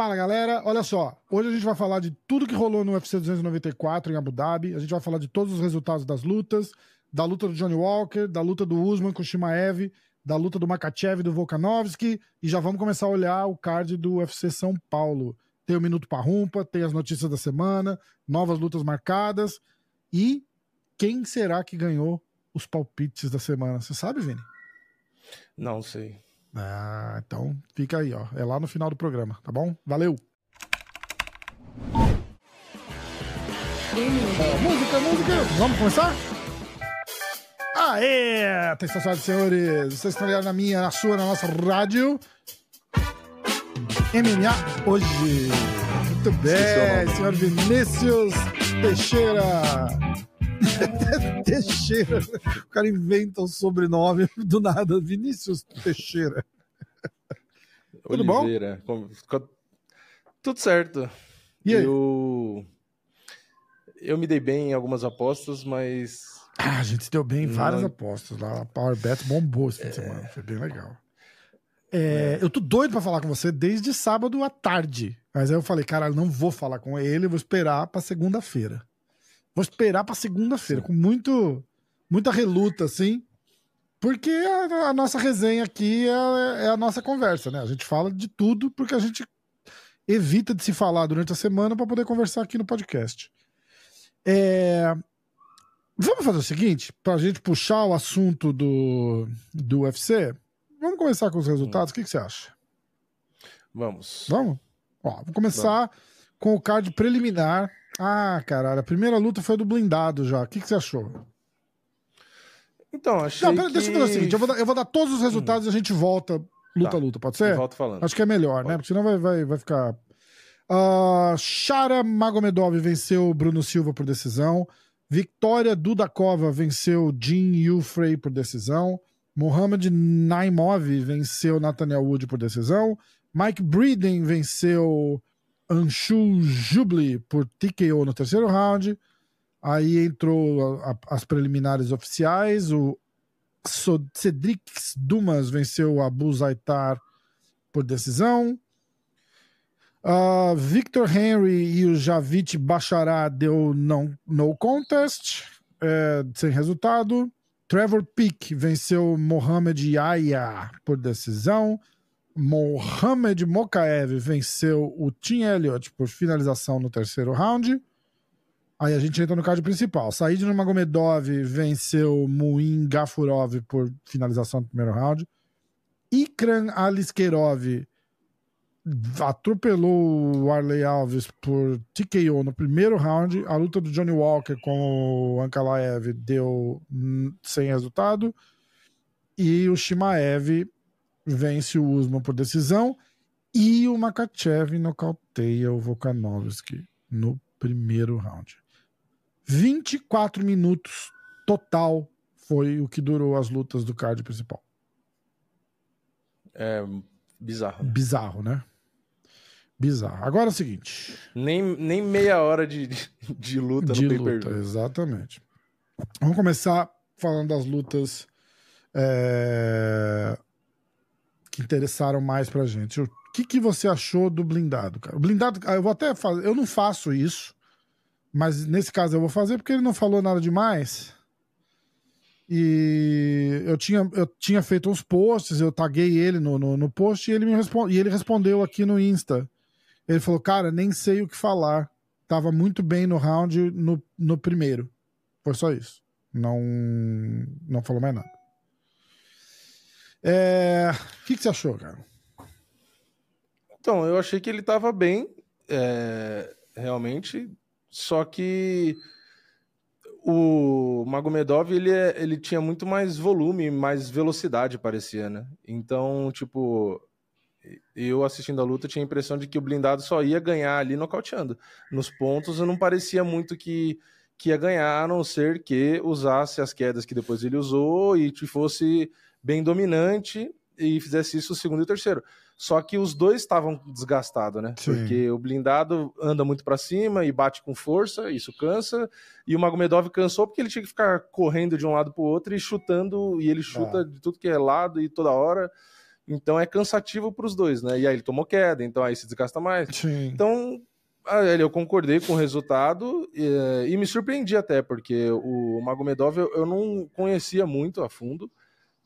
Fala galera, olha só. Hoje a gente vai falar de tudo que rolou no UFC 294 em Abu Dhabi. A gente vai falar de todos os resultados das lutas, da luta do Johnny Walker, da luta do Usman com o Shimaev, da luta do Makachev e do Volkanovski. E já vamos começar a olhar o card do UFC São Paulo. Tem o Minuto Parrumpa, tem as notícias da semana, novas lutas marcadas. E quem será que ganhou os palpites da semana? Você sabe, Vini? Não sei. Ah, então fica aí, ó. É lá no final do programa, tá bom? Valeu! música, música! Vamos começar? Aê! Atenção, senhoras e senhores! Vocês estão ligados na minha, na sua, na nossa rádio. MMA hoje. Muito bem, senhor Vinícius Teixeira. Teixeira. O cara inventa um sobrenome do nada. Vinícius Teixeira. Tudo Oliveira. bom? Tudo certo. E aí? Eu... eu me dei bem em algumas apostas, mas. Ah, a gente se deu bem em várias Não... apostas lá. A Powerbet bombou esse fim de semana. Foi bem legal. É, eu tô doido para falar com você desde sábado à tarde. Mas aí eu falei, cara, não vou falar com ele, vou esperar para segunda-feira. Vou esperar para segunda-feira, com muito, muita reluta, assim. Porque a, a nossa resenha aqui é, é, a nossa conversa, né? A gente fala de tudo porque a gente evita de se falar durante a semana para poder conversar aqui no podcast. É... Vamos fazer o seguinte, para a gente puxar o assunto do, do UFC. Vamos começar com os resultados. O que, que você acha? Vamos. Vamos? Ó, vamos começar Vamos. com o card preliminar ah, caralho, a primeira luta foi do blindado já. O que, que você achou? Então, achei. Não, pera, que... deixa eu fazer o seguinte: eu vou, dar, eu vou dar todos os resultados hum. e a gente volta luta tá. a luta, pode ser? Volto falando. Acho que é melhor, né? pode. né? Porque senão vai, vai, vai ficar. Uh, Shara Magomedov venceu Bruno Silva por decisão. Vitória Dudakova venceu Jin Yufrey por decisão. Mohamed Naimov venceu Nathaniel Wood por decisão. Mike Breeden venceu Anshu Jubli por TKO no terceiro round. Aí entrou a, a, as preliminares oficiais. O Cedric Dumas venceu Abu Zaitar por decisão. Uh, Victor Henry e o Javit Bachará deu não, no contest, é, sem resultado. Trevor Peak venceu Mohamed Yaya por decisão. Mohamed Mokaev venceu o Tim Elliott por finalização no terceiro round. Aí a gente entra no card principal. Said Magomedov venceu Muin Gafurov por finalização no primeiro round. Ikran Aliskerov atropelou o Arley Alves por TKO no primeiro round. A luta do Johnny Walker com o Ankalaev deu sem resultado. E o Shimaev vence o Usman por decisão e o Makachev nocauteia o Volkanovski no primeiro round. 24 minutos total foi o que durou as lutas do card principal. É bizarro. Né? Bizarro, né? Bizarro. Agora é o seguinte. Nem, nem meia hora de, de luta de no luta, Exatamente. Vamos começar falando das lutas é, interessaram mais pra gente. O que, que você achou do blindado, cara? O blindado, ah, eu vou até fazer, eu não faço isso, mas nesse caso eu vou fazer porque ele não falou nada demais. E eu tinha, eu tinha feito uns posts, eu taguei ele no, no, no post e ele me responde, e ele respondeu aqui no Insta. Ele falou, cara, nem sei o que falar. Tava muito bem no round no, no primeiro. Foi só isso. Não, não falou mais nada. É... O que, que, você achou, cara? Então, eu achei que ele estava bem, é... realmente, só que o Magomedov ele, é... ele tinha muito mais volume, mais velocidade, parecia, né? Então, tipo, eu assistindo a luta tinha a impressão de que o blindado só ia ganhar ali nocauteando. Nos pontos eu não parecia muito que, que ia ganhar, a não ser que usasse as quedas que depois ele usou e fosse bem dominante e fizesse isso o segundo e o terceiro. Só que os dois estavam desgastados, né? Sim. Porque o blindado anda muito para cima e bate com força, isso cansa. E o Magomedov cansou porque ele tinha que ficar correndo de um lado para o outro e chutando, e ele chuta ah. de tudo que é lado e toda hora. Então é cansativo para os dois, né? E aí ele tomou queda, então aí se desgasta mais. Sim. Então, ah, eu concordei com o resultado e, e me surpreendi até, porque o Magomedov eu, eu não conhecia muito a fundo.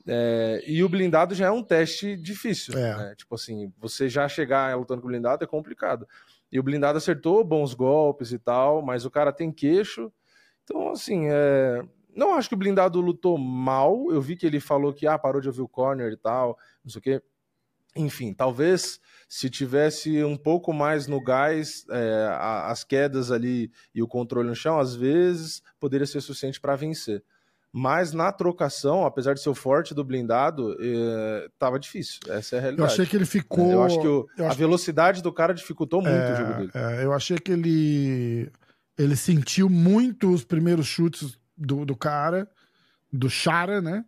É, e o blindado já é um teste difícil. É. Né? Tipo assim, você já chegar lutando com o blindado é complicado. E o blindado acertou bons golpes e tal, mas o cara tem queixo. Então, assim, é... não acho que o blindado lutou mal. Eu vi que ele falou que ah, parou de ouvir o corner e tal, não sei o quê. Enfim, talvez se tivesse um pouco mais no gás, é, as quedas ali e o controle no chão, às vezes poderia ser suficiente para vencer. Mas na trocação, apesar de ser o forte do blindado, estava é, difícil. Essa é a realidade. Eu achei que ele ficou. Eu acho que o, eu a acho... velocidade do cara dificultou muito é, o jogo dele. É, eu achei que ele. Ele sentiu muito os primeiros chutes do, do cara, do Chara, né?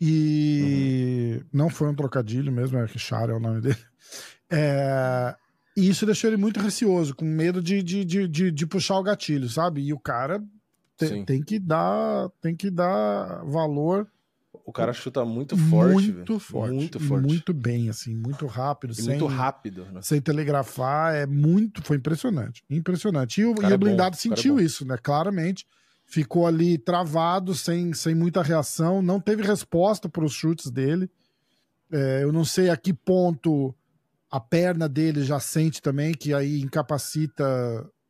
E uhum. não foi um trocadilho mesmo, é que Chara é o nome dele. É, e isso deixou ele muito receoso, com medo de, de, de, de, de puxar o gatilho, sabe? E o cara tem, tem, que dar tem que dar valor. O cara chuta muito forte muito forte muito forte. muito bem assim muito rápido sem, muito rápido né? sem telegrafar é muito foi impressionante impressionante. E o, e o é blindado é sentiu é isso né? Claramente ficou ali travado sem, sem muita reação não teve resposta para os chutes dele. É, eu não sei a que ponto a perna dele já sente também que aí incapacita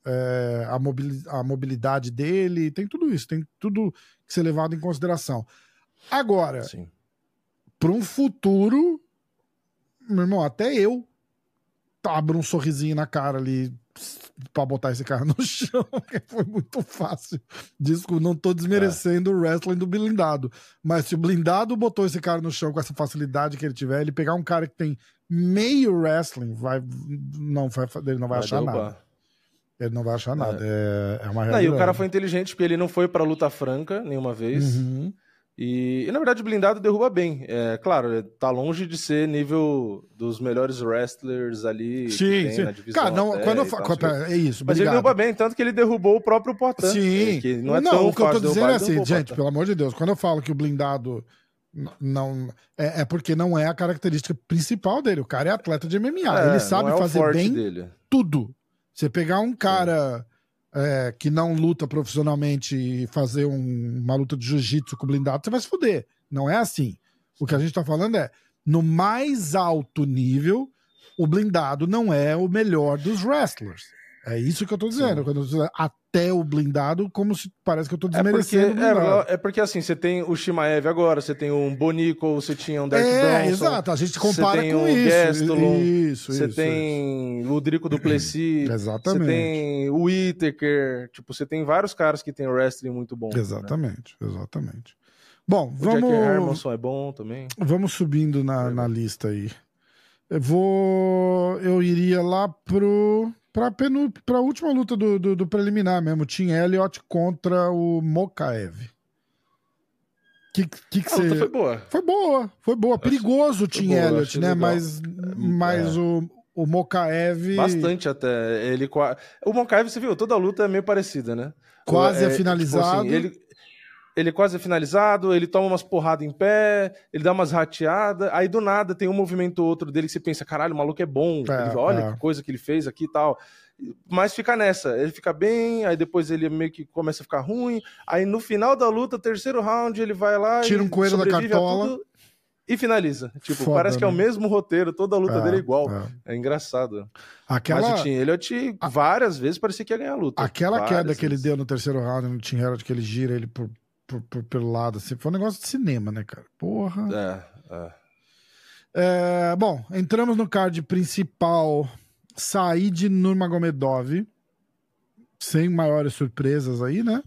é, a, a mobilidade dele, tem tudo isso, tem tudo que ser levado em consideração. Agora, para um futuro, meu irmão, até eu abro um sorrisinho na cara ali para botar esse cara no chão, que foi muito fácil. Desculpa, não tô desmerecendo é. o wrestling do blindado, mas se o blindado botou esse cara no chão com essa facilidade que ele tiver, ele pegar um cara que tem meio wrestling, vai não vai ele não vai, vai achar derrubar. nada. Ele não vai achar nada. É, é, é uma realidade. Não, e o cara foi inteligente porque ele não foi pra luta franca nenhuma vez. Uhum. E, e, na verdade, o blindado derruba bem. É claro, tá longe de ser nível dos melhores wrestlers ali sim, sim. na divisão. Cara, não, quando eu falo. É isso, Mas ele derruba bem, tanto que ele derrubou o próprio Potan. Sim. É, que não é não, tão o que eu tô dizendo é assim, gente, pelo amor de Deus, quando eu falo que o blindado não é, é, porque não é a característica principal dele. O cara é atleta de MMA. É, ele sabe é fazer bem dele. tudo. Você pegar um cara é, que não luta profissionalmente e fazer um, uma luta de jiu-jitsu com blindado, você vai se fuder. Não é assim. O que a gente tá falando é, no mais alto nível, o blindado não é o melhor dos wrestlers. É isso que eu tô dizendo. Quando eu tô dizendo até o blindado, como se parece que eu tô desmerecendo. É porque, é, é, porque assim, você tem o Shimaev agora, você tem um Bonico, você tinha um Derek é, exato. A gente compara com um isso. Gastelum, isso, Você isso, tem isso. o Drico Duplessis. Exatamente. Você tem o Whittaker. Tipo, você tem vários caras que tem wrestling muito bom. Né? Exatamente, né? exatamente. Bom, o vamos. Jack Hermanson é bom também. Vamos subindo na, é na lista aí. Eu vou. Eu iria lá pro para a última luta do, do, do, preliminar mesmo, Tim Elliott contra o Mokaev. Que, que, que a luta foi boa. Foi boa, foi boa. Perigoso o Tim Elliott, né? Legal. Mas, mas é. o, o Mokaev. Bastante até. Ele, o Mokaev, você viu, toda a luta é meio parecida, né? Quase é, é finalizado. Tipo assim, ele, ele quase é finalizado, ele toma umas porradas em pé, ele dá umas rateadas, aí do nada tem um movimento ou outro dele que você pensa, caralho, o maluco é bom, é, ele, olha é. que coisa que ele fez aqui e tal. Mas fica nessa, ele fica bem, aí depois ele meio que começa a ficar ruim, aí no final da luta, terceiro round, ele vai lá tira um coelho da cartola e finaliza. Tipo, Foda, parece que é o né? mesmo roteiro, toda a luta é, dele é igual. É, é engraçado. Aquela... Mas o Tim Elliott, várias vezes parecia que ia ganhar a luta. Aquela várias queda vezes. que ele deu no terceiro round no Tim Elliott, que ele gira ele por por, por, pelo lado, assim. Foi um negócio de cinema, né, cara? Porra. É, é. é bom, entramos no card principal. Said Nurmagomedov. Sem maiores surpresas aí, né?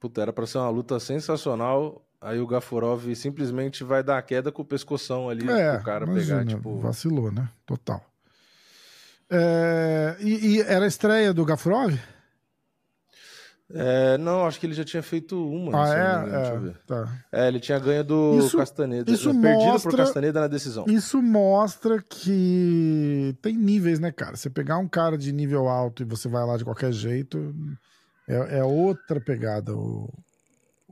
Puta, era pra ser uma luta sensacional. Aí o Gafurov simplesmente vai dar a queda com o pescoção ali é, pro cara imagina, pegar, tipo. Vacilou, né? Total. É, e, e, era a estreia do Gafurov? É, não, acho que ele já tinha feito uma. Ah, é? É, tá. é, ele tinha ganho do isso, Castaneda. Isso perdido mostra, pro Castaneda na decisão. Isso mostra que tem níveis, né, cara? Você pegar um cara de nível alto e você vai lá de qualquer jeito, é, é outra pegada o,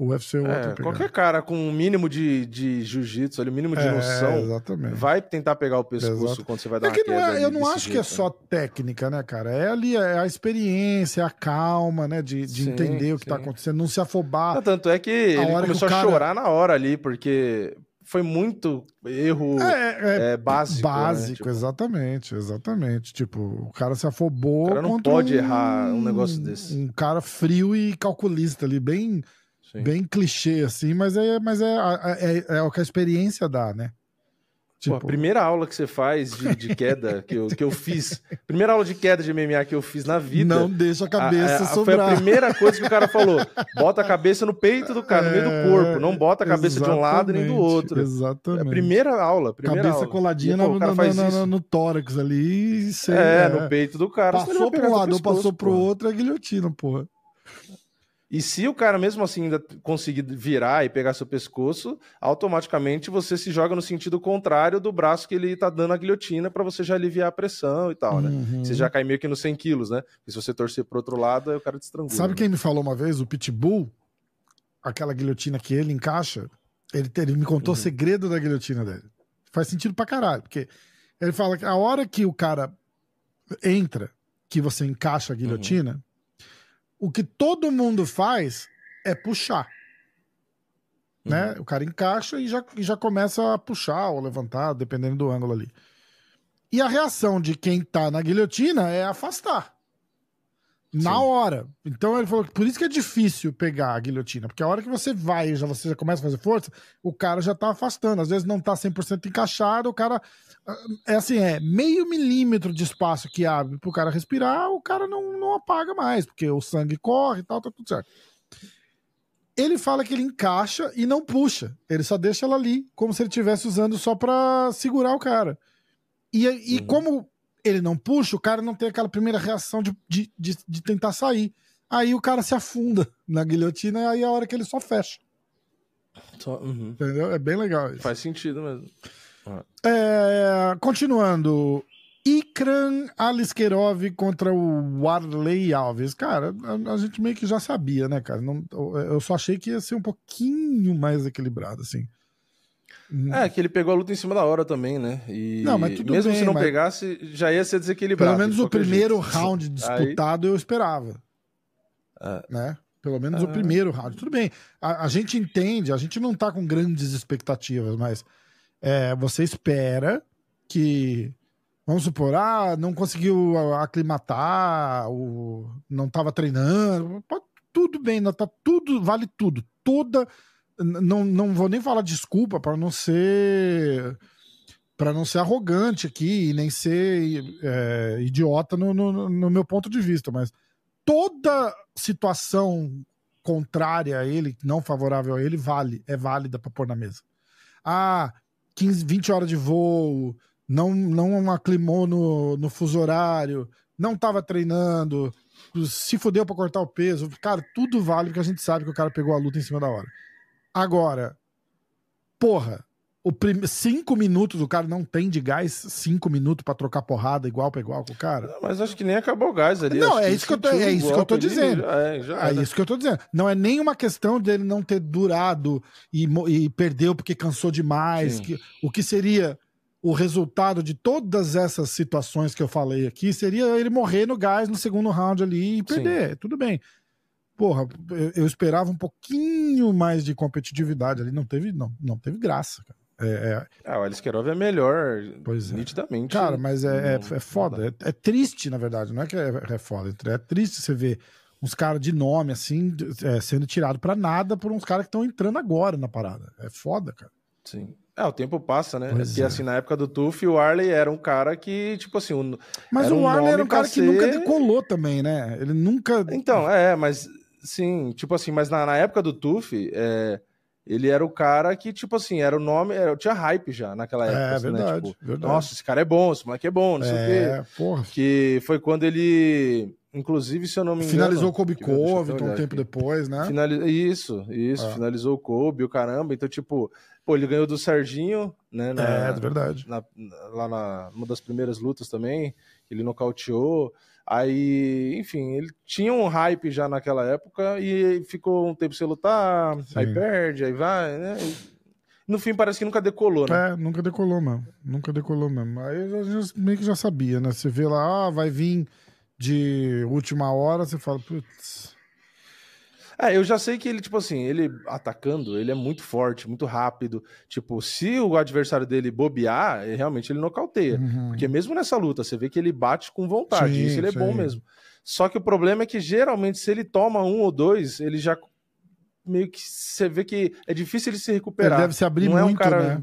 o UFC é outra É, pegada. qualquer cara com um mínimo de, de jiu-jitsu, ali, um mínimo de É, noção, exatamente. vai tentar pegar o pescoço Exato. quando você vai dar É que não é, eu não acho que é jeito, né? só técnica, né, cara? É ali é a experiência, a calma, né? De, de Sim, entender o que tá acontecendo, não se afobar. Não, tanto é que ele hora que começou o cara- a chorar na hora ali, porque foi muito erro É, é é, básico. né? básico, Tipo, exatamente, exatamente. Tipo, o cara se afobou. O cara não pode errar um negócio desse. Um cara frio e calculista ali, bem, sim. bem clichê, assim, mas é, mas é, é, é o que a experiência dá, né? Pô, Tipo, a primeira aula que você faz de, de queda que eu, que eu fiz, primeira aula de queda de MMA que eu fiz na vida. não deixa a a- cabeça a- foi sobrar. a primeira coisa que o cara falou. Bota a cabeça no peito do cara, no meio É, do corpo. Não bota a cabeça de um lado nem do exatamente, outro. É Exatamente. a primeira aula. Primeira Cabeça aula. coladinha pô, no, o no- no- tórax ali. e cê- É, é. no peito do cara. Passou para um lado ou passou pro pô. outro, é guilhotina, porra. E se o cara mesmo assim ainda conseguir virar e pegar seu pescoço, automaticamente você se joga no sentido contrário do braço que ele tá dando a guilhotina para você já aliviar a pressão e tal, né? Uhum. Você já cai meio que nos 100 quilos, né? E se você torcer pro outro lado, aí o cara te estrangula. Sabe né? quem me falou uma vez? O Pitbull, aquela guilhotina que ele encaixa, ele, ele me contou o Uhum. segredo da guilhotina dele. Faz sentido pra caralho, porque ele fala que a hora que o cara entra, que você encaixa a guilhotina, Uhum. O que todo mundo faz é puxar. Uhum. Né? O cara encaixa e já, e já começa a puxar ou levantar, dependendo do ângulo ali. E a reação de quem tá na guilhotina é afastar. Na Sim. hora. Então ele falou que por isso que é difícil pegar a guilhotina, porque a hora que você vai, já você já começa a fazer força, o cara já tá afastando. Às vezes não tá 100% encaixado, o cara ah, é assim, é meio milímetro de espaço que abre pro cara respirar, o cara não, não apaga mais, porque o sangue corre e tal, tá tudo certo. Ele fala que ele encaixa e não puxa. Ele só deixa ela ali, como se ele estivesse usando só pra segurar o cara. E, e Uhum. como ele não puxa, o cara não tem aquela primeira reação de, de, de, de tentar sair. Aí o cara se afunda na guilhotina e aí é a hora que ele só fecha. Só- uhum. Entendeu? É bem legal isso. Faz sentido mesmo. É, continuando. Ikran Aliskerov contra o Warley Alves. Cara, a, a gente meio que já sabia, né, cara? Não, eu só achei que ia ser um pouquinho mais equilibrado, assim. É, que ele pegou a luta em cima da hora também, né? E Não, mas tudo mesmo bem, se não mas- pegasse, já ia ser desequilibrado. Pelo menos o primeiro jeito. round Aí- disputado eu esperava. É. Né? Pelo menos o Ah. primeiro round. Tudo bem. A, a gente entende, a gente não tá com grandes expectativas, mas é, você espera que. Vamos supor, ah, não conseguiu aclimatar, o, não tava treinando. tudo bem, não tá tudo, vale tudo. Toda. Não, não vou nem falar desculpa para não ser para não ser arrogante aqui e nem ser é, idiota no, no, no meu ponto de vista, mas toda situação contrária a ele, não favorável a ele, vale, é válida para pôr na mesa. Ah, 15, 20 horas de voo, não, não aclimou no, no fuso horário, não estava treinando, se fudeu para cortar o peso. Cara, tudo vale porque a gente sabe que o cara pegou a luta em cima da hora. Agora, porra, o prim... cinco minutos o cara não tem de gás, cinco minutos pra trocar porrada igual pra igual com o cara. Mas acho que nem acabou o gás ali. Não, acho é isso que eu tô- é isso que eu tô ali, dizendo. já- É, já É isso que eu tô dizendo. Não é nenhuma questão dele não ter durado e, e perdeu porque cansou demais. Sim. que- o que seria o resultado de todas essas situações que eu falei aqui seria ele morrer no gás no segundo round ali e perder. Tudo bem. Porra, eu, esperava um pouquinho mais de competitividade ali. Não teve, não, não teve graça, cara. É, é, Ah, o Aliskerov é melhor, Pois é. nitidamente. Cara, mas é, é, Não- é foda. É, é triste, na verdade. Não é que é, é foda. É triste você ver uns caras de nome, assim, é, sendo tirado pra nada por uns caras que estão entrando agora na parada. É foda, cara. Sim. É, o tempo passa, né? Pois Porque assim, na época do Tuff, o Arley era um cara que, tipo assim, o- Mas Era o um Arley era um cara pra que nunca ser- decolou também, né? Ele nunca. Então, é, mas sim, tipo assim, mas na, na época do Tuff, é, ele era o cara que, tipo assim, era o nome, era, tinha hype já naquela época. É assim, né? verdade, Tipo, verdade. Nossa, esse cara é bom, esse moleque é bom, não sei o quê. É, porra. Que foi quando ele, inclusive, se eu não me engano. Finalizou o Kobe eu Covington um tempo aqui. depois, né? Isso, isso, Ah. finalizou o Kobe, o caramba. Então, tipo, pô, ele ganhou do Serginho, né? na- É, é verdade. na- lá na uma das primeiras lutas também. ele nocauteou. Aí, enfim, ele tinha um hype já naquela época e ficou um tempo sem lutar, Sim. aí perde, aí vai, né? no fim parece que nunca decolou, né? É, nunca decolou mesmo. Nunca decolou mesmo. Aí a gente meio que já sabia, né? Você vê lá, ah, vai vir de última hora, você fala, putz. É, eu já sei que ele, tipo assim, ele atacando, ele é muito forte, muito rápido. Tipo, se o adversário dele bobear, realmente ele nocauteia. Uhum. Porque mesmo nessa luta, você vê que ele bate com vontade. Sim, isso ele é sim. bom mesmo. Só que o problema é que geralmente, se ele toma um ou dois, ele já meio que você vê que é difícil ele se recuperar. Ele deve se abrir não muito, é um cara, né?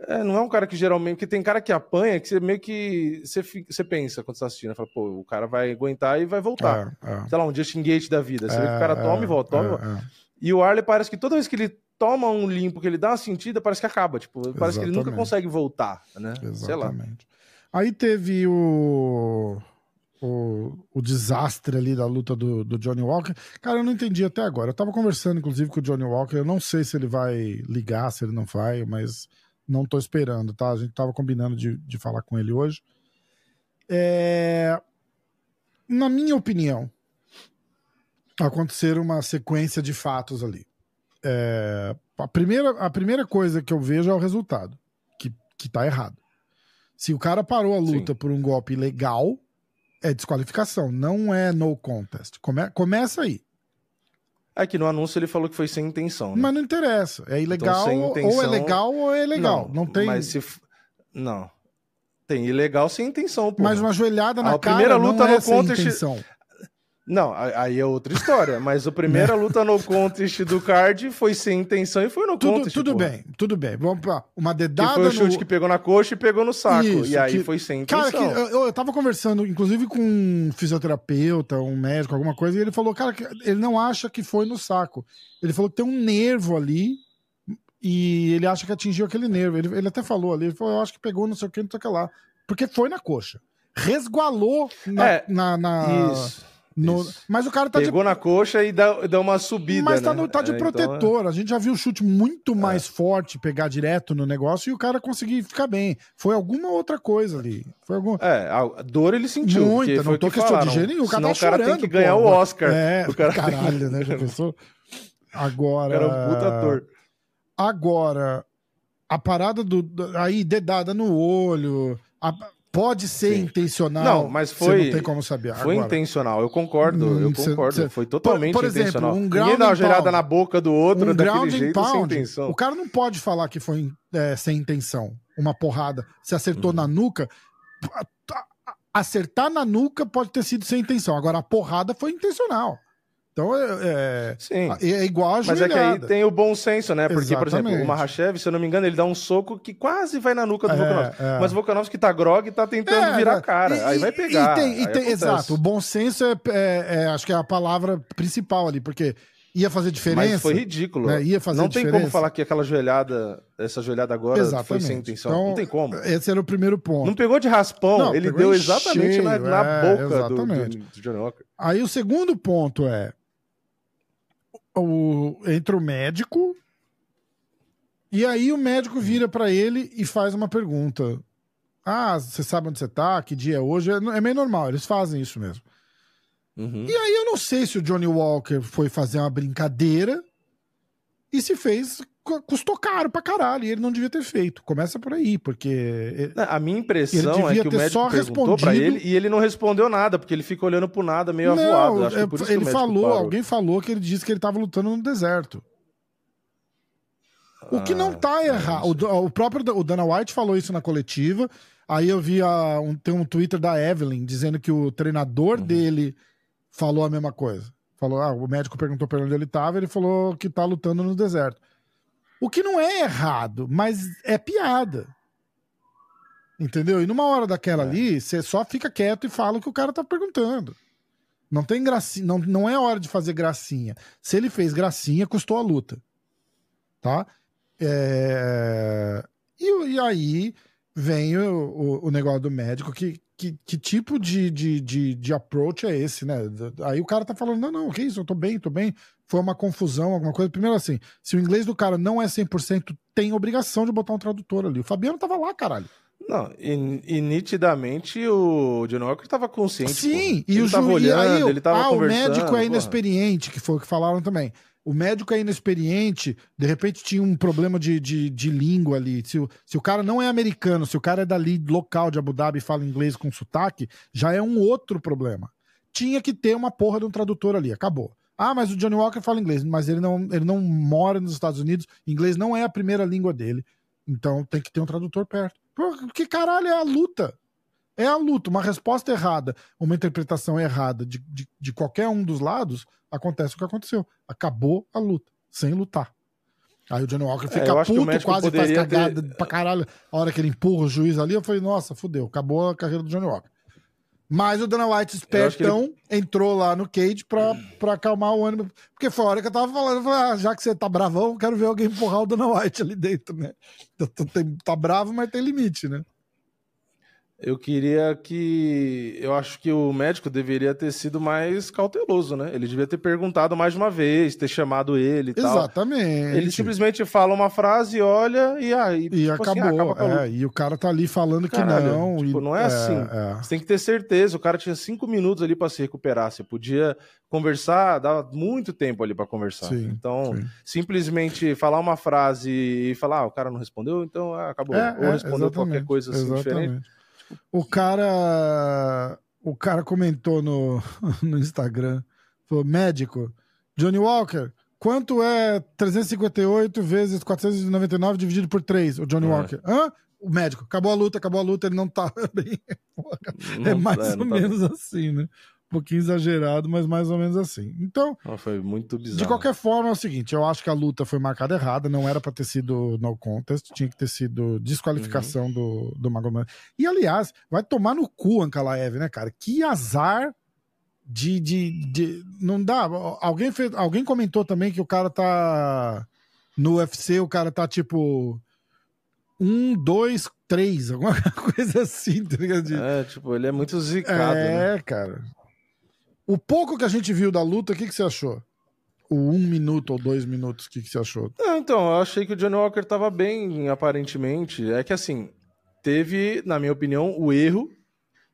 É, não é um cara que geralmente. Porque tem cara que apanha que você meio que. Você, você pensa quando você tá assistindo. Fala, pô, o cara vai aguentar e vai voltar. É, é. Sei lá, um Justin Gate da vida. Você vê que o cara é, toma e volta, toma e volta. É, e o Arley parece que toda vez que ele toma um limpo, que ele dá uma sentida, parece que acaba. Tipo, parece Exatamente. que ele nunca consegue voltar, né? Exatamente. Sei lá. Aí teve o o, o desastre ali da luta do, do Johnny Walker. Cara, eu não entendi até agora. Eu tava conversando, inclusive, com o Johnny Walker. Eu não sei se ele vai ligar, se ele não vai, mas não tô esperando, tá? A gente tava combinando de, de falar com ele hoje. É... Na minha opinião, aconteceram uma sequência de fatos ali. É... A, primeira, a primeira coisa que eu vejo é o resultado, que, que tá errado. Se o cara parou a luta Sim. por um golpe legal, é desqualificação, não é no contest. Come, começa aí. É que no anúncio ele falou que foi sem intenção. Né? Mas não interessa. É ilegal, então, intenção... ou é legal ou é ilegal. Não, não tem. Mas se. Não. Tem ilegal sem intenção. Porra. Mas uma joelhada na a cara primeira luta não é no sem contest... intenção. Não, aí é outra história. Mas a primeira luta no contest do card foi sem intenção e foi no tudo, contest. Tudo porra. bem, tudo bem. Vamos pra uma dedada. Que foi o chute no... que pegou na coxa e pegou no saco. Isso, e aí que... foi sem intenção. Cara, eu, eu tava conversando, inclusive, com um fisioterapeuta, um médico, alguma coisa, e ele falou, cara, ele não acha que foi no saco. Ele falou que tem um nervo ali e ele acha que atingiu aquele nervo. Ele, ele até falou ali, ele falou, eu acho que pegou não sei o que, não sei o que lá. Porque foi na coxa. Resgualou na. É, na, na... Isso no... Mas o cara tá Pegou de... na coxa e dá, dá uma subida. Mas tá, né? no, tá de é, protetor. Então... A gente já viu o chute muito é. mais é. forte pegar direto no negócio e o cara conseguir ficar bem. Foi alguma outra coisa ali. Foi algum... É, a dor ele sentiu. Muita, não tô questionando de jeito nenhum. O cara, tá o cara tem que ganhar pô, o Oscar. É, o cara caralho, né? Já pensou? Agora. O cara é um puta ator. Agora, a parada do. Aí, dedada no olho. A, Pode ser Sim. intencional. Não, mas foi. não tem como saber. Foi Agora, intencional, eu concordo, eu hum, concordo. Cê, foi totalmente por, por exemplo, intencional. Um Ninguém dá uma joelhada na boca do outro um daquele jeito pound, sem intenção. O cara não pode falar que foi é, sem intenção. Uma porrada. Se acertou uhum. na nuca. Acertar na nuca pode ter sido sem intenção. Agora, a porrada foi intencional. Então é, é, Sim. é igual a Mas é que aí tem o bom senso, né? Porque, Exatamente. por exemplo, o Mahashev, se eu não me engano, ele dá um soco que quase vai na nuca do é, Volkanovski. É. Mas o Volkanovski tá grog e tá tentando é, virar a cara. E, aí vai pegar. E tem, e tem, exato. O bom senso é, é, é, acho que é a palavra principal ali, porque ia fazer diferença. Mas foi ridículo. Né? Ia fazer não diferença. tem como falar que aquela joelhada, essa joelhada agora Exatamente. foi sem intenção. Então, não tem como. Esse era o primeiro ponto. Não pegou de raspão, não, ele deu exatamente cheio, na, na boca do, do, do Johnny Walker. Aí o segundo ponto é o, entra o médico e aí o médico vira para ele e faz uma pergunta. Ah, você sabe onde você tá? Que dia é hoje? É, é meio normal, eles fazem isso mesmo. Uhum. E aí eu não sei se o Johnny Walker foi fazer uma brincadeira e se fez custou caro pra caralho e ele não devia ter feito. Começa por aí, porque. A minha impressão é que o médico só perguntou pra ele e ele não respondeu nada, porque ele fica olhando pro nada meio não, avoado. Acho é, ele falou, alguém falou que ele disse que ele tava lutando no deserto. O que não tá ah, errado. O, o, próprio o Dana White falou isso na coletiva. Aí eu vi a, um, tem um Twitter da Evelyn dizendo que o treinador uhum. dele falou a mesma coisa. Falou, ah, o médico perguntou pra onde ele tava, ele falou que tá lutando no deserto. O que não é errado, mas é piada. Entendeu? E numa hora daquela é. ali, você só fica quieto e fala o que o cara tá perguntando. Não tem gracinha, não, não é hora de fazer gracinha. Se ele fez gracinha, custou a luta. Tá? É... E, e aí vem o, o, o, negócio do médico que, que, que tipo de, de, de, de, approach é esse, né? Aí o cara tá falando, não, não, que isso, eu tô bem, tô bem. Foi uma confusão, alguma coisa. Primeiro assim, se o inglês do cara não é 100%, tem obrigação de botar um tradutor ali. O Fabiano tava lá, caralho. Não, e, e, nitidamente o John Walker estava consciente. Sim, pô. e ele o tava olhando, aí, ele tava ah, conversando. o médico é porra. inexperiente, que foi o que falaram também. O médico é inexperiente, de repente tinha um problema de, de, de língua ali. Se o, se o cara não é americano, se o cara é dali local de Abu Dhabi e fala inglês com sotaque, já é um outro problema. Tinha que ter uma porra de um tradutor ali, acabou. Ah, mas o Johnny Walker fala inglês, mas ele não, ele não mora nos Estados Unidos, inglês não é a primeira língua dele. Então tem que ter um tradutor perto. Pô, que caralho é a luta? É a luta. Uma resposta errada, uma interpretação errada de, de, de qualquer um dos lados, acontece o que aconteceu. Acabou a luta, sem lutar. Aí o Johnny Walker fica acho que o puto, quase faz cagada ter- pra caralho. A hora que ele empurra o juiz ali, eu falei, nossa, fudeu, acabou a carreira do Johnny Walker. Mas o Dana White, que ele- espertão, entrou lá no cage pra, pra acalmar o ânimo. Porque foi a hora que eu tava falando, eu falei, ah, já que você tá bravão, quero ver alguém empurrar o Dana White ali dentro, né? Tem- Tá bravo, mas tem limite, né? Eu queria que. Eu acho que o médico deveria ter sido mais cauteloso, né? Ele devia ter perguntado mais de uma vez, ter chamado ele e tal. Exatamente. Ele simplesmente fala uma frase, olha e aí. E tipo assim, ah, acabou. acaba com a luta. é, e o cara tá ali falando que Caralho, não. tipo, e- não é assim. é. Você tem que ter certeza. O cara tinha cinco minutos ali pra se recuperar. Você podia conversar, dava muito tempo ali pra conversar. Sim, então, sim. simplesmente falar uma frase e falar, ah, o cara não respondeu, então ah, acabou. É, Ou é, respondeu qualquer exatamente, coisa assim diferente. O cara. O cara comentou no, no Instagram. Falou, médico, Johnny Walker, quanto é 358 vezes 499 dividido por 3? O Johnny É. Walker. Hã? O médico, acabou a luta, acabou a luta, ele não tá bem. é mais é, ou tá- menos assim, né? Um pouquinho exagerado, mas mais ou menos assim. Então, Não, foi muito bizarro. de qualquer forma, é o seguinte: eu acho que a luta foi marcada errada, não era pra ter sido no contest, tinha que ter sido desqualificação do, do Magomed. E aliás, vai tomar no cu Ankalaev, né, cara? Que azar de. de, de não dá. Alguém, fez, alguém comentou também que o cara tá. No UFC, o cara tá tipo. Um, dois, três, alguma coisa assim, tá ligado? É, tipo, ele é muito zicado, né? é, cara. O pouco que a gente viu da luta, o que, que você achou? O um minuto ou dois minutos, o que, que você achou? Não, então, eu achei que o Johnny Walker tava bem, aparentemente. É que assim, teve, na minha opinião, o erro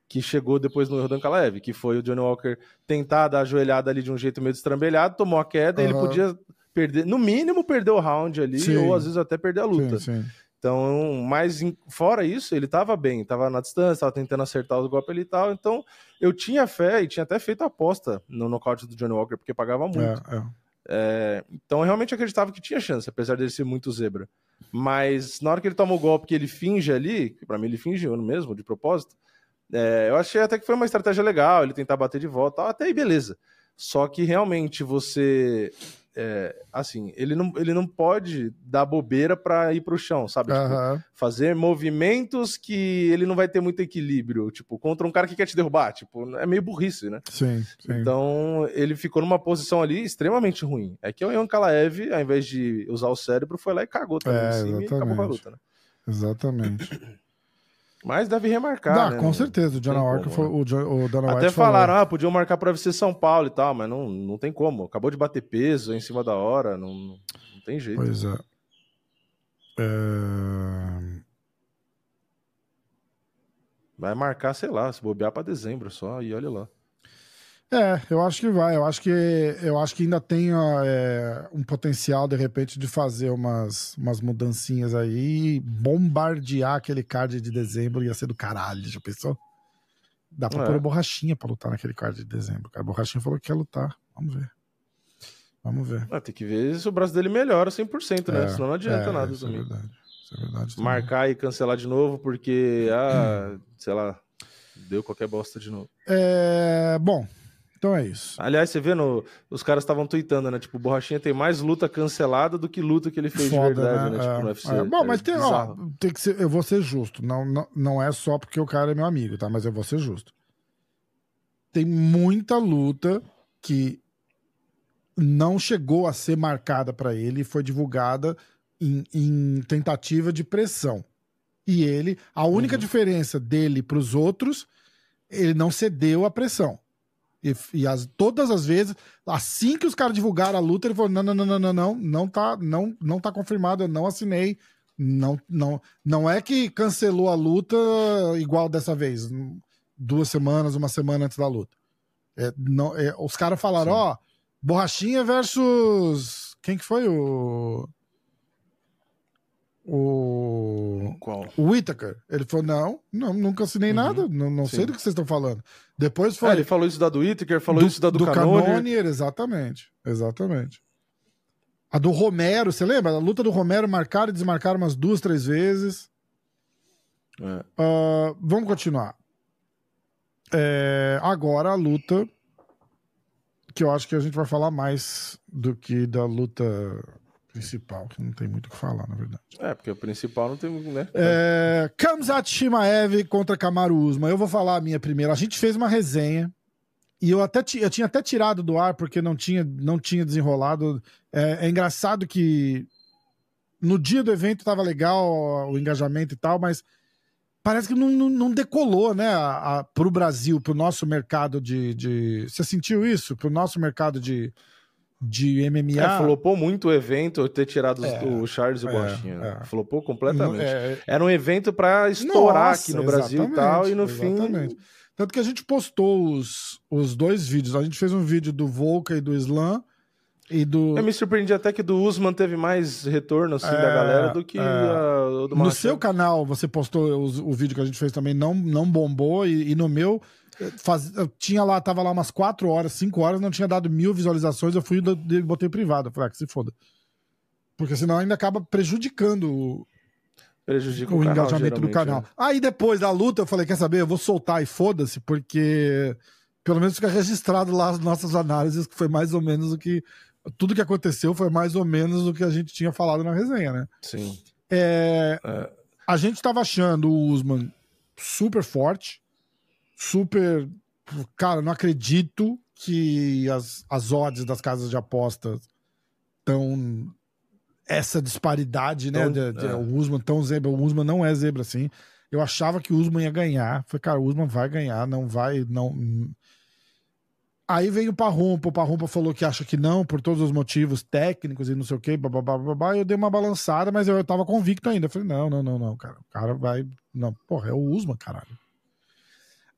que chegou depois no erro do Ankalaev, que foi o Johnny Walker tentar dar a joelhada ali de um jeito meio destrambelhado, tomou a queda, e ele podia perder, no mínimo perder o round ali, Sim. ou às vezes até perder a luta. Sim, sim. Então, mas fora isso, ele tava bem, tava na distância, tava tentando acertar os golpes ali e tal. Então, eu tinha fé e tinha até feito aposta no nocaute do Johnny Walker, porque pagava muito. É, é. É, então eu realmente acreditava que tinha chance, apesar dele ser muito zebra. Mas na hora que ele toma o golpe que ele finge ali, que pra mim ele fingiu mesmo, de propósito, é, eu achei até que foi uma estratégia legal, ele tentar bater de volta, tal, até aí beleza. Só que realmente você. É, assim, ele não, ele não pode dar bobeira pra ir pro chão, sabe? Tipo, Aham. fazer movimentos que ele não vai ter muito equilíbrio, tipo, contra um cara que quer te derrubar, tipo, é meio burrice, né? Sim, sim. Então, ele ficou numa posição ali extremamente ruim. É que o Ian Kalaev, ao invés de usar o cérebro, foi lá e cagou também É, em cima e acabou com a luta, né? Exatamente. Mas deve remarcar, Dá, né? com certeza. O tem Walker foi. né? O, John- o Dana Até White falou. falaram, ah, podiam marcar pra UFC São Paulo e tal, mas não, não tem como. Acabou de bater peso em cima da hora, não, não, tem jeito. Pois é. É, Vai marcar, sei lá, se bobear pra dezembro só, e olha lá. É, eu acho que vai. Eu acho que, eu acho que ainda tem é, um potencial, de repente, de fazer umas, umas mudancinhas aí bombardear aquele card de dezembro. Ia ser do caralho, já pensou? Dá pra É. pôr borrachinha pra lutar naquele card de dezembro. Cara, o borrachinha falou que quer lutar. Vamos ver. Vamos ver. Ah, tem que ver se o braço dele melhora 100%, né? É, Senão não adianta é, nada isso é também. verdade. Isso é verdade. também. Marcar e cancelar de novo porque, ah, sei lá, deu qualquer bosta de novo. É, bom, então é isso. Aliás, você vê, no, os caras estavam tweetando, né? Tipo, o Borrachinha tem mais luta cancelada do que luta que ele fez de verdade, né? Tipo, É, no UFC. é. Bom, É mas tem, ó, tem que ser, eu vou ser justo. Não, não, não é só porque o cara é meu amigo, tá? Mas eu vou ser justo. Tem muita luta que não chegou a ser marcada pra ele e foi divulgada em, em tentativa de pressão. E ele, a única Uhum. diferença dele pros outros, ele não cedeu à pressão. E, e as- todas as vezes, assim que os caras divulgaram a luta, ele falou: não, não, não, não, não, não, não tá, não, não tá confirmado, eu não assinei, Não, não, não é que cancelou a luta igual dessa vez, duas semanas, uma semana antes da luta. É, não, é, os caras falaram, ó, Borrachinha versus. Quem que foi o. O. Qual? O Whittaker. Ele falou: não, não nunca assinei uhum. nada, não, não sei do que vocês estão falando. Depois foi. É, ele falou isso da do Whittaker, falou do, isso da do, do Canonier. Canonier. Exatamente, exatamente. A do Romero, você lembra? A luta do Romero marcaram e desmarcaram umas duas, três vezes. É. Uh, vamos continuar. É, agora a luta que eu acho que a gente vai falar mais do que da luta principal, que não tem muito o que falar, na verdade. É, porque o principal não tem, né? É, Kamzat Shimaev contra Kamaru Usman. Eu vou falar a minha primeira. A gente fez uma resenha e eu até eu tinha até tirado do ar porque não tinha não tinha desenrolado. É, é engraçado que no dia do evento tava legal o engajamento e tal, mas parece que não, não, decolou, né, para o Brasil, para o nosso mercado de, de. Você sentiu isso? Para o nosso mercado de, de MMA. É, flopou muito o evento ter tirado é, o Charles e o é, Gostinho. Né? É. Flopou completamente. É, Era um evento para estourar Nossa, aqui no Brasil e tal, e no exatamente. fim. Tanto que a gente postou os, os dois vídeos. A gente fez um vídeo do Volca e do Slam. E do... Eu me surpreendi até que do Usman teve mais retorno assim, é, da galera do que é... a, do No seu canal, você postou o, o, vídeo que a gente fez também, não, não bombou. E, e no meu, Faz, eu tinha lá, tava lá umas 4 horas, 5 horas, não tinha dado mil visualizações, eu fui e botei privado. Eu falei, ah, que se foda. Porque senão ainda acaba prejudicando o, Prejudica o, o canal, engajamento do canal. É. Aí depois da luta eu falei, quer saber, eu vou soltar e foda-se, porque pelo menos fica registrado lá as nossas análises, que foi mais ou menos o que. Tudo que aconteceu foi mais ou menos o que a gente tinha falado na resenha, né? Sim. É, é. A gente tava achando o Usman super forte super. Cara, não acredito que as, as odds das casas de apostas estão. Essa disparidade, né? de, de, é. O Usman tão zebra. O Usman não é zebra assim. Eu achava que o Usman ia ganhar. Falei, cara, o Usman vai ganhar, não vai. não Aí veio o Parrumpa, o Parrumpa falou que acha que não, por todos os motivos técnicos e não sei o que, babá, babá. Eu dei uma balançada, mas eu, eu tava convicto ainda. Eu falei, não, não, não, não, cara. O cara vai. Não, porra, é o Usman, caralho.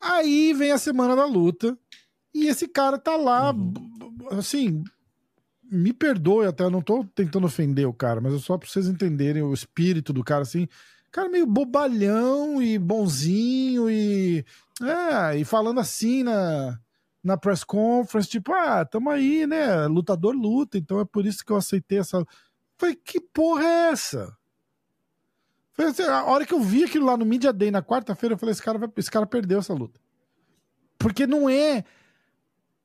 Aí vem a semana da luta e esse cara tá lá, uhum. assim, me perdoe até, eu não tô tentando ofender o cara, mas é só pra vocês entenderem o espírito do cara, assim, cara meio bobalhão e bonzinho e, é, e falando assim na, na press conference, tipo, ah, tamo aí, né, lutador luta, então é por isso que eu aceitei essa... Falei, que porra é essa? Assim, a hora que eu vi aquilo lá no Media Day na quarta-feira, eu falei: esse cara, vai, esse cara perdeu essa luta. Porque não é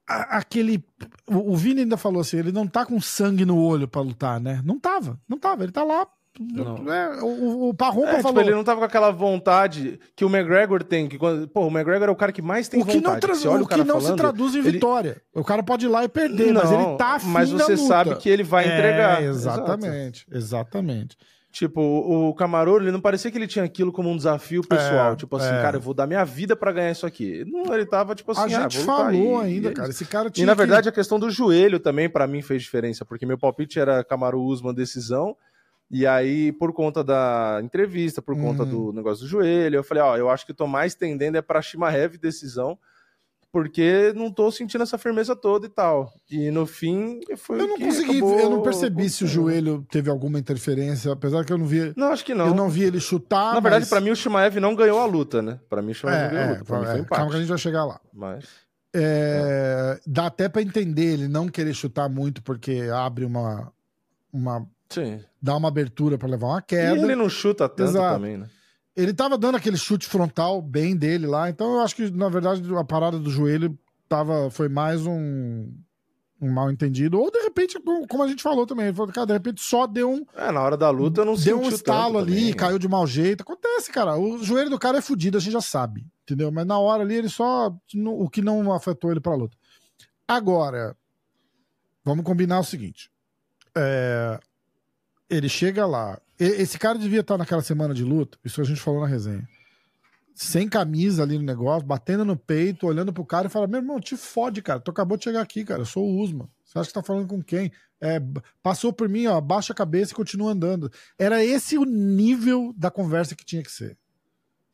a, aquele. O, o Vini ainda falou assim: ele não tá com sangue no olho para lutar, né? Não tava, não tava. Ele tá lá é, o, o é, tipo, falou. ele não tava com aquela vontade que o McGregor tem. Que, pô, o McGregor é o cara que mais tem o que vontade. Não o, o que não falando, se traduz em ele... vitória. O cara pode ir lá e perder, não, mas ele tá afim Mas você sabe que ele vai é, entregar. Exatamente, Exato. exatamente. Tipo, o Camaroro, ele não parecia que ele tinha aquilo como um desafio pessoal. É, tipo assim, é. cara, eu vou dar minha vida para ganhar isso aqui. Não, ele tava tipo assim, a ah, gente falou ainda, cara. Esse cara tinha E na verdade a questão do joelho também para mim fez diferença, porque meu palpite era Camaro Usman decisão. E aí, por conta da entrevista, por conta do uhum. negócio do joelho, eu falei, ó, eu acho que tô mais tendendo é para Shimaev decisão porque não tô sentindo essa firmeza toda e tal. E no fim, foi Eu não consegui, eu não percebi se o joelho teve alguma interferência, apesar que eu não vi. Não, acho que não. Eu não vi ele chutar. Na verdade, para mim, o Shimaev não ganhou a luta, né? Para mim, o Shimaev é, não ganhou é, a luta. Pra é, mim foi calma que a gente vai chegar lá. Mas. É, dá até para entender ele não querer chutar muito, porque abre uma. uma Sim. Dá uma abertura para levar uma queda. E ele não chuta tanto Exato. também, né? Ele tava dando aquele chute frontal bem dele lá, então eu acho que, na verdade, a parada do joelho tava, foi mais um, um mal entendido. Ou de repente, como a gente falou também, falou, cara, de repente só deu um. É, na hora da luta não Deu um estalo ali, também. caiu de mau jeito. Acontece, cara. O joelho do cara é fodido, a gente já sabe. Entendeu? Mas na hora ali ele só. O que não afetou ele pra luta. Agora, vamos combinar o seguinte. É, ele chega lá, esse cara devia estar naquela semana de luta, isso a gente falou na resenha. Sem camisa ali no negócio, batendo no peito, olhando pro cara e fala: Meu irmão, te fode, cara. Tu acabou de chegar aqui, cara. Eu sou o Usman. Você acha que tá falando com quem? É, passou por mim, ó, baixa a cabeça e continua andando. Era esse o nível da conversa que tinha que ser.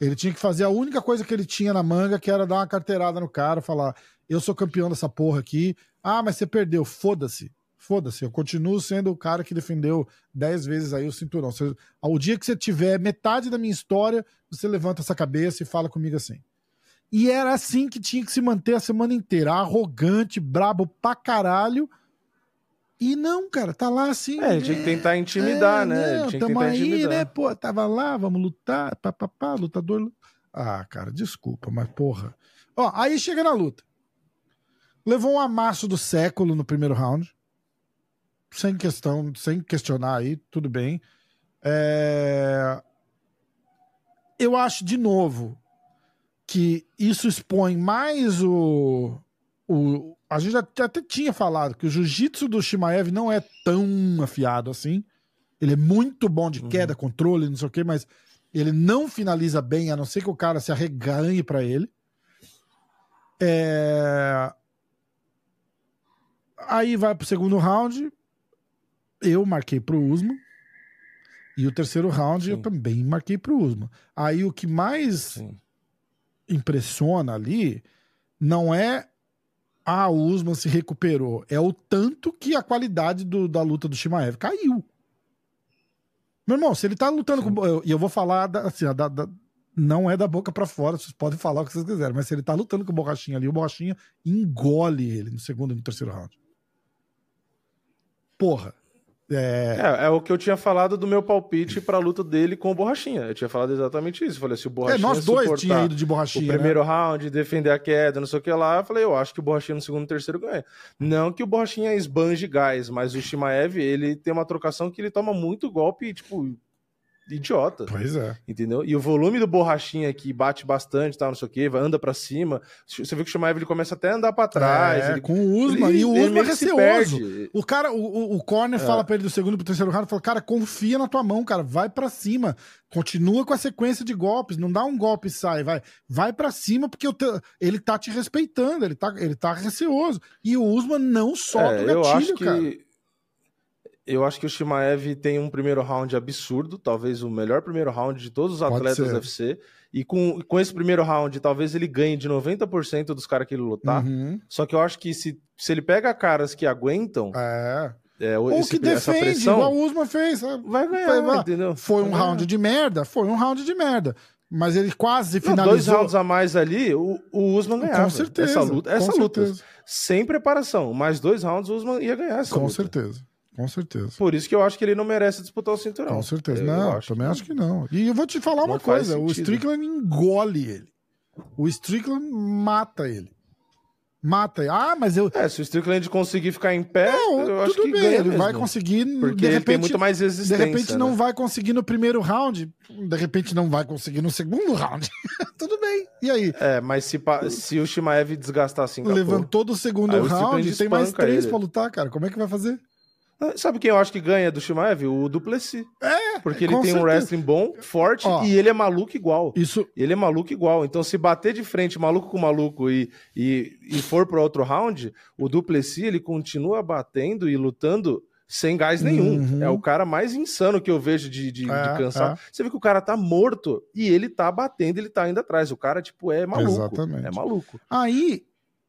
Ele tinha que fazer a única coisa que ele tinha na manga, que era dar uma carteirada no cara, falar: eu sou campeão dessa porra aqui. Ah, mas você perdeu. Foda-se. Foda-se. Eu continuo sendo o cara que defendeu dez vezes aí o cinturão. Você, ao dia que você tiver metade da minha história, você levanta essa cabeça e fala comigo assim. E era assim que tinha que se manter a semana inteira. Arrogante, brabo pra caralho. E não, cara, tá lá assim. É, tinha que tentar intimidar, é, né? Não, tinha que tamo tentar aí, intimidar. né? Pô, tava lá, vamos lutar, papapá, lutador. Ah, cara, desculpa, mas porra. Ó, aí chega na luta. Levou um amasso do século no primeiro round. Sem questão, sem questionar aí, tudo bem. É... Eu acho, de novo, que isso expõe mais o. o... A gente até, até tinha falado que o jiu-jitsu do Shimaev não é tão afiado assim. Ele é muito bom de queda, controle, não sei o quê, mas ele não finaliza bem, a não ser que o cara se arreganhe para ele. É... Aí vai pro segundo round. Eu marquei pro Usman. E o terceiro round eu Sim. também marquei pro Usman. Aí o que mais Sim. impressiona ali não é ah, o Usman se recuperou, é o tanto que a qualidade do- da luta do Shimaev caiu. Meu irmão, se ele tá lutando Sim. com. eu- E eu, vou falar da- assim, da- da- não é da boca pra fora, vocês podem falar o que vocês quiserem, mas se ele tá lutando com o Borrachinha ali, o Borrachinha engole ele no segundo e no terceiro round. Porra. É, É, é o que eu tinha falado do meu palpite pra luta dele com o Borrachinha. Eu tinha falado exatamente isso. Eu falei, se o é, Borrachinha nós dois tinha ido de o borrachinha. né? primeiro round, defender a queda, não sei o que lá, eu falei, eu acho que o Borrachinha no segundo e terceiro ganha. Não que o Borrachinha esbanje gás, mas o Shimaev, ele tem uma trocação que ele toma muito golpe, tipo, idiota. Pois é. Entendeu? E o volume do borrachinha que bate bastante, tal, não sei o que, anda pra cima. Você vê que o Shimaev ele começa até a andar pra trás. É, ele, com o Usman. ele- e o Usman é que receoso. O cara, o, o, o corner É. fala pra ele do segundo pro terceiro round, fala, cara, confia na tua mão, cara, vai pra cima, continua com a sequência de golpes, não dá um golpe e sai, vai, vai pra cima porque o teu- ele tá te respeitando, ele tá, ele tá receoso. E o Usman não solta É, o eu gatilho, acho cara. Eu acho que o Shimaev tem um primeiro round absurdo, talvez o melhor primeiro round de todos os Pode atletas ser. do UFC. E com, com esse primeiro round, talvez ele ganhe de 90% dos caras que ele lutar. Uhum. Só que eu acho que se, se ele pega caras que aguentam É. é, Ou esse- que defende, pressão, igual o Usman fez. vai ganhar, Vai, vai. entendeu? Foi Vai um ganhar. round de merda? Foi um round de merda. Mas ele quase Não, dois finalizou. rounds a mais ali, o, o Usman ganhava. com certeza. Essa luta, essa luta certeza, sem preparação, mais dois rounds o Usman ia ganhar essa Com luta. certeza. Com certeza. Por isso que eu acho que ele não merece disputar o cinturão. Com certeza. Eu não, acho também que- acho que não. E eu vou te falar uma Não faz coisa: o sentido. Strickland engole ele. O Strickland mata ele. Mata ele. Ah, mas eu. É, se o Strickland conseguir ficar em pé, Não, eu acho tudo que bem, ele vai mesmo. conseguir. Porque de ele repente, tem muito mais de resistência. repente não né? vai conseguir no primeiro round. De repente não vai conseguir no segundo round. tudo bem. E aí? É, mas se, se o Shimaev desgastar assim. Levantou do segundo o round, tem mais três ele. pra lutar, cara. Como é que vai fazer? Ah, Sabe quem eu acho que ganha do Shimaev? O Duplessis. É, Porque ele tem um certeza. wrestling bom, forte, Ó. e ele é maluco igual. Isso, Ele é maluco igual. Então, se bater de frente maluco com maluco e, e, e for para outro round, o Duplessis ele continua batendo e lutando sem gás nenhum. Uhum. É o cara mais insano que eu vejo de, de, de É, cansar. é. Você vê que o cara tá morto e ele tá batendo, ele tá indo atrás. O cara, tipo, é maluco. Exatamente. É maluco. Aí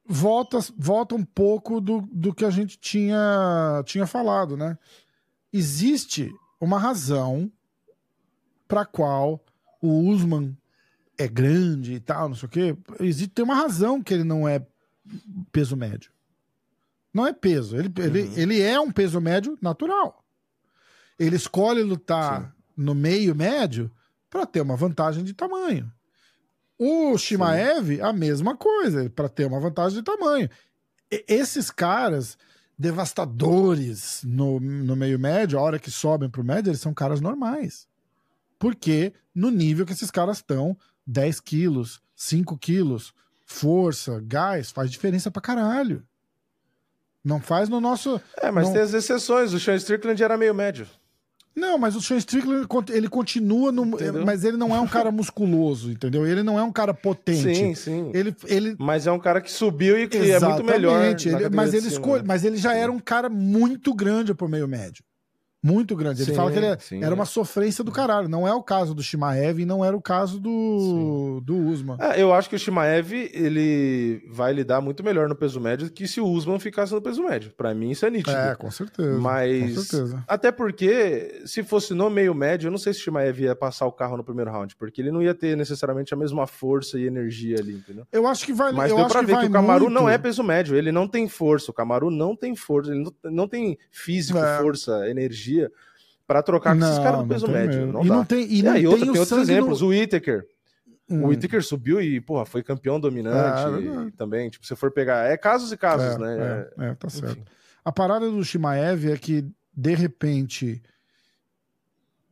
volta, volta um pouco do, do que a gente tinha, tinha falado, né? Existe uma razão para qual o Usman é grande e tal, não sei o quê. Existe, tem uma razão que ele não é peso médio. Não é peso. Ele, ele, Uhum. ele é um peso médio natural. Ele escolhe lutar no meio médio para ter uma vantagem de tamanho. O Shimaev, a mesma coisa, para ter uma vantagem de tamanho. E- esses caras devastadores no, no meio médio, a hora que sobem pro médio, eles são caras normais. Porque no nível que esses caras estão, 10 quilos, 5 quilos, força, gás, faz diferença pra caralho. Não faz no nosso. É, mas Não. tem as exceções. O Sean Strickland era meio médio. Não, mas o Sean Strickland, ele continua no. Entendeu? Mas ele não é um cara musculoso, entendeu? Ele não é um cara potente. Sim, sim. Ele, ele... Mas é um cara que subiu e que é muito melhor. Ele, mas, ele escolhe, mas ele já era um cara muito grande pro meio médio. Muito grande. Ele sim, fala que ele é, sim, era uma sofrência do caralho. Não é o caso do Shimaev e não era o caso do, do Usman. É, eu acho que o Shimaev ele vai lidar muito melhor no peso médio do que se o Usman ficasse no peso médio. Para mim isso é nítido. É, com certeza. Mas com certeza. até porque se fosse no meio médio, eu não sei se o Shimaev ia passar o carro no primeiro round, porque ele não ia ter necessariamente a mesma força e energia ali, entendeu? Eu acho que vai Mas eu deu pra ver que o Camaru muito... não é peso médio, ele não tem força. O Camaru não tem força, ele não, não tem físico, é. força, energia para trocar com esses caras do peso médio. Não e dá. não tem e, não tem, outra, tem outros exemplos. No... O Whittaker. Hum. O Whittaker subiu e, porra, foi campeão dominante é, também. Tipo, se for pegar. É casos e casos, é, né? É, é tá Enfim. certo. A parada do Shimaev é que, de repente,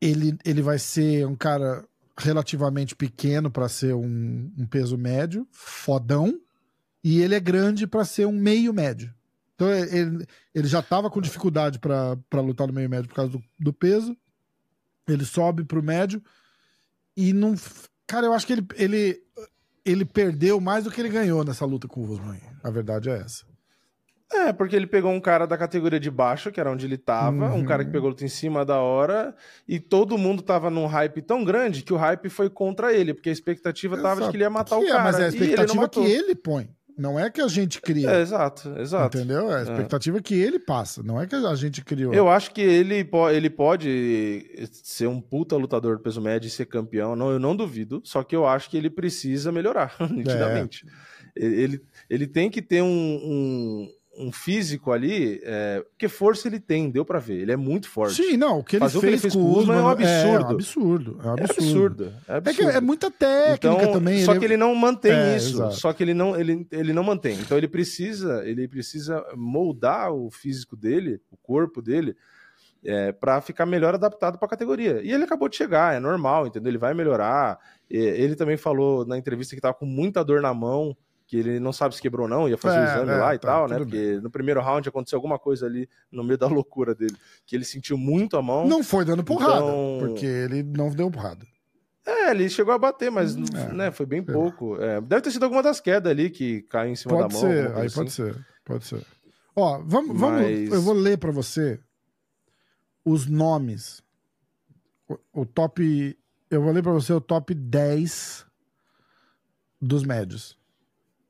ele, ele vai ser um cara relativamente pequeno para ser um, um peso médio, fodão, e ele é grande para ser um meio médio. Então ele, ele já estava com dificuldade para lutar no meio médio por causa do, do peso. Ele sobe pro médio e não. Cara, eu acho que ele, ele, ele perdeu mais do que ele ganhou nessa luta com o Usman. A verdade é essa. É, porque ele pegou um cara da categoria de baixo, que era onde ele tava, uhum. um cara que pegou luta em cima da hora, e todo mundo tava num hype tão grande que o hype foi contra ele, porque a expectativa Exato. tava de que ele ia matar que o cara. É, mas é a expectativa que ele põe. Não é que a gente cria. É, exato, exato. Entendeu? É a expectativa é. que ele passa, não é que a gente criou. Eu acho que ele, ele pode ser um puta lutador do peso médio e ser campeão, não, eu não duvido, só que eu acho que ele precisa melhorar, nitidamente. É. Ele, ele tem que ter um, um um físico ali, é, porque força ele tem, deu para ver, ele é muito forte. Sim, não, o que ele, fez, o que ele fez, com o Usman, é um absurdo. É, é um absurdo, é um absurdo. É absurdo. É, absurdo. é, é muita técnica então, também. Só ele... que ele não mantém é, isso, exato. só que ele não, ele, ele não mantém. Então ele precisa, ele precisa moldar o físico dele, o corpo dele, é, para ficar melhor adaptado para a categoria. E ele acabou de chegar, é normal, entendeu? Ele vai melhorar. Ele também falou na entrevista que estava com muita dor na mão, que ele não sabe se quebrou ou não, ia fazer é, o exame é, lá e tá, tal, né? Porque bem. no primeiro round aconteceu alguma coisa ali no meio da loucura dele, que ele sentiu muito a mão. Não foi dando porrada, então... porque ele não deu porrada. É, ele chegou a bater, mas hum, é, né, foi bem pouco. É, deve ter sido alguma das quedas ali que caiu em cima pode da mão. Ser, aí assim. pode ser, pode ser. Ó, vamos, vamos mas... eu vou ler para você os nomes. O, o top, eu vou ler para você o top 10 dos médios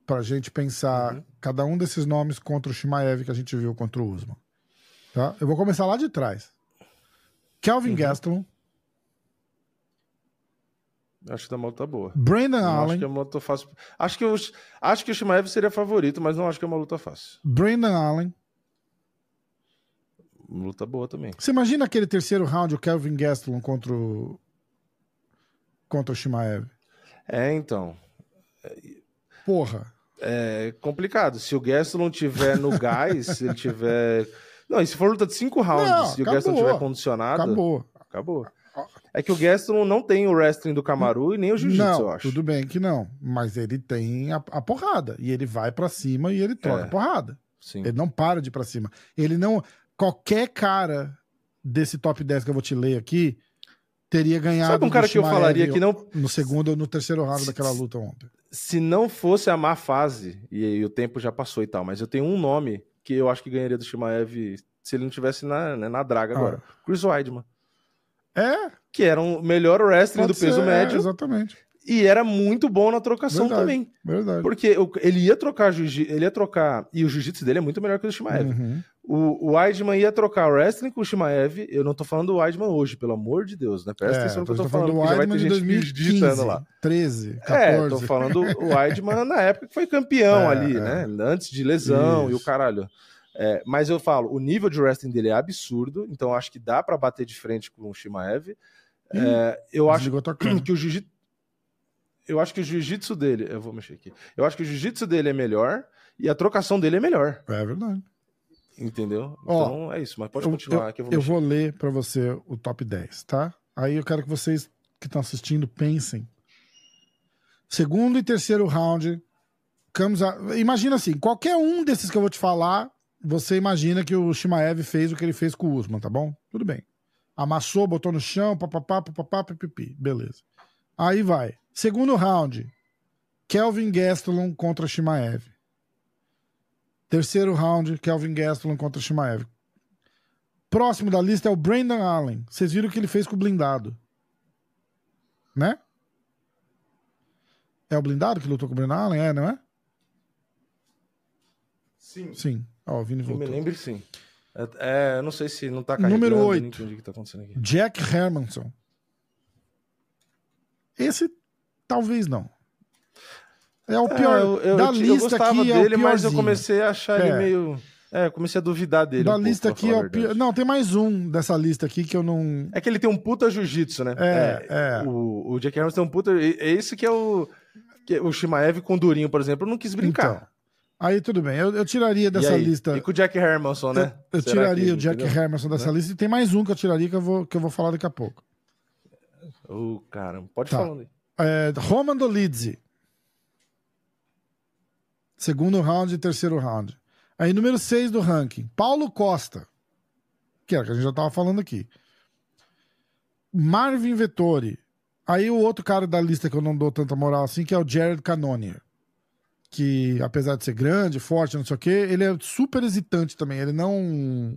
pra gente pensar uhum. cada um desses nomes contra o Shimaev que a gente viu contra o Usman. Tá? Eu vou começar lá de trás. Kelvin uhum. Gastelum. Acho que a moto tá boa. Brandon não Allen. Acho que a moto fácil. Acho que, eu, acho que o Shimaev seria favorito, mas não acho que é uma luta fácil. Brandon Allen. Luta boa também. Você imagina aquele terceiro round, o Kelvin Gastelum contra o. contra o Shimaev? É, então. Porra. É complicado. Se o Gaston não tiver no gás, se ele tiver. Não, e se for luta de cinco rounds, não, se acabou. o Gaston não tiver condicionado. Acabou. Acabou. É que o Gaston não tem o wrestling do Camaru e nem o jiu-jitsu, eu acho. Tudo bem que não. Mas ele tem a, a porrada. E ele vai para cima e ele troca é. porrada. Sim. Ele não para de ir pra cima. Ele não. Qualquer cara desse top 10 que eu vou te ler aqui teria ganhado. Sabe um cara que eu falaria que não. No segundo ou no terceiro round daquela luta ontem se não fosse a má fase, e, e, o tempo já passou e tal, mas eu tenho um nome que eu acho que ganharia do Shimaev se ele não tivesse na, né, na draga ah. agora. Chris Weidman. É? Que era o um melhor wrestling Pode do peso ser, médio. É, exatamente. E era muito bom na trocação verdade, também. Verdade. Porque ele ia trocar ele ia trocar. E o jiu-jitsu dele é muito melhor que o do Shimaev. Uhum. O, o Weidman ia trocar o wrestling com o Shimaev. Eu não tô falando do Weidman hoje, pelo amor de Deus, né? Presta é, atenção no que eu tô, tô falando, falando já vai ter gente 2015, digitando lá. 13, 14. É, tô falando o Weidman na época que foi campeão é, ali, é. né? Antes de lesão Isso. e o caralho. É, mas eu falo, o nível de wrestling dele é absurdo, então acho que dá para bater de frente com o Shimaev. É, eu acho que o jiu-jitsu eu acho que o jiu-jitsu dele, eu vou mexer aqui. Eu acho que o jiu-jitsu dele é melhor e a trocação dele é melhor. É verdade. Entendeu? Então Ó, é isso, mas pode continuar eu, que eu vou Eu vou ler para você o top 10, tá? Aí eu quero que vocês que estão assistindo pensem. Segundo e terceiro round, a... imagina assim, qualquer um desses que eu vou te falar, você imagina que o Shimaev fez o que ele fez com o Usman, tá bom? Tudo bem. Amassou, botou no chão, papapá, papapá, pipipi. Beleza. Aí vai. Segundo round. Kelvin Gastelum contra Shimaev. Terceiro round, Kelvin Gastelum contra Shimaev. Próximo da lista é o Brandon Allen. Vocês viram o que ele fez com o blindado. Né? É o blindado que lutou com o Brandon Allen? É, não é? Sim. Sim. Ó, o Vini Eu voltou. me lembro sim. É, é, eu não sei se não tá carregando. Número não oito. entendi o que tá acontecendo aqui. Jack Hermanson. Esse, talvez não. É o pior. É, eu, eu, da lista eu gostava aqui dele, é o mas eu comecei a achar É. ele meio. É, eu comecei a duvidar dele. Da um pouco, lista pra aqui é o pior. Não, tem mais um dessa lista aqui que eu não. É que ele tem um puta jiu-jitsu, né? É, é. O, o Jack Hermanson tem um puta. e- É esse que é o. Que é o Shimaev com o Durinho, por exemplo, eu não quis brincar. Então, aí tudo bem. Eu, eu tiraria E dessa aí? lista. E com o Jack Hermanson, né? Eu, tiraria o Jack entendeu? Hermanson dessa Né? lista. E tem mais um que eu tiraria que eu vou, que eu vou falar daqui a pouco. Ô, cara, pode Tá. falar aí. É, Roman Dolidze. Segundo round e terceiro round. Aí, número 6 do ranking. Paulo Costa. Que é o que a gente já tava falando aqui. Marvin Vettori. Aí o outro cara da lista que eu não dou tanta moral assim, que é o Jared Cannonier. Que, apesar de ser grande, forte, não sei o quê, ele é super hesitante também. Ele não.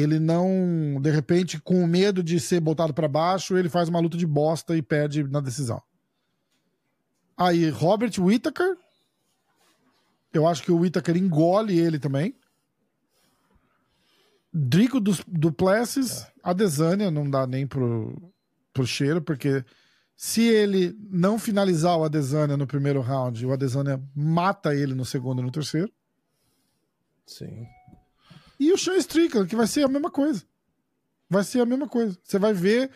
Ele não. De repente, com medo de ser botado pra baixo, ele faz uma luta de bosta e perde na decisão. Aí, Robert Whittaker. Eu acho que o Whittaker engole ele também. Drico dos Duplessis, a Desânia não dá nem pro, pro cheiro, porque se ele não finalizar o Adesanya no primeiro round, o Adesanya mata ele no segundo e no terceiro. Sim. E o Sean Strickland, que vai ser a mesma coisa. Vai ser a mesma coisa. Você vai ver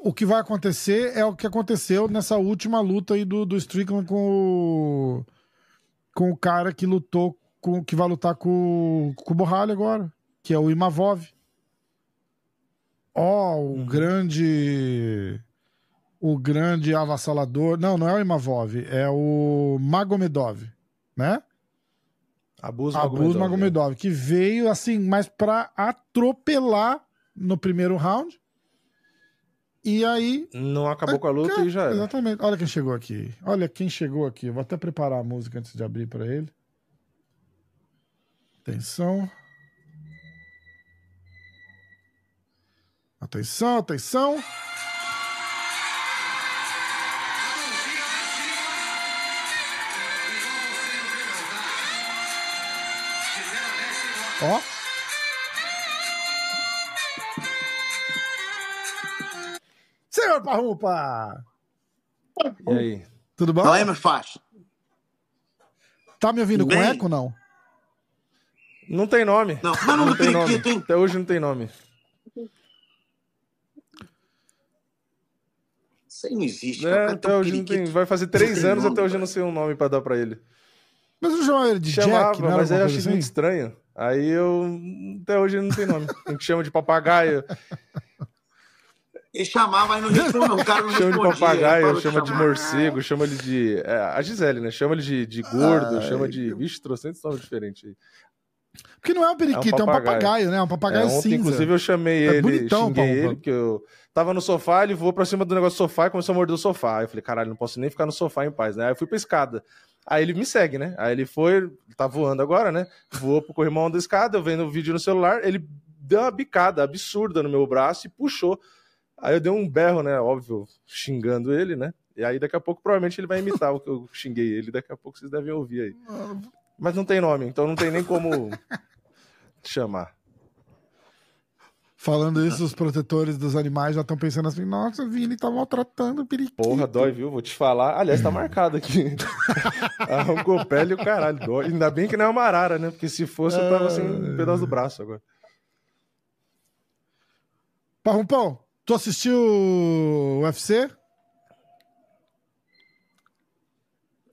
o que vai acontecer é o que aconteceu nessa última luta aí do, do Strickland com o, com o cara que lutou com que vai lutar com, com o Borralho agora, que é o Imavov. Ó, o Uhum. grande o grande avassalador. Não, não é o Imavov, é o Magomedov, né? Abuso, Abuso Magomedov, Magomedov, que veio assim, mas pra atropelar no primeiro round. E aí. né? Não acabou com a luta e já era. Exatamente. Olha quem chegou aqui. Olha quem chegou aqui. Eu vou até preparar a música antes de abrir pra ele. Atenção. Atenção, atenção. Ó. Senhor Parrupa! E aí? Tudo bom? Não é mais fácil. Tá me ouvindo com Bem. eco, não? Não tem nome. Não, mas não tem nome. hein? Até hoje não tem nome. Isso aí não existe. É, cara. até hoje não tem. Vai fazer três tem anos nome, até hoje eu não sei um nome pra dar pra ele. Mas eu chamava ele de Chamava, Jack, não mas eu achei coisa muito assim? estranho. Aí eu. Até hoje ele não tem nome. A gente chama de papagaio. Ele chamava, mas não respondia. O cara não chama de papagaio, chama de chamar. morcego, chama ele de. é, a Gisele, né? Chama ele de, de gordo, Ai, chama de. Vixe, trocentos nomes diferentes aí. Porque não é um periquito, é um papagaio, papagaio. né? É um papagaio É, ontem, cinza. inclusive, eu chamei É ele, bonitão, xinguei Paulo. ele, porque eu tava no sofá, ele voou pra cima do negócio do sofá e começou a morder o sofá. Aí eu falei, caralho, não posso nem ficar no sofá em paz, né? Aí eu fui pra escada. Aí ele me segue, né? Aí ele foi, tá voando agora, né? Voou pro corrimão da escada, eu vendo o vídeo no celular, ele deu uma bicada absurda no meu braço e puxou. Aí eu dei um berro, né? Óbvio, xingando ele, né? E aí daqui a pouco provavelmente ele vai imitar o que eu xinguei ele, daqui a pouco vocês devem ouvir aí. Mas não tem nome, então não tem nem como chamar. Falando isso, os protetores dos animais já estão pensando assim: nossa, Vini tá maltratando o periquito. Porra, dói, viu? Vou te falar. Aliás, tá marcado aqui. Arrancou pele e o caralho. Dói. Ainda bem que não é uma arara, né? Porque se fosse, eu tava sem um pedaço do braço agora. Parrumpão, tu assistiu o UFC?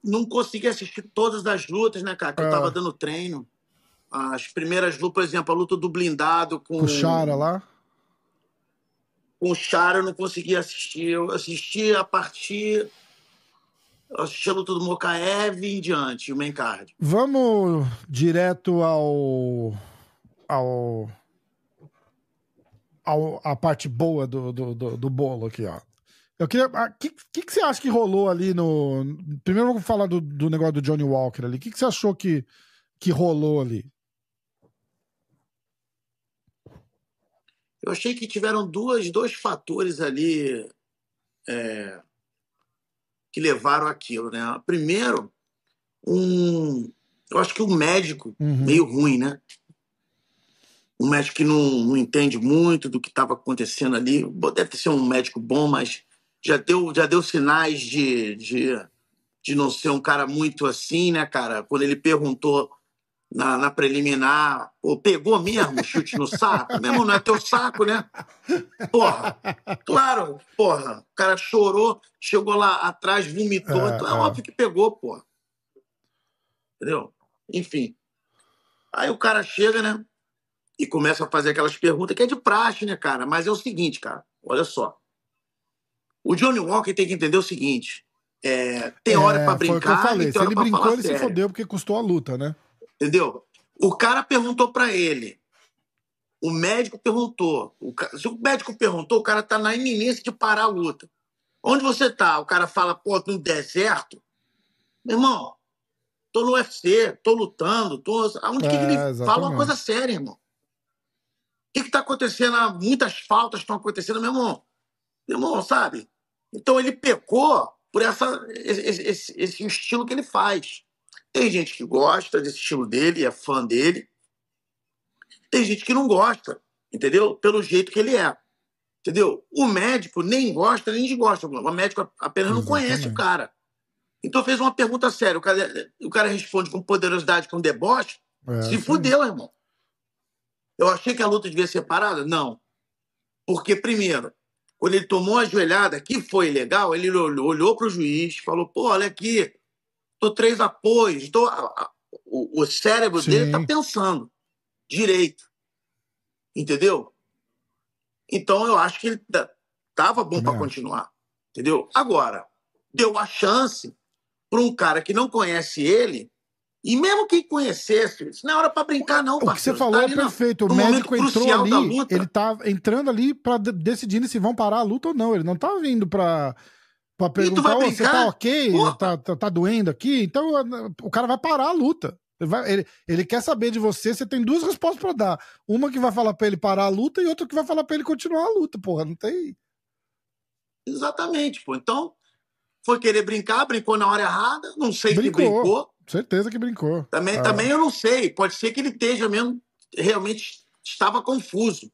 Não consegui assistir todas as lutas, né, cara? Que Ah. eu tava dando treino. As primeiras lutas, por exemplo, a luta do blindado com, Com o Chara lá? com o Chara, eu não consegui assistir. Eu assisti a partir. Eu assisti a luta do Mokaev e em diante, o main card. Vamos direto ao. ao. a, a parte boa do, do, do, do bolo aqui, ó. Eu queria. O ah, que, que, que, você acha que rolou ali no. Primeiro vamos falar do, do negócio do Johnny Walker ali. O que, que você achou que, que rolou ali? Eu achei que tiveram duas, dois fatores ali é, que levaram aquilo, né? Primeiro, um, eu acho que o um médico uhum. meio ruim, né? Um médico que não, não entende muito do que estava acontecendo ali. Deve ser um médico bom, mas já deu, já deu sinais de, de, de não ser um cara muito assim, né, cara? Quando ele perguntou na, na preliminar, pô, pegou mesmo chute no saco? Mesmo não é teu saco, né? Porra, claro, porra. O cara chorou, chegou lá atrás, vomitou. É, então é, é óbvio que pegou, porra. Entendeu? Enfim. Aí o cara chega, né? E começa a fazer aquelas perguntas que é de praxe, né, cara? Mas é o seguinte, cara, olha só. O Johnny Walker tem que entender o seguinte: é, tem hora é, para brincar. Foi o que eu falei. Se ele brincou, ele sério. se fodeu porque custou a luta, né? Entendeu? O cara perguntou para ele. O médico perguntou. O, se o médico perguntou, o cara tá na iminência de parar a luta. Onde você tá? O cara fala, pô, no deserto. Meu irmão, tô no UFC, tô lutando, tô. Onde é, que ele exatamente. fala uma coisa séria, irmão? O que, que tá acontecendo? Muitas faltas estão acontecendo, meu irmão. Meu irmão, sabe? Então ele pecou por essa, esse, esse, esse estilo que ele faz. Tem gente que gosta desse estilo dele, é fã dele. Tem gente que não gosta, entendeu? Pelo jeito que ele é. Entendeu? O médico nem gosta, nem desgosta. O médico apenas não conhece o cara. Então fez uma pergunta séria. O cara, o cara responde com poderosidade, com deboche. É, se fudeu, irmão. Eu achei que a luta devia ser parada? Não. Porque, primeiro, quando ele tomou a joelhada, que foi legal, ele olhou, olhou para o juiz, falou: pô, olha aqui, tô três apoios. Tô... O, o cérebro Sim. dele está pensando direito. Entendeu? Então eu acho que ele tava bom para continuar. Entendeu? Agora, deu a chance para um cara que não conhece ele, e mesmo quem conhecesse, isso não hora para brincar, não, parceiro. O que você falou tá é perfeito. o médico entrou ali, ele tá entrando ali para decidir se vão parar a luta ou não. Ele não tá vindo para para perguntar, oh, você tá ok? Tá, tá, tá, doendo aqui? Então o cara vai parar a luta. Ele, vai, ele, ele quer saber de você, você tem duas respostas para dar. Uma que vai falar para ele parar a luta e outra que vai falar para ele continuar a luta, porra. Não tem. Exatamente, pô. Então, foi querer brincar, brincou na hora errada, não sei brincou. se brincou. Certeza que brincou. Também, ah. também eu não sei, pode ser que ele esteja mesmo, realmente estava confuso.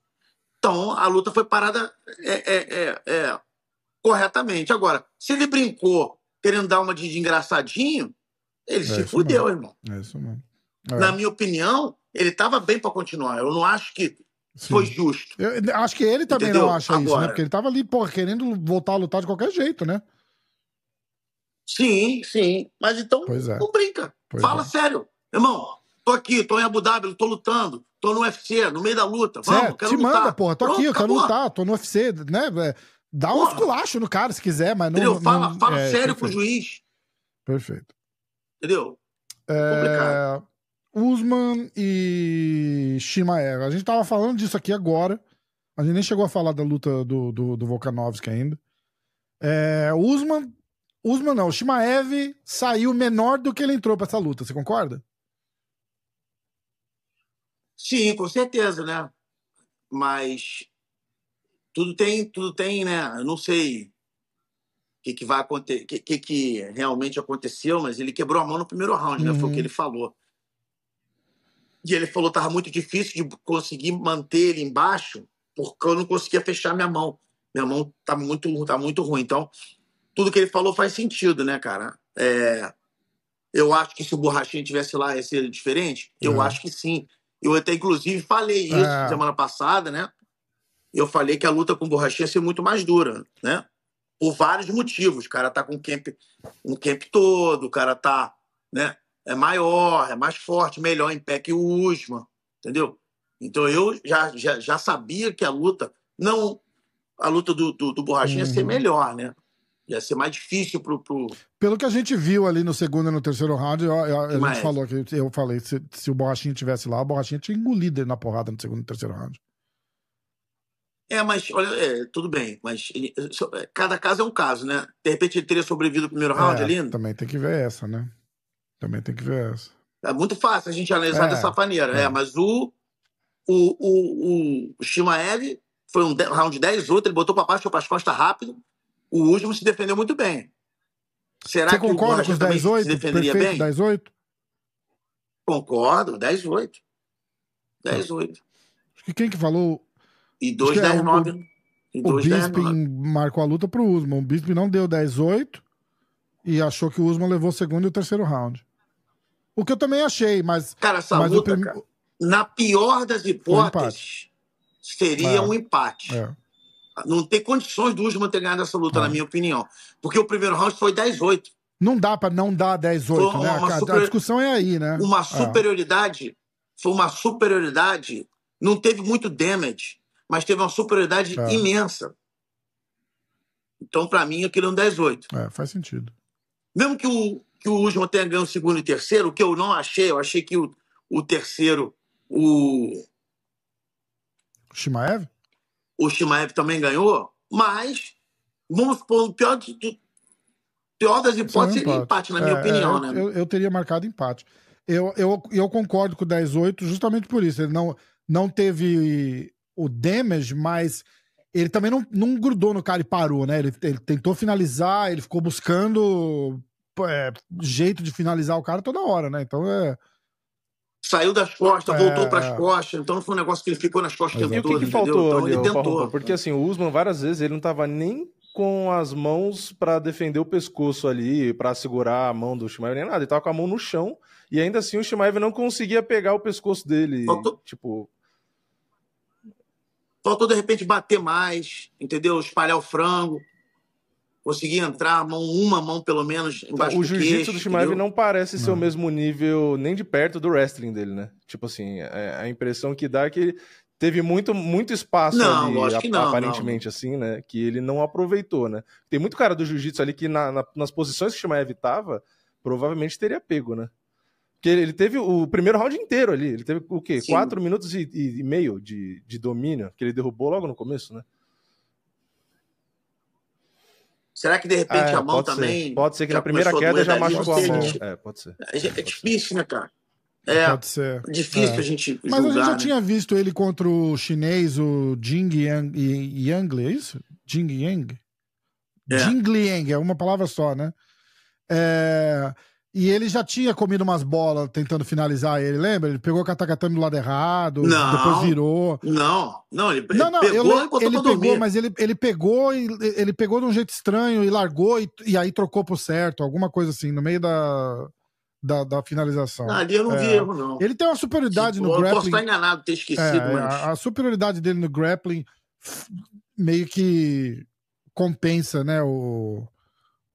Então, a luta foi parada é, é, é, é, corretamente. Agora, se ele brincou querendo dar uma de, engraçadinho, ele é se fudeu, mesmo. irmão. É isso mesmo. Na minha opinião, ele estava bem para continuar. Eu não acho que Sim. foi justo. Eu acho que ele também Entendeu? não acha Agora, isso, né? Porque ele estava ali, porra, querendo voltar a lutar de qualquer jeito, né? Sim, sim. Mas então é. não brinca. Pois Fala é. sério. Irmão, tô aqui, tô em Abu Dhabi, tô lutando, tô no UFC, no meio da luta. Vamos, certo. quero Te lutar. manda, porra, tô Pronto, aqui, eu quero lutar, tô no UFC, né? Dá um esculacho no cara se quiser, mas não. Entendeu? Fala, não, fala é, sério perfeito. com o juiz. Perfeito. Entendeu? É... Complicado. Usman e Shimaev. A gente tava falando disso aqui agora. A gente nem chegou a falar da luta do, do, do Volkanovski ainda. É, Usman Usman não, Shimaev saiu menor do que ele entrou para essa luta, você concorda? Sim, com certeza, né? Mas tudo tem, tudo tem, né? Eu não sei o que, que vai acontecer, o que, que, que, realmente aconteceu, mas ele quebrou a mão no primeiro round, né? Foi o que uhum. ele falou. E ele falou que estava muito difícil de conseguir manter ele embaixo, porque eu não conseguia fechar minha mão. Minha mão tá muito, tá muito ruim. Então, tudo que ele falou faz sentido, né, cara? É, eu acho que se o Borrachinha tivesse lá ia ser diferente. Eu uhum. acho que sim. Eu até, inclusive, falei isso é. semana passada, né? Eu falei que a luta com o Borrachinha ia ser muito mais dura, né? Por vários motivos. O cara tá com o camp, um camp todo, o cara tá, né? É maior, é mais forte, melhor em pé que o Usman, entendeu? Então eu já, já, já sabia que a luta, não a luta do, do, do Borrachinha uhum. ia ser uhum. melhor, né? ia ser mais difícil pro, pro... Pelo que a gente viu ali no segundo e no terceiro round, eu, eu, a Mas... gente falou que eu falei, se, se o Borrachinha tivesse lá, o Borrachinha tinha engolido ele na porrada no segundo e terceiro round. É, mas olha, é, tudo bem, mas ele- so- é, cada caso é um caso, né? De repente ele teria sobrevivido ao primeiro round É, ali. Também tem que ver essa, né? Também tem que ver essa. É muito fácil a gente analisar É, dessa maneira, é. é. mas o, o, o, o Shimaev foi um de- round 10-8, ele botou pra baixo, foi pras costas rápido. O Usman se defendeu muito bem. Será Você que concorda o com os Borja também 10-8? se defenderia Perfeito, bem? 10-8? Concordo, 10-8. 10-8. Acho que quem que falou? E Acho que é, 2-10-9. E O 2-10-9. Bisping marcou a luta pro Usman. O Bisping não deu 10-8 e achou que o Usman levou o segundo e o terceiro round. O que eu também achei, mas. Cara, essa mas o luta, prim- cara, na pior das hipóteses, seria É. um empate. É. Não tem condições do Usman ter ganhado essa luta, É. na minha opinião. Porque o primeiro round foi 10-8. Não dá pra não dar 10-8, Foi né? uma A- a, super- discussão é aí, né? Uma É. superioridade, foi uma superioridade, não teve muito damage, mas teve uma superioridade É. imensa. Então, pra mim, aquilo é um 10-8. É, faz sentido. Mesmo que o, que o Usman tenha ganho o segundo e terceiro, o que eu não achei, eu achei que o, o terceiro, o, Shimaev? o Shimaev também ganhou, mas vamos pôr o pior, de- de- pior das hipóteses seria empate, na minha É, opinião, é, né? eu, eu teria marcado empate. Eu, eu, eu concordo com o 10-8 justamente por isso. Ele não, não teve o damage, mas ele também não, não grudou no cara e parou, né? Ele, ele tentou finalizar, ele ficou buscando é, jeito de finalizar o cara toda hora, né? Então é. Saiu das costas, É, voltou para é. as costas, então não foi um negócio que ele ficou nas costas o Exato. E o que, que faltou Então ali, ele tentou. Parrupa? Porque assim, o Usman várias vezes ele não tava nem com as mãos pra defender o pescoço ali, pra segurar a mão do Shimaev, nem nada. Ele tava com a mão no chão e ainda assim o Shimaev não conseguia pegar o pescoço dele. Faltou- Tipo, Faltou, de repente, bater mais, entendeu? Espalhar o frango. Conseguir entrar, mão, uma mão pelo menos, embaixo o do jiu-jitsu queixo, do Shimaev não parece ser o Não. mesmo nível nem de perto do wrestling dele, né? Tipo assim, é- a impressão que dá é que ele teve muito, muito espaço Não, ali, lógico que não, aparentemente, assim, né? Que ele não aproveitou, né? Tem muito cara do jiu-jitsu ali que na- na- nas posições que o Shimaev tava, provavelmente teria pego, né? Porque ele, teve o primeiro round inteiro ali. Ele teve o quê? Sim. Quatro minutos e, e- e meio de, de domínio, que ele derrubou logo no começo, né? Será que, de repente, É, a mão pode também... Ser. Pode ser que na primeira queda já machucou a mão. gente. É, pode ser. É, é difícil, né, cara? É, Pode ser. difícil É. a gente Mas a julgar, gente já né? tinha visto ele contra o chinês, o Jing Yang, Yang é isso? Jing Yang? É. Jing Liang, é uma palavra só, né? É, E ele já tinha comido umas bolas tentando finalizar ele, lembra? Ele pegou o katakatame do lado errado, Não. depois virou. Não, não, ele Não, não, pegou eu, e ele pegou, dormir. mas ele, ele pegou e ele pegou de um jeito estranho e largou e, e aí trocou pro certo, alguma coisa assim, no meio da, da, da finalização. Ali eu não vi É. erro, não. Ele tem uma superioridade no eu posso grappling. estar enganado, ter esquecido, É, mas... a, a superioridade dele no grappling meio que compensa, né, o,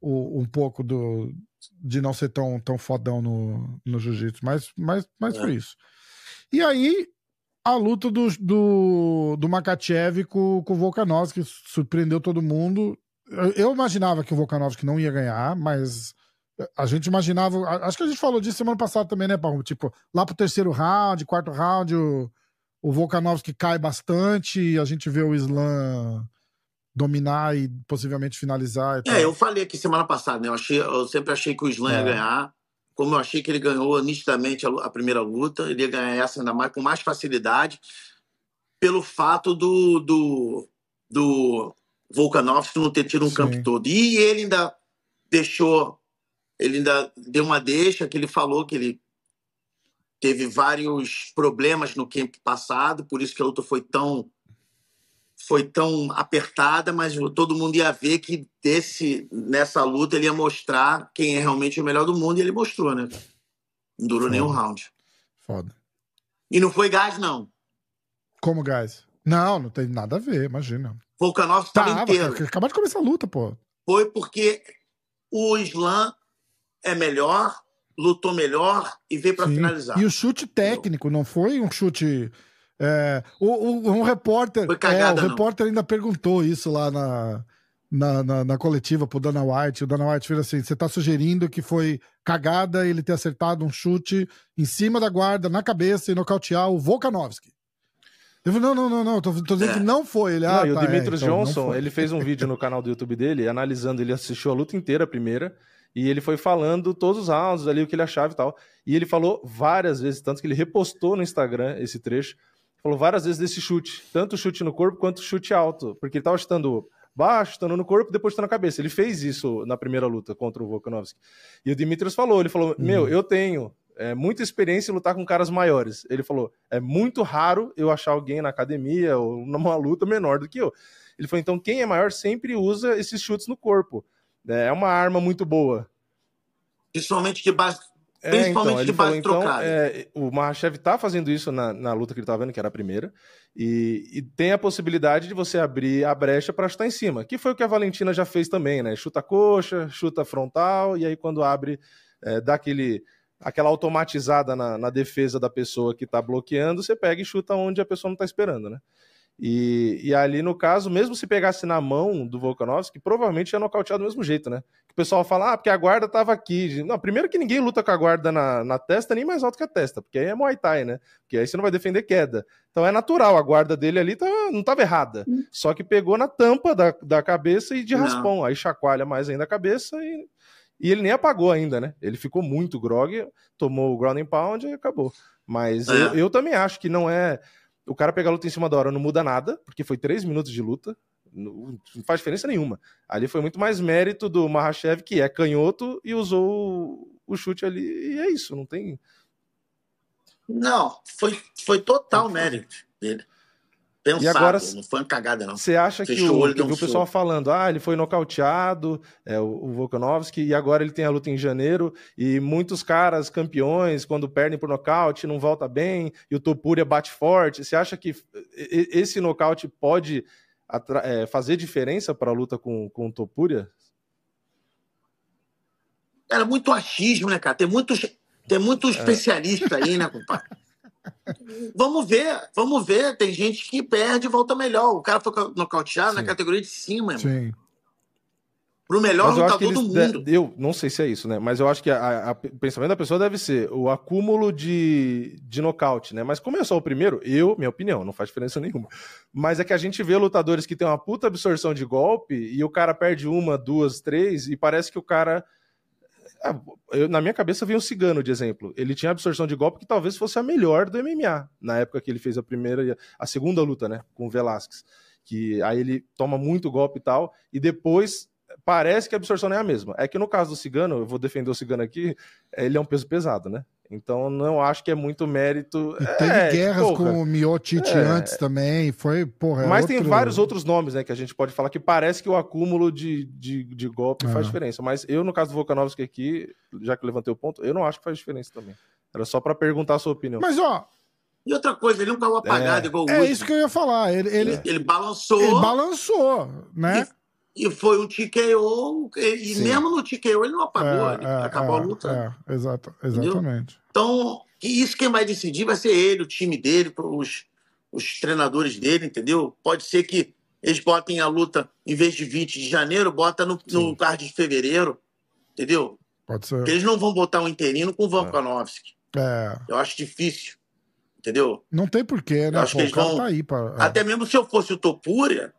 o- um pouco do de não ser tão, tão fodão no, no jiu-jitsu, mas, mas, mas É. foi isso. E aí, a luta do, do, do Makachev com, com o Volkanovski surpreendeu todo mundo. Eu, eu imaginava que o Volkanovski não ia ganhar, mas a gente imaginava. Acho que a gente falou disso semana passada também, né, Paulo? Tipo, lá pro terceiro round, quarto round, o, o Volkanovski cai bastante e a gente vê o Islam dominar e possivelmente finalizar. É, eu falei aqui semana passada, né? Eu, achei, eu sempre achei que o Islam É. ia ganhar. Como eu achei que ele ganhou nitidamente a, a primeira luta, ele ia ganhar essa ainda mais com mais facilidade, pelo fato do, do, do Volkanovski não ter tido um Sim. campo todo. E ele ainda deixou, ele ainda deu uma deixa que ele falou que ele teve vários problemas no campo passado, por isso que a luta foi tão foi tão apertada, mas todo mundo ia ver que desse, nessa luta ele ia mostrar quem é realmente o melhor do mundo, e ele mostrou, né? Não durou Foda. nenhum round. Foda. E não foi gás, não. Como, guys? Não, não tem nada a ver, imagina. Volkanovski estava Tava, inteiro. cara, acabou de começar a luta, pô. Foi porque o Islam é melhor, lutou melhor e veio para finalizar. E o chute técnico, não foi um chute. É, o, o- um repórter. Foi cagada, é, o não. repórter ainda perguntou isso lá na, na, na, na coletiva pro Dana White. O Dana White fez assim: você tá sugerindo que foi cagada ele ter acertado um chute em cima da guarda, na cabeça e nocautear o Volkanovski. Ele falou, não, não, não, não, tô, tô dizendo É. que não foi. Ele, Não, ah, e o tá, é, então não Johnson, foi. ele fez um vídeo no canal do YouTube dele, analisando, ele assistiu a luta inteira, a primeira, e ele foi falando todos os rounds ali, o que ele achava e tal. E ele falou várias vezes, tanto que ele repostou no Instagram esse trecho, falou várias vezes desse chute, tanto chute no corpo quanto chute alto, porque ele tava chutando baixo, chutando no corpo, depois chutando na cabeça. Ele fez isso na primeira luta contra o Volkanovski. E o Dimitrios falou, ele falou, meu, eu tenho é, muita experiência em lutar com caras maiores. Ele falou, é muito raro eu achar alguém na academia ou numa luta menor do que eu. Ele falou, então quem é maior sempre usa esses chutes no corpo. É uma arma muito boa. Principalmente de base. É, Principalmente ele de base falou, trocada. é, o Mahashev tá fazendo isso na, na luta que ele tá vendo, que era a primeira, e, e tem a possibilidade de você abrir a brecha para chutar em cima, que foi o que a Valentina já fez também, né? Chuta a coxa, chuta frontal, e aí quando abre, é, dá aquele, aquela automatizada na, na defesa da pessoa que tá bloqueando, você pega e chuta onde a pessoa não tá esperando, né? E, e ali, no caso, mesmo se pegasse na mão do Volkanovski, provavelmente ia nocautear do mesmo jeito, né? Que o pessoal fala, ah, porque a guarda tava aqui. Não, primeiro que ninguém luta com a guarda na, na testa, nem mais alto que a testa, porque aí é Muay Thai, né? Porque aí você não vai defender queda. Então é natural, a guarda dele ali tá, não tava errada. Só que pegou na tampa da, da cabeça e de Não. raspão. Aí chacoalha mais ainda a cabeça e, e ele nem apagou ainda, né? Ele ficou muito grog, tomou o ground and pound e acabou. Mas É. eu, eu também acho que não é. O cara pegar a luta em cima da hora não muda nada, porque foi três minutos de luta. Não faz diferença nenhuma. Ali foi muito mais mérito do Mahashev, que é canhoto, e usou o- o chute ali. E é isso, não tem. Não, foi, foi total mérito dele. Pensado, E agora- não foi uma cagada, não. Você acha que Fechou o o, olho, que um o pessoal falando, ah, ele foi nocauteado, é, o, o Volkanovski, e agora ele tem a luta em janeiro, e muitos caras campeões, quando perdem por nocaute, não volta bem, e o Topuria bate forte. Você acha que esse nocaute pode é, fazer diferença para a luta com, com o Topuria? Era muito achismo, né, cara? Tem muitos, tem muito É. especialista aí, né, compadre? Vamos ver, vamos ver. Tem gente que perde e volta melhor. O cara foi nocauteado na Sim. categoria de cima, irmão. Sim. Pro melhor eu lutador do mundo. de- Eu não sei se é isso, né? Mas eu acho que a- a- o pensamento da pessoa deve ser o acúmulo de, de nocaute, né? Mas como é só o primeiro, eu, minha opinião, não faz diferença nenhuma. Mas é que a gente vê lutadores que têm uma puta absorção de golpe e o cara perde uma, duas, três, e parece que o cara. Ah, eu- na minha cabeça vem o Cigano de exemplo. Ele tinha absorção de golpe que talvez fosse a melhor do MMA, na época que ele fez a primeira e a, a segunda luta, né? Com o Velasquez. Que aí ele toma muito golpe e tal, e depois parece que a absorção não é a mesma. É que no caso do Cigano, eu vou defender o Cigano aqui, ele é um peso pesado, né? Então não acho que é muito mérito. E teve É, guerras porra. com o Miotite É. antes também. Foi, porra. é Mas tem outro- vários outros nomes, né, que a gente pode falar que parece que o acúmulo de, de, de golpe É. faz diferença. Mas eu, no caso do Volkanovski aqui, já que eu levantei o ponto, eu não acho que faz diferença também. Era só pra perguntar a sua opinião. Mas, ó, E outra coisa, ele não caiu apagado igual o é último. isso que eu ia falar. Ele, ele, Ele, ele balançou ele balançou, né? e foi um TKO. E, e Sim. mesmo no TKO ele não apagou. ele acabou a luta. É, exato, exatamente. Então, e isso quem vai decidir vai ser ele, o time dele, os, os treinadores dele, entendeu? Pode ser que eles botem a luta, em vez de 20 de janeiro, bota no, no card de fevereiro, entendeu? Pode ser. Porque eles não vão botar um interino com o Volkanovski. É, Eu acho difícil, entendeu? não tem porquê, né? Eu acho Pô, que o eles vão- tá aí pra. é. Até mesmo se eu fosse o Topuria,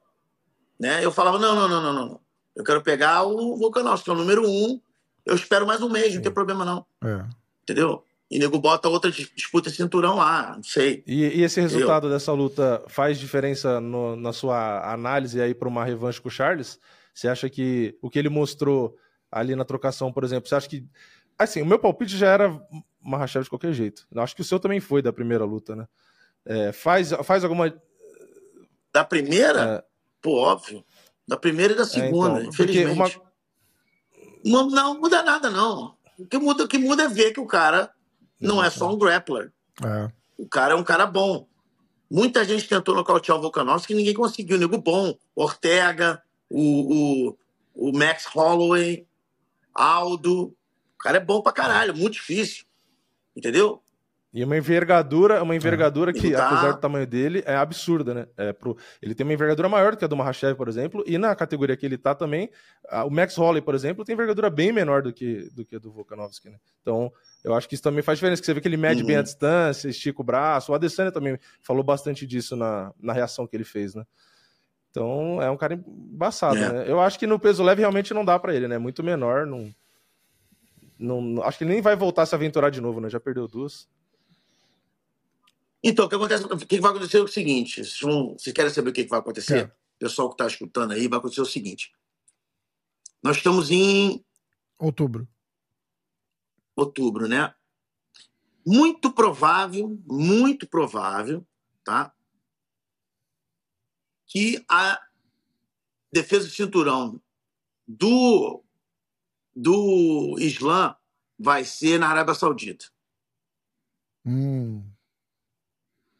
né? Eu falava, não, não, não, não, não. Eu quero pegar o Volkanovski, que é o número um. Eu espero mais um mês, não tem problema não, É. entendeu? E nego bota outra dis- disputa cinturão lá, não sei. E, e esse resultado dessa luta faz diferença no- na sua análise aí para uma revanche com o Charles? Você acha que o que ele mostrou ali na trocação, por exemplo, você acha que. Assim, o meu palpite já era Mahashev de qualquer jeito. Eu acho que o seu também foi da primeira luta, né? É, faz, faz alguma. Da primeira, É, pô, óbvio. Da primeira e da segunda, então, porque infelizmente. Não, não muda nada, não. O que muda, o que muda é ver que o cara não é só um grappler. É. O cara é um cara bom. Muita gente tentou nocautear o Volkanovski e ninguém conseguiu. Nego bom. Ortega, o, o, o Max Holloway, Aldo. O cara é bom pra caralho, muito difícil. Entendeu? E uma envergadura, uma envergadura que, Ele tá- apesar do tamanho dele, é absurda, né? É pro... Ele tem uma envergadura maior do que a do Mahashev, por exemplo, e na categoria que ele tá também, a- o Max Holloway, por exemplo, tem envergadura bem menor do que, do que a do Volkanovski, né? Então, Eu acho que isso também faz diferença, que você vê que ele mede Uhum. bem a distância, estica o braço. O Adesanya também falou bastante disso na, na reação que ele fez, né? Então é um cara embaçado, É. né? Eu acho que no peso leve realmente não dá pra ele, né? Muito menor, não, não, não- acho que ele nem vai voltar a se aventurar de novo, né? Já perdeu duas. Então, o que, acontece, o que vai acontecer é o seguinte: vocês, vão- vocês querem saber o que vai acontecer? Quero. O pessoal que está escutando aí, vai acontecer o seguinte. Nós estamos em Outubro. outubro, né? Muito provável, muito provável, tá? Que a defesa de cinturão do, do Islã vai ser na Arábia Saudita, Hum,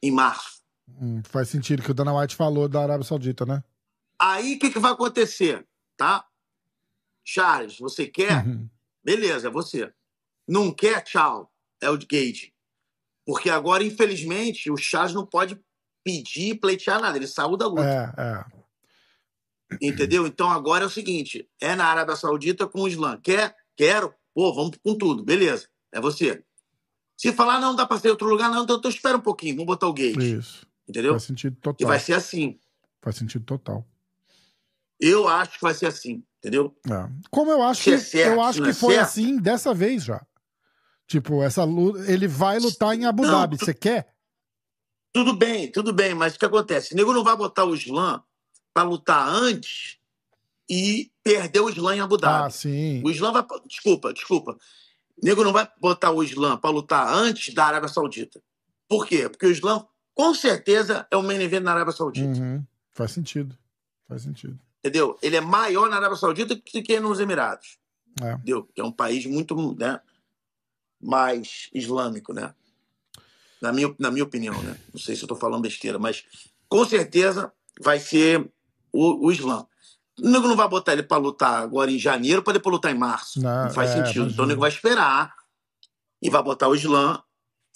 em março. hum, faz sentido que o Dana White falou da Arábia Saudita, né? Aí o que, que vai acontecer, tá? Charles, você quer? Uhum. Beleza, é você. Não quer? Tchau. É o Gage. Porque agora, infelizmente, o Charles não pode pedir, pleitear nada. Ele saiu da luta. É, é. Entendeu? Então agora é o seguinte: é na Arábia Saudita com o Islã. Quer? Quero? Pô, vamos com tudo. Beleza. É você. Se falar, não, dá pra ser outro lugar, não, então, então espera um pouquinho, vamos botar o Gage. Isso. Entendeu? Faz sentido E total. vai ser assim. Faz sentido total. Eu acho que vai ser assim. Entendeu? É. Como eu acho Se que é certo, eu acho que é foi certo. assim dessa vez já. Tipo, essa luta, ele vai lutar em Abu Não, Dhabi. Você quer? Tudo bem, tudo bem, mas o que acontece? O nego não vai botar o Islã pra lutar antes e perder o Islã em Abu Dhabi. Ah, sim. O Islã vai. Desculpa, desculpa. O nego não vai botar o Islã para lutar antes da Arábia Saudita. Por quê? Porque o Islã, com certeza, é o main event na Arábia Saudita. Uhum. Faz sentido. Faz sentido. Entendeu? Ele é maior na Arábia Saudita do que nos Emirados. É. Entendeu? Que é um país muito né, mais islâmico, né? Na minha, na minha opinião, né? Não sei se eu estou falando besteira, mas com certeza vai ser o, o Islã. O nego não vai botar ele para lutar agora em janeiro para depois lutar em março. Não, Não, faz é, sentido. Então imagino. o nego vai esperar e vai botar o Islã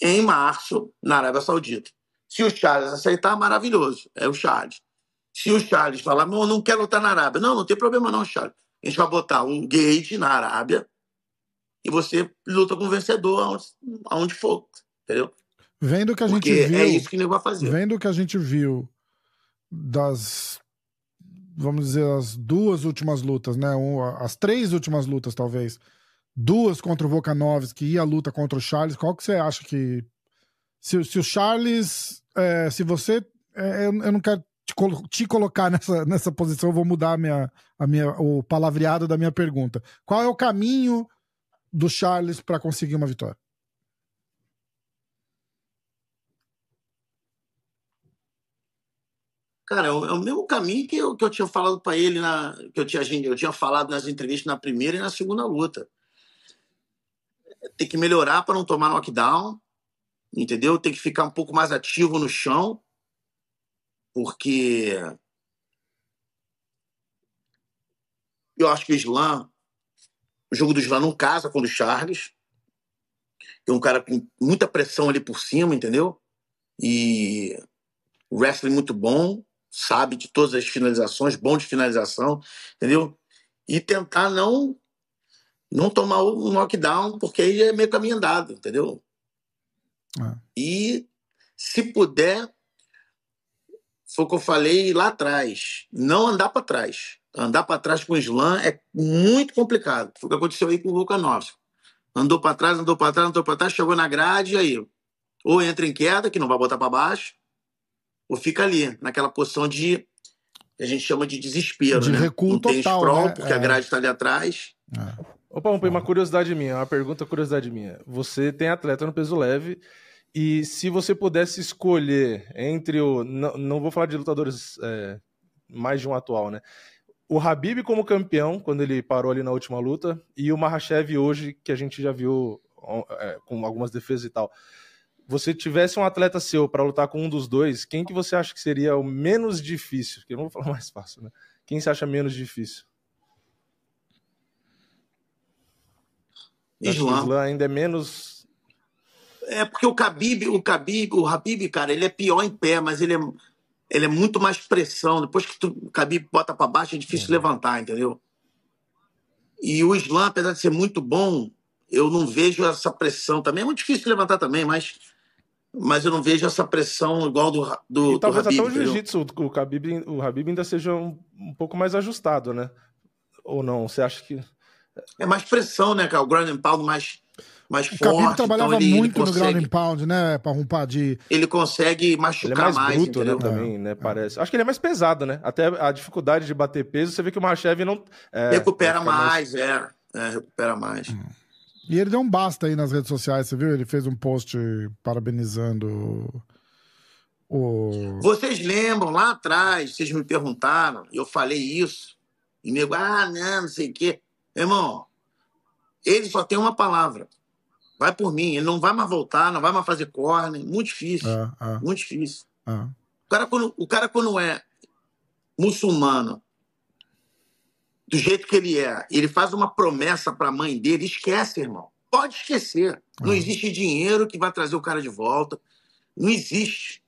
em março na Arábia Saudita. Se o Charles aceitar, maravilhoso. É o Charles. Se o Charles falar, não, não quero lutar na Arábia. Não, não tem problema não, Charles. A gente vai botar um gate na Arábia e você luta com o vencedor aonde, aonde for. Entendeu? Vendo que a gente Porque viu. é isso que o nego vai fazer. Vendo o que a gente viu das. Vamos dizer, as duas últimas lutas, né? As três últimas lutas, talvez. Duas contra o Volkanovski e a luta contra o Charles. Qual que você acha que. Se, se o Charles. é, se você. é, eu, eu não quero te, colo- te colocar nessa, nessa posição, eu vou mudar a minha, a minha, o palavreado da minha pergunta. Qual é o caminho do Charles para conseguir uma vitória? Cara, é o, é o mesmo caminho que eu, que eu tinha falado para ele, na, que eu tinha, eu tinha falado nas entrevistas na primeira e na segunda luta. Tem que melhorar para não tomar knockdown, entendeu? Tem que ficar um pouco mais ativo no chão, porque eu acho que o Islam, o jogo do Islam não casa com o do Charles. É um cara com muita pressão ali por cima, entendeu? E wrestling muito bom, sabe de todas as finalizações, bom de finalização, entendeu? E tentar não não tomar o knockdown, porque aí é meio caminho andado, entendeu? É. E se puder, foi o que eu falei lá atrás, não andar para trás. Andar para trás com o slam é muito complicado. Foi o que aconteceu aí com o Volkanovski. Andou para trás, andou para trás, andou para trás, chegou na grade, e aí ou entra em queda, que não vai botar para baixo, ou fica ali, naquela posição de que a gente chama de desespero, De né? recuo não tem total, sprawl, né? porque É. a grade está ali atrás. Opa, Umpa, uma curiosidade minha, uma pergunta, curiosidade minha. Você tem atleta no peso leve e se você pudesse escolher entre o. Não, não vou falar de lutadores é, mais de um atual, né? O Habib como campeão, quando ele parou ali na última luta, e o Mahashev hoje, que a gente já viu é, com algumas defesas e tal. Você tivesse um atleta seu para lutar com um dos dois, quem que você acha que seria o menos difícil? Porque eu não vou falar mais fácil, né? Quem você acha menos difícil? Islam. Islam ainda é menos. É porque o Khabib, o Khabib, o Habib, cara, ele é pior em pé, mas ele é, ele é muito mais pressão. Depois que tu, o Khabib bota para baixo, é difícil levantar, entendeu? E o Islam, apesar de ser muito bom, eu não vejo essa pressão. Também é muito difícil levantar também, mas, mas eu não vejo essa pressão igual do, do, e talvez do Habib, até o jiu-jitsu, o, Habib, o Habib ainda seja um, um pouco mais ajustado, né? Ou não? Você acha que. É mais pressão, né, cara? O ground and pound mais, mais O forte. Khabib trabalhava então ele, muito ele no ground consegue, and pound, né? Pra rompar de... Ele consegue Ele é machucar mais bruto, né? entendeu? Também, né? Parece. Acho que ele é mais pesado, né? Até a dificuldade de bater peso, você vê que o Machev não. é, recupera vai ficar mais, é, é. Recupera mais. E ele deu um basta aí nas redes sociais, você viu? Ele fez um post parabenizando o... Vocês lembram lá atrás, vocês me perguntaram, eu falei isso, e nego, ah, não, não sei o quê. Irmão, ele só tem uma palavra. Vai por mim, ele não vai mais voltar, não vai mais fazer corner. Muito difícil, Ah, ah, muito difícil. ah. O cara, quando, o cara, quando é muçulmano, do jeito que ele é, ele faz uma promessa para a mãe dele, esquece, irmão. Pode esquecer. Não Ah. existe dinheiro que vai trazer o cara de volta. Não existe.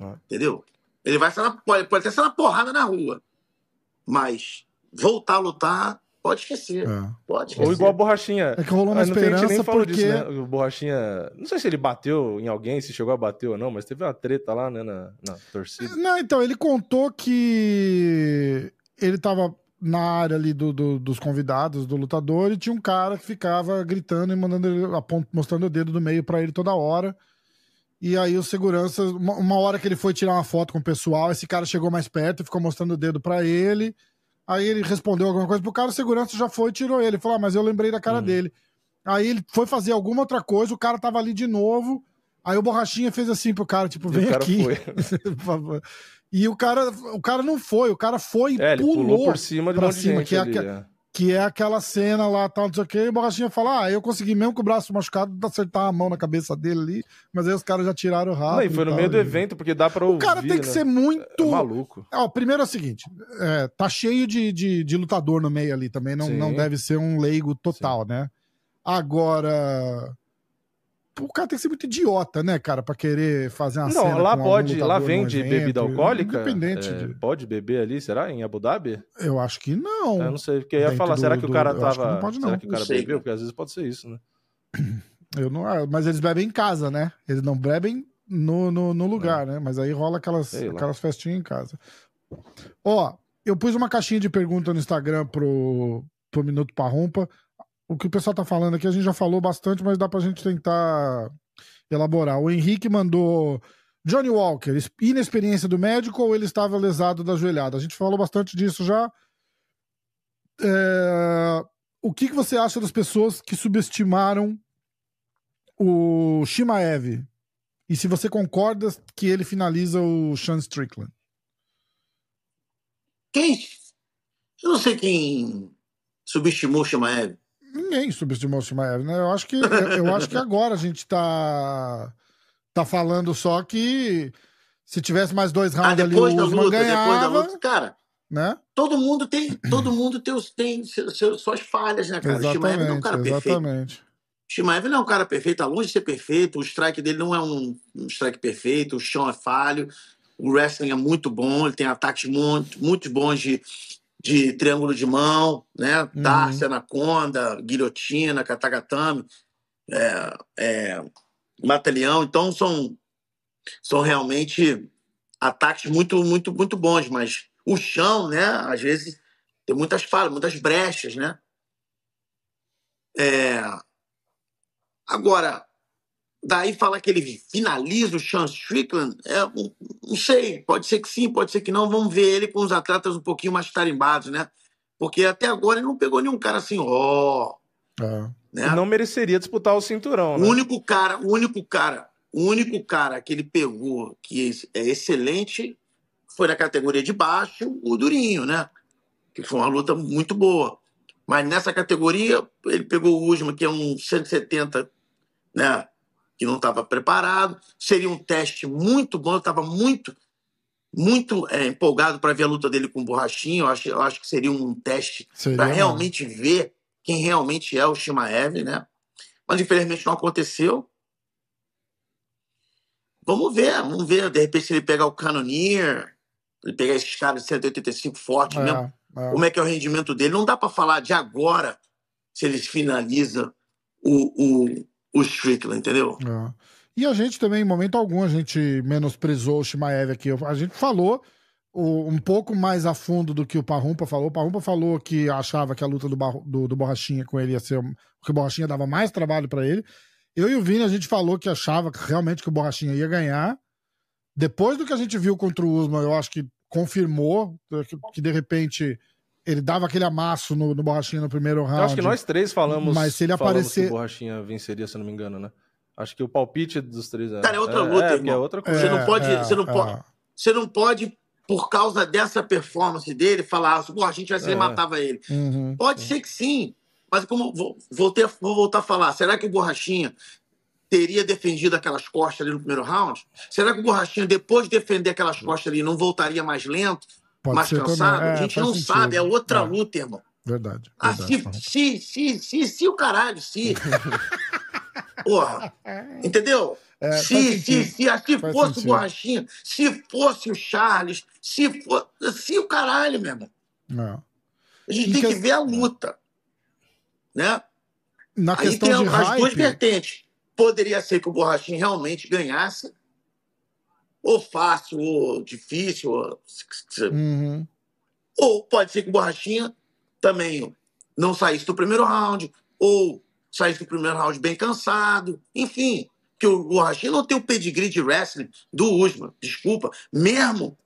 Ah. Entendeu? Ele vai pode, pode até ser na porrada na rua. Mas voltar a lutar, pode esquecer. É. Pode esquecer. Ou igual a borrachinha. É que rolou uma Ah, não tem- a gente esperança nem falou porque... disso, né? O Borrachinha. Não sei se ele bateu em alguém, se chegou a bater ou não, mas teve uma treta lá, né, na, na torcida. Não, então, ele contou que ele tava na área ali do, do- dos convidados, do lutador, e tinha um cara que ficava gritando e mandando ele, apont- mostrando o dedo do meio pra ele toda hora. E aí o segurança, uma, uma hora que ele foi tirar uma foto com o pessoal, esse cara chegou mais perto e ficou mostrando o dedo pra ele. Aí ele respondeu alguma coisa pro cara, o segurança já foi e tirou ele. Falou, ah, mas eu lembrei da cara Uhum. dele. Aí ele foi fazer alguma outra coisa, o cara tava ali de novo. Aí o Borrachinha fez assim pro cara, tipo, vem aqui. foi. Por favor. E o cara, o cara não foi, o cara foi e É, pulou, pulou por cima de um cima, que é ali. é. que é aquela cena lá, tal, não sei o quê, e o Borrachinha fala, ah, eu consegui mesmo com o braço machucado acertar a mão na cabeça dele ali, mas aí os caras já tiraram Não, rápido. e foi no tal, meio do evento, porque dá pra ouvir. O cara tem que né? ser muito... É maluco. Ó, primeiro é o seguinte, é, tá cheio de, de, de lutador no meio ali também, não, Sim. não deve ser um leigo total, né? Agora... O cara tem que ser muito idiota, né, cara, pra querer fazer uma Não, cena lá pode, lá vende evento, bebida alcoólica. Independente É, de... Pode beber ali, será? Em Abu Dhabi? Eu acho que não. Eu não sei, porque eu ia falar, do- será que o do- cara eu acho que tava. não pode, não. Será que o Não cara sei, bebeu? cara. Porque às vezes pode ser isso, né? Eu não, ah, mas eles bebem em casa, né? Eles não bebem no, no, no lugar, né? Mas aí rola aquelas, Sei aquelas festinhas em casa. Ó, eu pus uma caixinha de pergunta no Instagram pro, pro Minuto Parrumpa. O que o pessoal tá falando aqui, a gente já falou bastante, mas dá pra gente tentar elaborar. O Henrique mandou. Johnny Walker, inexperiência do médico ou ele estava lesado da joelhada? A gente falou bastante disso já. É, O que, que você acha das pessoas que subestimaram o Shimaev? E se você concorda que ele finaliza o Sean Strickland? Quem? Eu não sei quem subestimou o Shimaev. Ninguém subestimou o Shimaev, né? Eu acho que, eu, acho que agora a gente tá, tá falando só que se tivesse mais dois Ah, rounds ali, o depois da luta, depois da ganhava, luta. Cara, né? todo mundo tem, todo mundo tem, tem seus- suas falhas, né, cara? O Shimaev não é um Exatamente, cara perfeito. exatamente. O Shimaev não é um cara perfeito, tá longe de ser perfeito. O strike dele não é um, um strike perfeito, o chão é falho. O wrestling é muito bom, ele tem ataques muito, muito bons de, de triângulo de mão, né? Uhum. Anaconda, guilhotina, katagatame, é, é, mata-leão. Então são, são realmente ataques muito, muito, muito bons. Mas o chão, né? Às vezes tem muitas falhas, muitas brechas, né? É, Agora, daí falar que ele finaliza o Sean Strickland, é, um- não sei, pode ser que sim, pode ser que não. Vamos ver ele com os atletas um pouquinho mais tarimbados, né? Porque até agora ele não pegou nenhum cara assim, ó. É. né? Não mereceria disputar o cinturão, O né? único cara, o único cara, o único cara que ele pegou que é excelente foi na categoria de baixo, o Durinho, né? Que foi uma luta muito boa. Mas nessa categoria, ele pegou o Usman, que é um 170, né? Que não estava preparado. Seria um teste muito bom. Eu estava muito, muito é, empolgado para ver a luta dele com o Borrachinho. Eu acho, eu acho que seria um teste para mesmo. realmente ver quem realmente é o Shimaev, né? Mas infelizmente não aconteceu. Vamos ver, vamos ver. De repente, se ele pegar o Cannoneer, ele pegar esses caras de 185 fortes mesmo, É, é. como é que é o rendimento dele? Não dá para falar de agora se ele finaliza o, o, o Strickland, entendeu? É. E a gente também, em momento algum, a gente menosprezou o Shimaev aqui. A gente falou o, um pouco mais a fundo do que o Parrumpa falou. O Parrumpa falou que achava que a luta do, do, do Borrachinha com ele ia ser. que o Borrachinha dava mais trabalho para ele. Eu e o Vini, a gente falou que achava realmente que o Borrachinha ia ganhar. Depois do que a gente viu contra o Usman, eu acho que confirmou que, que de repente ele dava aquele amasso no, no Borrachinha no primeiro round. Eu acho que nós três falamos, mas se ele aparecer... que o Borrachinha venceria, se eu não me engano, né? Acho que o palpite dos três é. Cara, é outra luta, é, é outra coisa. Você não pode. É, você, não pode é. você não pode, por causa dessa performance dele, falar, pô, a gente vai ser é. matava ele. Uhum, pode ser que sim. Mas como vou, vou, ter, vou voltar a falar, será que o Borrachinha teria defendido aquelas costas ali no primeiro round? Será que o Borrachinha, depois de defender aquelas costas ali, não voltaria mais lento, Pode mais cansado? É, a gente não sentido. sabe, é outra é. luta, irmão. Verdade. Ah, verdade. se, se, se, se, o caralho, se. Porra. Entendeu? É, se, se, se, se fosse sentido. o Borrachinha, se fosse o Charles, se fosse. Se o caralho, meu irmão. Não. A gente e tem que... que ver a luta. Né? Na Aí questão tem de as hype... duas vertentes. Poderia ser que o Borrachinha realmente ganhasse, ou fácil, ou difícil, ou, uhum. ou pode ser que o Borrachinha também não saísse do primeiro round, ou saísse do primeiro round bem cansado, enfim. Que o Borrachinha não tem o pedigree de wrestling do Usman, desculpa, mesmo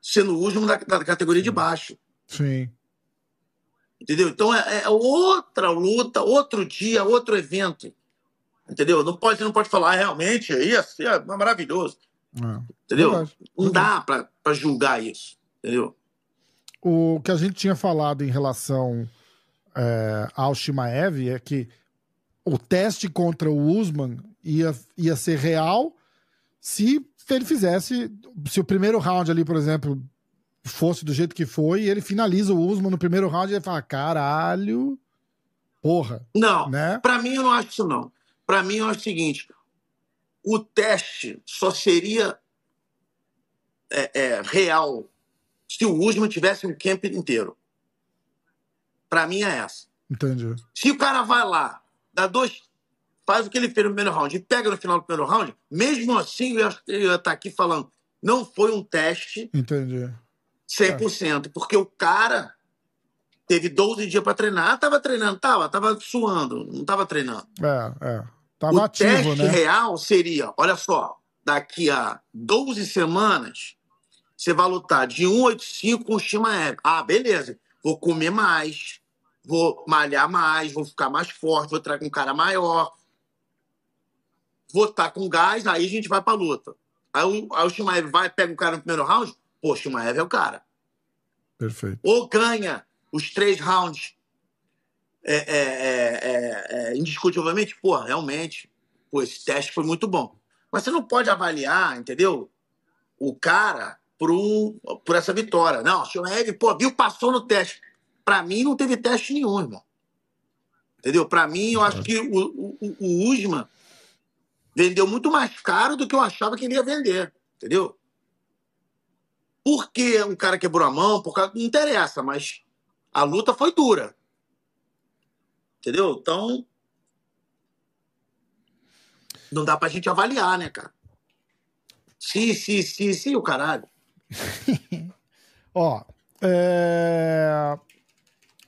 sendo o Usman da, da categoria de baixo. Sim. Entendeu? Então é, é, outra luta, outro dia, outro evento. Entendeu? Não pode, não pode falar, ah, realmente, ia ser maravilhoso. É. Entendeu? Verdade. Não dá para julgar isso. Entendeu? O que a gente tinha falado em relação é, ao Shimaev é que o teste contra o Usman ia, ia ser real se ele fizesse. Se o primeiro round ali, por exemplo, fosse do jeito que foi, e ele finaliza o Usman no primeiro round e ele fala: caralho, porra. Não, né? pra mim eu não acho isso, não. Pra mim eu acho o seguinte: o teste só seria é, é, real se o Usman tivesse um camp inteiro. Pra mim é essa. Entendi. Se o cara vai lá, dá dois, faz o que ele fez no primeiro round e pega no final do primeiro round, mesmo assim eu ia, eu ia estar aqui falando, não foi um teste. Entendi. 100%, é. porque o cara teve 12 dias para treinar. Tava treinando, tava, tava suando, não tava treinando. É, é. Tava o ativo, teste né? real seria, olha só, daqui a 12 semanas, você vai lutar de 185 com o Shimaev. Ah, beleza. Vou comer mais, vou malhar mais, vou ficar mais forte, vou trazer um cara maior, vou estar tá com gás, aí a gente vai pra luta. Aí o, aí o Shimaev vai, pega o cara no primeiro round, pô, o Shimaev é o cara. Perfeito. Ou ganha os três rounds é, é, é, é, indiscutivelmente, pô, realmente, pô, esse teste foi muito bom. Mas você não pode avaliar, entendeu? O cara por, um, por essa vitória. Não, o Shimaev, pô, viu, passou no teste. Para mim, não teve teste nenhum, irmão. Entendeu? Para mim, eu acho que o, o, o Usman vendeu muito mais caro do que eu achava que ele ia vender. Entendeu? Porque um cara quebrou a mão, por causa... não interessa, mas a luta foi dura. Entendeu? Então. Não dá pra gente avaliar, né, cara? Sim, sim, sim, sim, o caralho. Ó, é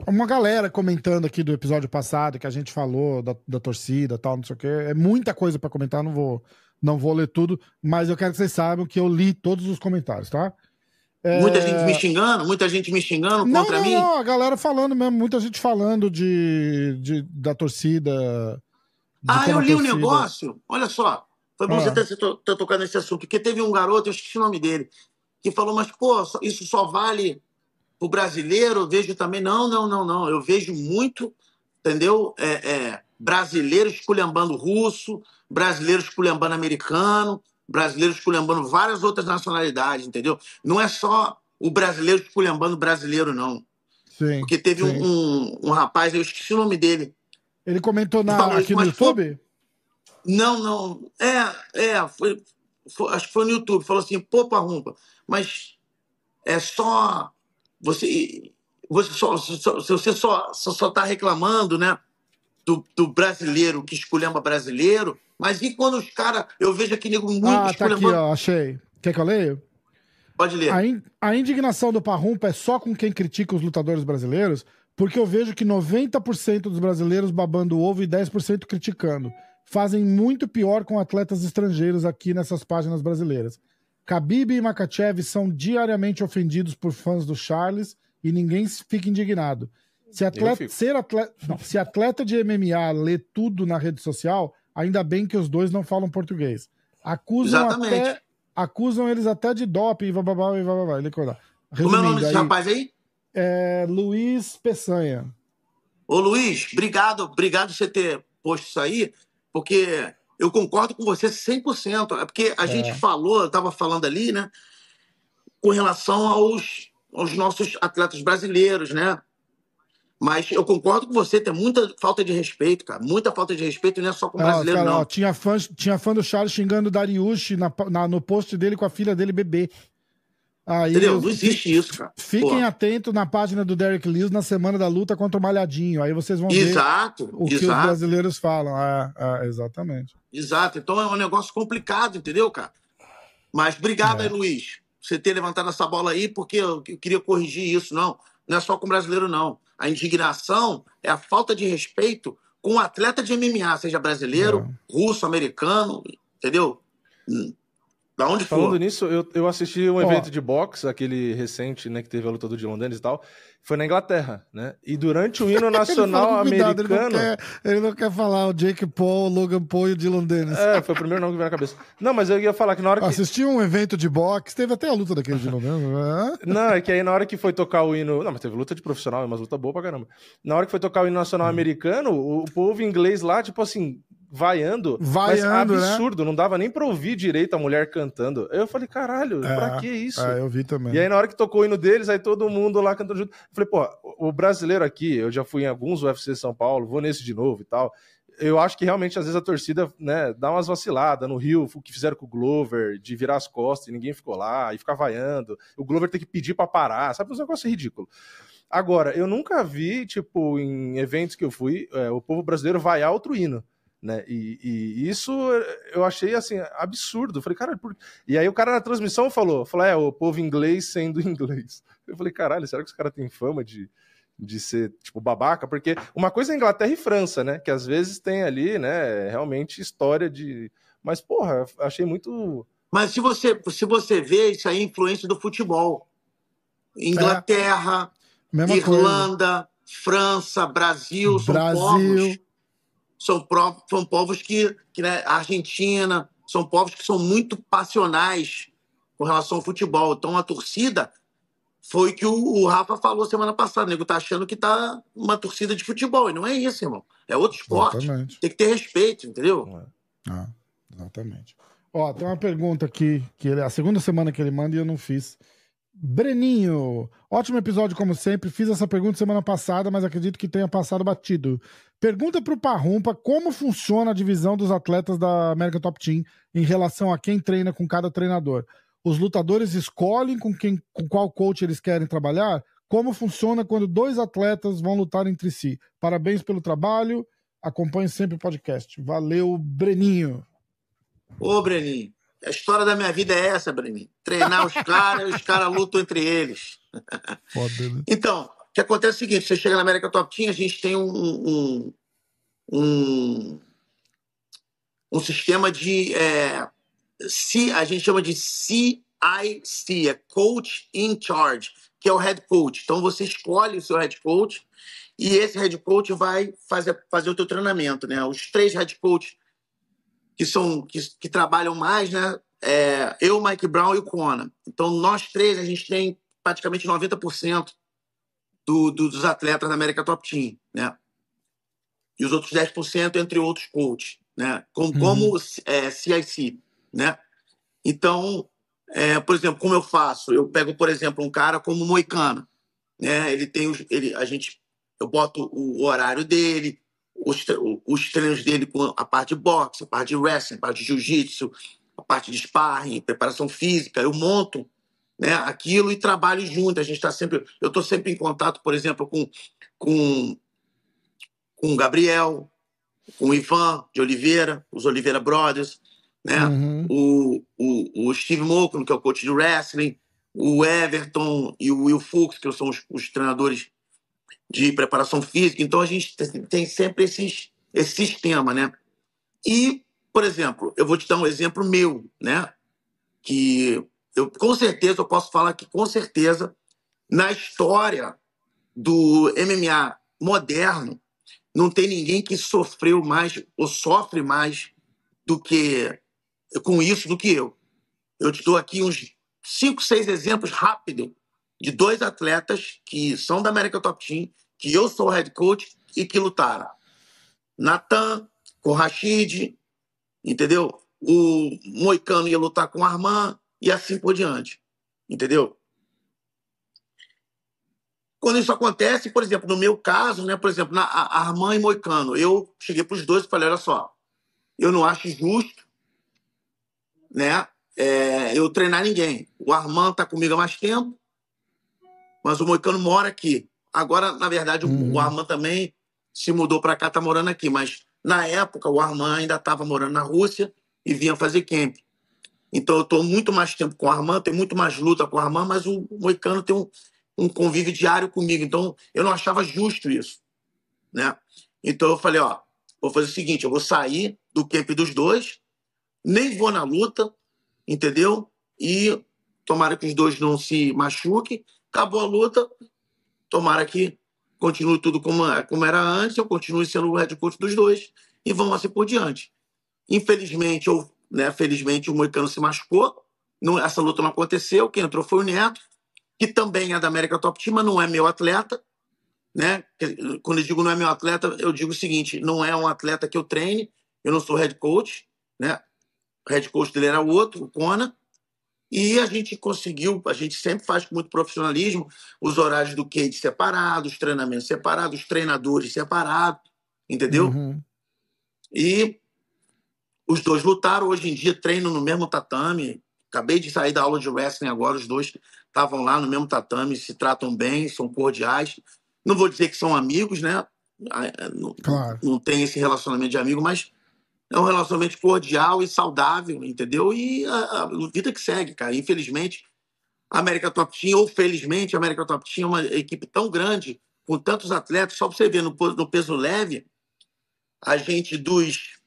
uma galera comentando aqui do episódio passado que a gente falou da, da torcida tal, não sei o quê. É muita coisa para comentar, não vou, não vou ler tudo, mas eu quero que vocês saibam que eu li todos os comentários, tá? É... Muita gente me xingando, muita gente me xingando não, contra não, mim. Não, a galera falando mesmo, muita gente falando de, de da torcida. De ah, eu li o um negócio, olha só. Foi bom ah. você ter, ter, ter tocado nesse assunto, porque teve um garoto, eu esqueci o nome dele, que falou, mas, pô, isso só vale o brasileiro, eu vejo também, não, não, não, não. Eu vejo muito, entendeu? É, é, brasileiro esculhambando russo, brasileiro esculhambando americano, brasileiro esculhambando várias outras nacionalidades, entendeu? Não é só o brasileiro esculhambando brasileiro, não. Sim, Porque teve sim. Um, um, um, rapaz, eu esqueci o nome dele. Ele comentou na, falou, aqui no YouTube? Pô, não, não. É, é, foi, foi, acho que foi no YouTube. Falou assim, pô, Parrumpa, mas é só você, você só, só, você só só está reclamando, né? Do, do brasileiro que esculhamba brasileiro, mas e quando os caras. Eu vejo aqui nego muito Ah, tá aqui, ó, achei. Quer que eu leia? Pode ler. A, in- a indignação do Parrumpa é só com quem critica os lutadores brasileiros, porque eu vejo que 90% dos brasileiros babando ovo e 10% criticando. Fazem muito pior com atletas estrangeiros aqui nessas páginas brasileiras. Khabib e Makachev são diariamente ofendidos por fãs do Charles e ninguém fica indignado. Se atleta, ser atleta, não, se atleta de MMA lê tudo na rede social, ainda bem que os dois não falam português. Acusam Exatamente. até acusam eles até de doping e bababá e bababá. Ele acordar. Como é o nome desse rapaz aí? é Luiz Peçanha. Ô Luiz, obrigado, obrigado por você ter posto isso aí, porque eu concordo com você 100%. É porque a gente falou, eu estava falando ali, né, com relação aos, aos nossos atletas brasileiros, né? Mas eu concordo com você, tem muita falta de respeito, cara. Muita falta de respeito, não é só com o brasileiro, cara, ó, não. tinha, fã, tinha fã do Charles xingando o Dariush na, na- no post dele com a filha dele bebê. Aí, Entendeu? eu- Não existe isso, cara. Fiquem atentos na página do Derek Lewis na semana da luta contra o Malhadinho. Aí vocês vão ver Exato, o que os brasileiros falam. É, é, exatamente. Exato. Então é um negócio complicado, entendeu, cara? Mas obrigado É. aí, Luiz, por você ter levantado essa bola aí, porque eu queria corrigir isso, não. Não é só com o brasileiro, não. A indignação é a falta de respeito com o atleta de MMA, seja brasileiro, russo, americano, entendeu? Hum. Da onde Falando for. nisso, eu, eu assisti um Ó. evento de boxe, aquele recente, né, que teve a luta do Dylan Dennis e tal. Foi na Inglaterra, né? E durante o hino nacional Ele cuidado, ele, não americano. quer, ele não quer falar o Jake Paul, o Logan Paul e o Dylan Dennis. É, foi o primeiro nome que veio na cabeça. Não, mas eu ia falar que na hora que. Assisti um evento de boxe, teve até a luta daquele Dylan Dennis. né? Não, é que aí na hora que foi tocar o hino. Não, mas teve luta de profissional, é uma luta boa pra caramba. Na hora que foi tocar o hino Hum. nacional americano, o, o povo inglês lá, tipo assim, vaiando. Vaiando, mas né? absurdo, não dava nem pra ouvir direito a mulher cantando. Eu falei, caralho, pra que isso? É, eu vi também. E aí, na hora que tocou o hino deles, aí todo mundo lá cantando junto. Eu falei, pô, o brasileiro aqui, eu já fui em alguns UFC São Paulo, vou nesse de novo e tal. Eu acho que realmente, às vezes, a torcida né, dá umas vaciladas. No Rio, o que fizeram com o Glover, de virar as costas e ninguém ficou lá, e ficar vaiando. O Glover tem que pedir pra parar, sabe? Um negócio ridículo. Agora, eu nunca vi, tipo, em eventos que eu fui, é, o povo brasileiro vaiar outro hino. Né? E, e isso eu achei assim absurdo. Eu falei, caralho, por... e aí o cara na transmissão falou, falou, é, o povo inglês sendo inglês. Eu falei, caralho, será que os caras têm fama de, de ser, tipo, babaca? Porque uma coisa é Inglaterra e França, né? Que às vezes tem ali, né, realmente história de. Mas, porra, achei muito. Mas se você, se você vê, isso aí é influência do futebol. Inglaterra, Mesma coisa. Irlanda, França, Brasil, são Brasil. povos. São, pró- são povos que, que né, Argentina, são povos que são muito passionais com relação ao futebol. Então a torcida foi que o, o Rafa falou semana passada. O nego tá achando que tá uma torcida de futebol. E não é isso, irmão. É outro esporte. Exatamente. Tem que ter respeito, entendeu? Ah, exatamente. Ó, tem uma pergunta aqui, que ele, a segunda semana que ele manda e eu não fiz. Breninho, ótimo episódio como sempre. Fiz essa pergunta semana passada, mas acredito que tenha passado batido. Pergunta pro Parrumpa como funciona a divisão dos atletas da América Top Team em relação a quem treina com cada treinador. Os lutadores escolhem com quem, com qual coach eles querem trabalhar? Como funciona quando dois atletas vão lutar entre si? Parabéns pelo trabalho. Acompanhe sempre o podcast. Valeu, Breninho. Ô, Breninho, a história da minha vida é essa, Breninho. Treinar os caras e os caras lutam entre eles. Foda, né? Então, o que acontece é o seguinte: você chega na América Top Team, a gente tem um, um, um, um sistema de. É, C, a gente chama de CIC, é Coach in Charge, que é o head coach. Então você escolhe o seu head coach e esse head coach vai fazer, fazer o teu treinamento. Né? Os três head coaches que, são, que, que trabalham mais, né? É, eu, Mike Brown e o Conan. Então, nós três, a gente tem praticamente 90% do, do, dos atletas da América Top Team, né? E os outros 10% entre outros coaches, né? Como, Uhum. como é, CIC, né? Então, é, por exemplo, como eu faço? Eu pego, por exemplo, um cara como o Moicano, né? Ele tem os, ele, a gente, eu boto o horário dele, os, os treinos dele com a parte de boxe, a parte de wrestling, a parte de jiu-jitsu, a parte de sparring, preparação física, eu monto né, aquilo e trabalho junto. A gente está sempre, eu estou sempre em contato, por exemplo, com com com o Gabriel, com o Ivan de Oliveira, os Oliveira Brothers, né? Uhum. O, o, o Steve Moulton, que é o coach de wrestling, o Everton e o Will Fuchs, que são os, os treinadores de preparação física. Então a gente tem- sempre esses, esse sistema, né? E, por exemplo, eu vou te dar um exemplo meu, né? Que eu com certeza eu posso falar que com certeza na história do MMA moderno não tem ninguém que sofreu mais ou sofre mais do que com isso do que eu. Eu te dou aqui uns cinco, seis exemplos rápidos de dois atletas que são da América Top Team, que eu sou head coach e que lutaram. Natan com Rashid, entendeu? O Moicano ia lutar com o Armand e assim por diante, entendeu? Quando isso acontece, por exemplo, no meu caso, né, por exemplo, na a- a Armand e Moicano, eu cheguei para os dois e falei, olha só, eu não acho justo, né, é, eu treinar ninguém. O Armand tá comigo há mais tempo, mas o Moicano mora aqui. Agora, na verdade, o- Uhum. o Armand também se mudou para cá, tá morando aqui, mas na época o Armand ainda estava morando na Rússia e vinha fazer camp. Então eu estou muito mais tempo com o Armand, tenho muito mais luta com o Armand, mas o Moicano tem um, um convívio diário comigo. Então eu não achava justo isso, né? Então eu falei, ó, vou fazer o seguinte, eu vou sair do camp dos dois, nem vou na luta, entendeu? E tomara que os dois não se machuquem. Acabou a luta, tomara que continue tudo como, como era antes, eu continue sendo o head coach dos dois e vamos assim por diante. Infelizmente, ou né, felizmente, o Moicano se machucou, não, essa luta não aconteceu, quem entrou foi o Neto, que também é da América Top Team, mas não é meu atleta. Né? Quando eu digo não é meu atleta, eu digo o seguinte: não é um atleta que eu treine, eu não sou head coach, né? O head coach dele era outro, o Kona. E a gente conseguiu, a gente sempre faz com muito profissionalismo, os horários do cage separados, os treinamentos separados, os treinadores separados, entendeu? Uhum. E os dois lutaram, hoje em dia treinam no mesmo tatame. Acabei de sair da aula de wrestling agora, os dois estavam lá no mesmo tatame, se tratam bem, são cordiais. Não vou dizer que são amigos, né? Ah, é, Não, Claro. não tem esse relacionamento de amigo, mas é um relacionamento cordial e saudável, entendeu? E a, a vida que segue, cara. Infelizmente, a América Top Team, ou felizmente, a América Top Team é uma equipe tão grande, com tantos atletas, só para você ver, no, no peso leve, a gente dos,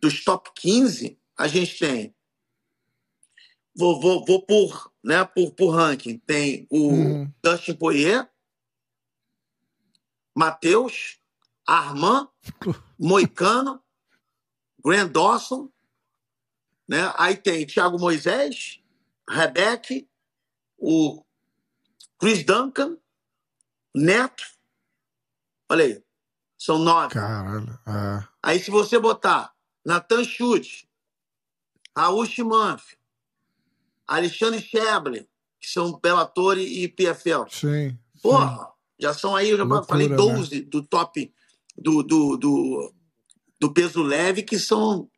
dos top 15, a gente tem. Vou, vou, vou por, né, por, por ranking. Tem o Uhum. Dustin Poirier, Matheus, Armand, Moicano, Grant Dawson, né? Aí tem Thiago Moisés, Rebeck, o Chris Duncan, Neto. Olha aí, são nove. Caralho. É. Aí se você botar Nathan Chute, Raul Schimanf, Alexandre Scheble, que são Bellator e PFL. Sim. sim. Porra, já são aí, eu já Loucura, falei né? 12 do top do, do, do, do peso leve, que são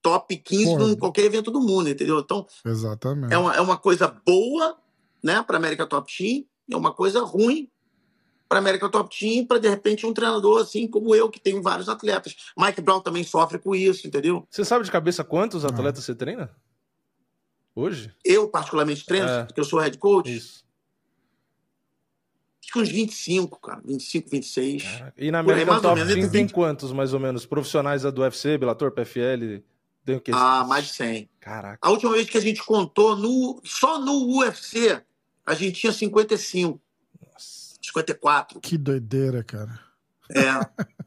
top 15 Porra. em qualquer evento do mundo, entendeu? Então, Exatamente. é uma, é uma coisa boa né, para América Top Team, é uma coisa ruim para América Top Team, para de repente um treinador assim como eu, que tenho vários atletas. Mike Brown também sofre com isso, entendeu? Você sabe de cabeça Ah. quantos atletas você treina? Hoje? Eu, particularmente, treino, É. porque eu sou head coach, Isso. Acho que uns 25, cara, 25, 26. Caraca. E na América mais ou Top Team tem 20. quantos, mais ou menos? Profissionais do UFC, Bellator, PFL? Tem o quê? Ah, mais de 100. Caraca. A última vez que a gente contou, no, só no UFC, a gente tinha 55, Nossa. 54. Que doideira, cara.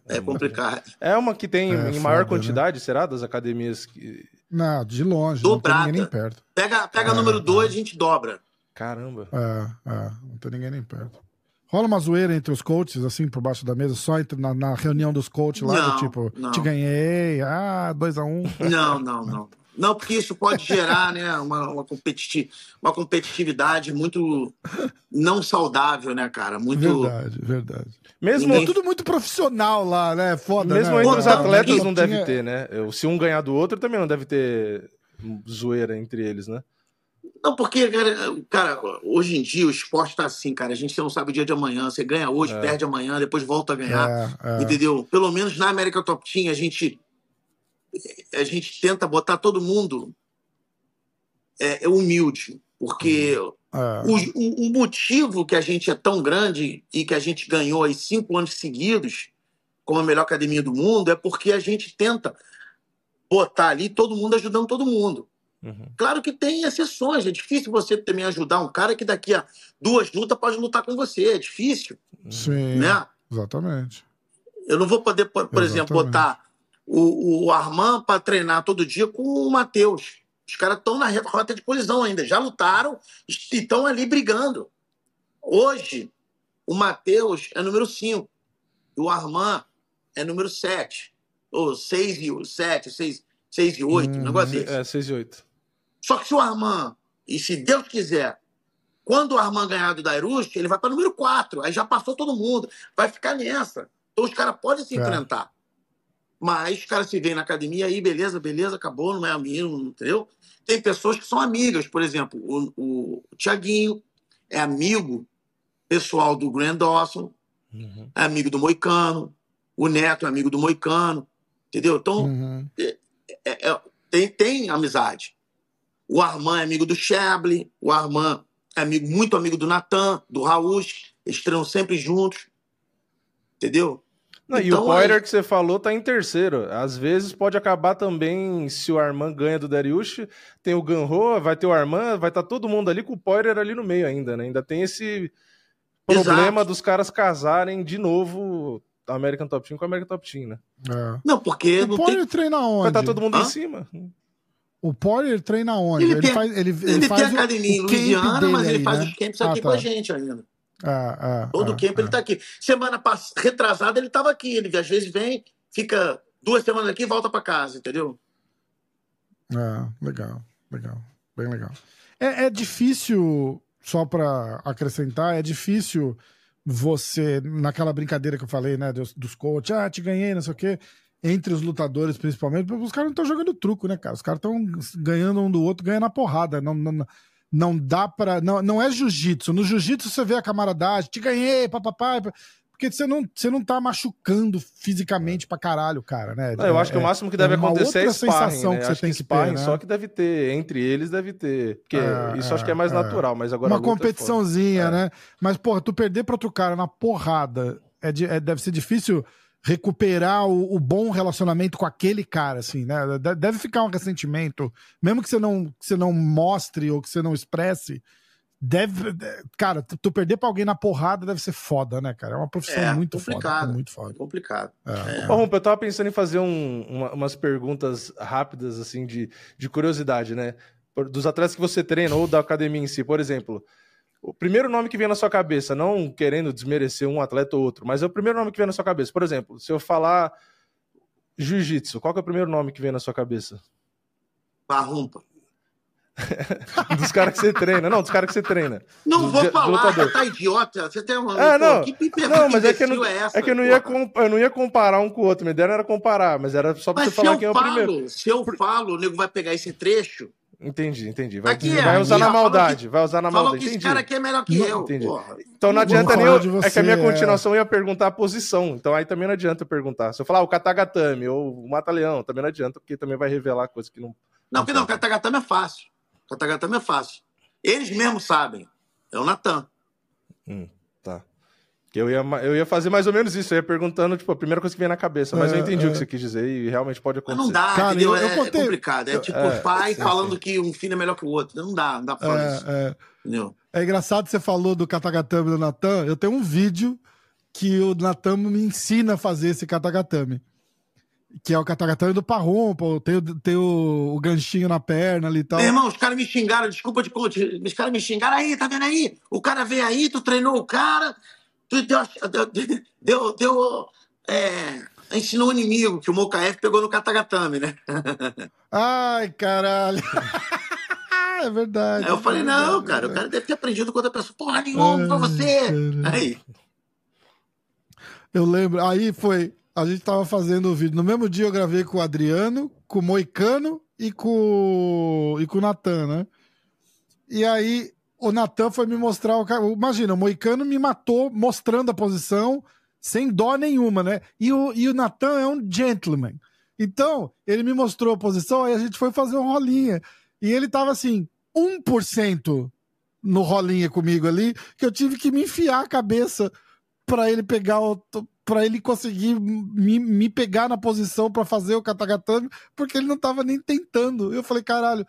É, é complicado. É uma que tem É, em maior foda, né? quantidade, será? Das academias que. Não, de longe. Não tem Dobrada. ninguém nem perto. Pega, pega É, número é. 2, a gente dobra. Caramba. É, é, não tem ninguém nem perto. Rola uma zoeira entre os coaches, assim, por baixo da mesa, só entre, na, na reunião dos coaches lá, do Não, tipo, não. te ganhei, ah, 2 a 1 um. Não, não, não. Não, porque isso pode gerar né, uma, uma, competiti uma competitividade muito não saudável, né, cara? Muito. Verdade, verdade. Mesmo, Ninguém- tudo muito profissional lá, né? Foda, mesmo né? entre os atletas não deve ter, né? Se um ganhar do outro, também não deve ter zoeira entre eles, né? Não, porque, cara, hoje em dia o esporte tá assim, cara. A gente não sabe o dia de amanhã. Você ganha hoje, É. perde amanhã, depois volta a ganhar. É, é. Entendeu? Pelo menos na América Top Team, a gente, a gente tenta botar todo mundo é, é humilde. Porque É. o, o- o motivo que a gente é tão grande e que a gente ganhou aí cinco anos seguidos como a melhor academia do mundo é porque a gente tenta botar ali todo mundo ajudando todo mundo. Uhum. Claro que tem exceções, é difícil você também ajudar um cara que daqui a duas lutas pode lutar com você, é difícil, Sim, né? exatamente. Eu não vou poder, por, por exemplo, botar o, o Armand para treinar todo dia com o Matheus. Os caras estão na rota de colisão ainda, já lutaram e estão ali brigando. Hoje, o Matheus é número 5 e o Armand é número 7. Ou 6 e 7, 6, 6 e 8, um negócio desse. É, 6 e 8. Só que se o Armand, e se Deus quiser, quando o Armand ganhar do Dairush, ele vai para número 4. Aí já passou todo mundo. Vai ficar nessa. Então os caras podem se É. enfrentar. Mas os caras se veem na academia aí, beleza, beleza, acabou, não é amigo, entendeu? Tem pessoas que são amigas, por exemplo, o, o Tiaguinho é amigo pessoal do Grand Dawson, Uhum. é amigo do Moicano, o Neto é amigo do Moicano, entendeu? Então, Uhum. é- é- tem, tem amizade. O Armand é amigo do Chable, o Armand é amigo, muito amigo do Natan, do Raul, eles treinam sempre juntos. Entendeu? Não, e Então, o Poirier que você falou tá em terceiro. Às vezes pode acabar também, se o Armand ganha do Dariush, tem o Ganro, vai ter o Armand, vai estar todo mundo ali com o Poirier ali no meio ainda, né? Ainda tem esse problema Exato. dos caras casarem de novo American Top Team com American Top Team, né? É. Não, porque O não tem. Poirier treina Vai onde? estar todo mundo Hã? em cima. O Poirier treina onde? Ele Ele, tem- faz, ele, ele Ele faz tem o- academia em Louisiana, mas ele aí, faz né? os camps Ah, aqui tá. com a gente ainda. Ah, ah, Todo ah, camp ele ah. tá aqui. Semana pass... retrasada ele tava aqui. Ele às vezes vem, fica duas semanas aqui e volta para casa, entendeu? Ah, legal, legal, bem legal. É, é difícil, só para acrescentar, é difícil você, naquela brincadeira que eu falei, né, dos, dos coaches, ah, te ganhei, não sei o quê, entre os lutadores principalmente, porque os caras não estão jogando truco, né, cara? Os caras estão ganhando um do outro, ganhando na porrada. Não, não, não dá pra. Não, não é jiu-jitsu. No jiu-jitsu você vê a camaradagem, te ganhei, papapá. Porque você não, você não tá machucando fisicamente pra caralho, cara, né? Não, eu acho que É- o máximo que deve é acontecer é sparring, sensação né? que você acho tem que que ter, né? só que deve ter, entre eles deve ter, porque É, isso acho que é mais é, natural, mas agora uma é competiçãozinha, É. né? Mas, porra, tu perder pra outro cara na porrada é de- é- deve ser difícil recuperar o, o bom relacionamento com aquele cara, assim, né? De- Deve ficar um ressentimento, mesmo que você não, que você não mostre ou que você não expresse. Deve. de- Cara, tu, perder pra alguém na porrada deve ser foda, né, cara? É uma profissão É, muito complicado. foda. Muito É foda. complicado. É. Ô, Rumpa, eu tava pensando em fazer um- uma- umas perguntas rápidas, assim, de, de curiosidade, né? Dos atletas que você treina ou da academia em si, por exemplo. O primeiro nome que vem na sua cabeça, não querendo desmerecer um atleta ou outro, mas é o primeiro nome que vem na sua cabeça. Por exemplo, se eu falar jiu-jitsu, qual que é o primeiro nome que vem na sua cabeça? Barrumpa. Dos caras que você treina. Não, dos caras que você treina. Não Do vou do falar, você tá idiota. Você tem uma. Ah, não. Que, Não, mas é que eu não, imbecil essa, é que eu não ia, com- eu não ia comparar um com o outro. Minha ideia não era comparar, mas era só pra Mas você falar quem é o falo, primeiro. se eu falo, o nego vai pegar esse trecho. Entendi, entendi. Vai, Aqui é, vai usar aqui, na falou maldade. que- vai usar na Falou maldade. que esse Entendi. cara aqui é melhor que Não, eu. entendi. Porra. Então não adianta nem. Eu, é que a minha é. continuação eu ia perguntar a posição. Então aí também não adianta eu perguntar. Se eu falar ah, o Katagatame ou o Mata-Leão, também não adianta, porque também vai revelar coisa que não. Não, porque não, Katagatame é fácil. Katagatame é fácil. Eles mesmos sabem. É o Natan. Hum. Que Eu ia, eu ia fazer mais ou menos isso. Eu ia perguntando, tipo, a primeira coisa que vem na cabeça. Mas É, eu entendi é. o que você quis dizer e realmente pode Mas acontecer. não dá, Cara, entendeu? eu- eu é, contei- é complicado. É tipo é, o pai sim, falando sim. que um filho é melhor que o outro. Não dá, não dá pra falar isso. É, é. Entendeu? É engraçado que você falou do katagatame do Natan. Eu tenho um vídeo que o Natan me ensina a fazer esse katagatame. Que é o katagatame do Parrompa, tem, o- tem o, o ganchinho na perna ali e tal. Meu irmão, os caras me xingaram, desculpa de conte. Os caras me xingaram aí, tá vendo aí? O cara veio aí, tu treinou o cara, deu. deu, deu, é, ensinou o inimigo, que o Mokaef pegou no Katagatame, né? Ai, caralho. é verdade. Aí eu falei, é não, verdade, cara, é o cara deve ter aprendido com outra pessoa. Porra nenhuma, pra você. cara. Aí, Eu lembro. Aí foi. A gente tava fazendo o vídeo. No mesmo dia eu gravei com o Adriano, com o Moicano e com, e com o Natan, né? E aí o Natan foi me mostrar o cara. Imagina, o Moicano me matou mostrando a posição sem dó nenhuma, né? E o, e o Natan é um gentleman. Então, ele me mostrou a posição, aí a gente foi fazer um rolinha. E ele tava assim, 1% no rolinha comigo ali, que eu tive que me enfiar a cabeça para ele pegar o para ele conseguir me, me pegar na posição para fazer o katagatame, porque ele não tava nem tentando. Eu falei, caralho,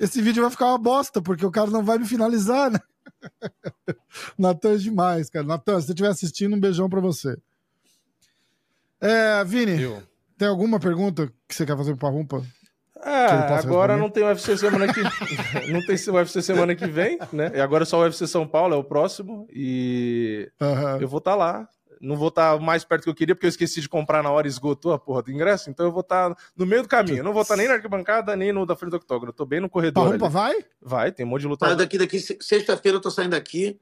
esse vídeo vai ficar uma bosta, porque o cara não vai me finalizar, né? Natan é demais, cara. Natan, se você estiver assistindo, um beijão para você. É, Vini, Eu. tem alguma pergunta que você quer fazer pro Parrumpa? É, agora não tem UFC semana que não tem UFC semana que vem, né? E agora é só o UFC São Paulo é o próximo e uhum. eu vou estar tá lá. Não vou estar tá mais perto que eu queria porque eu esqueci de comprar na hora e esgotou a porra do ingresso, então eu vou estar tá no meio do caminho. Eu não vou estar nem na arquibancada nem no da frente do octógono. Eu tô bem no corredor. Parrumpa vai? Vai, tem um monte de lutador. daqui daqui sexta-feira eu tô saindo daqui.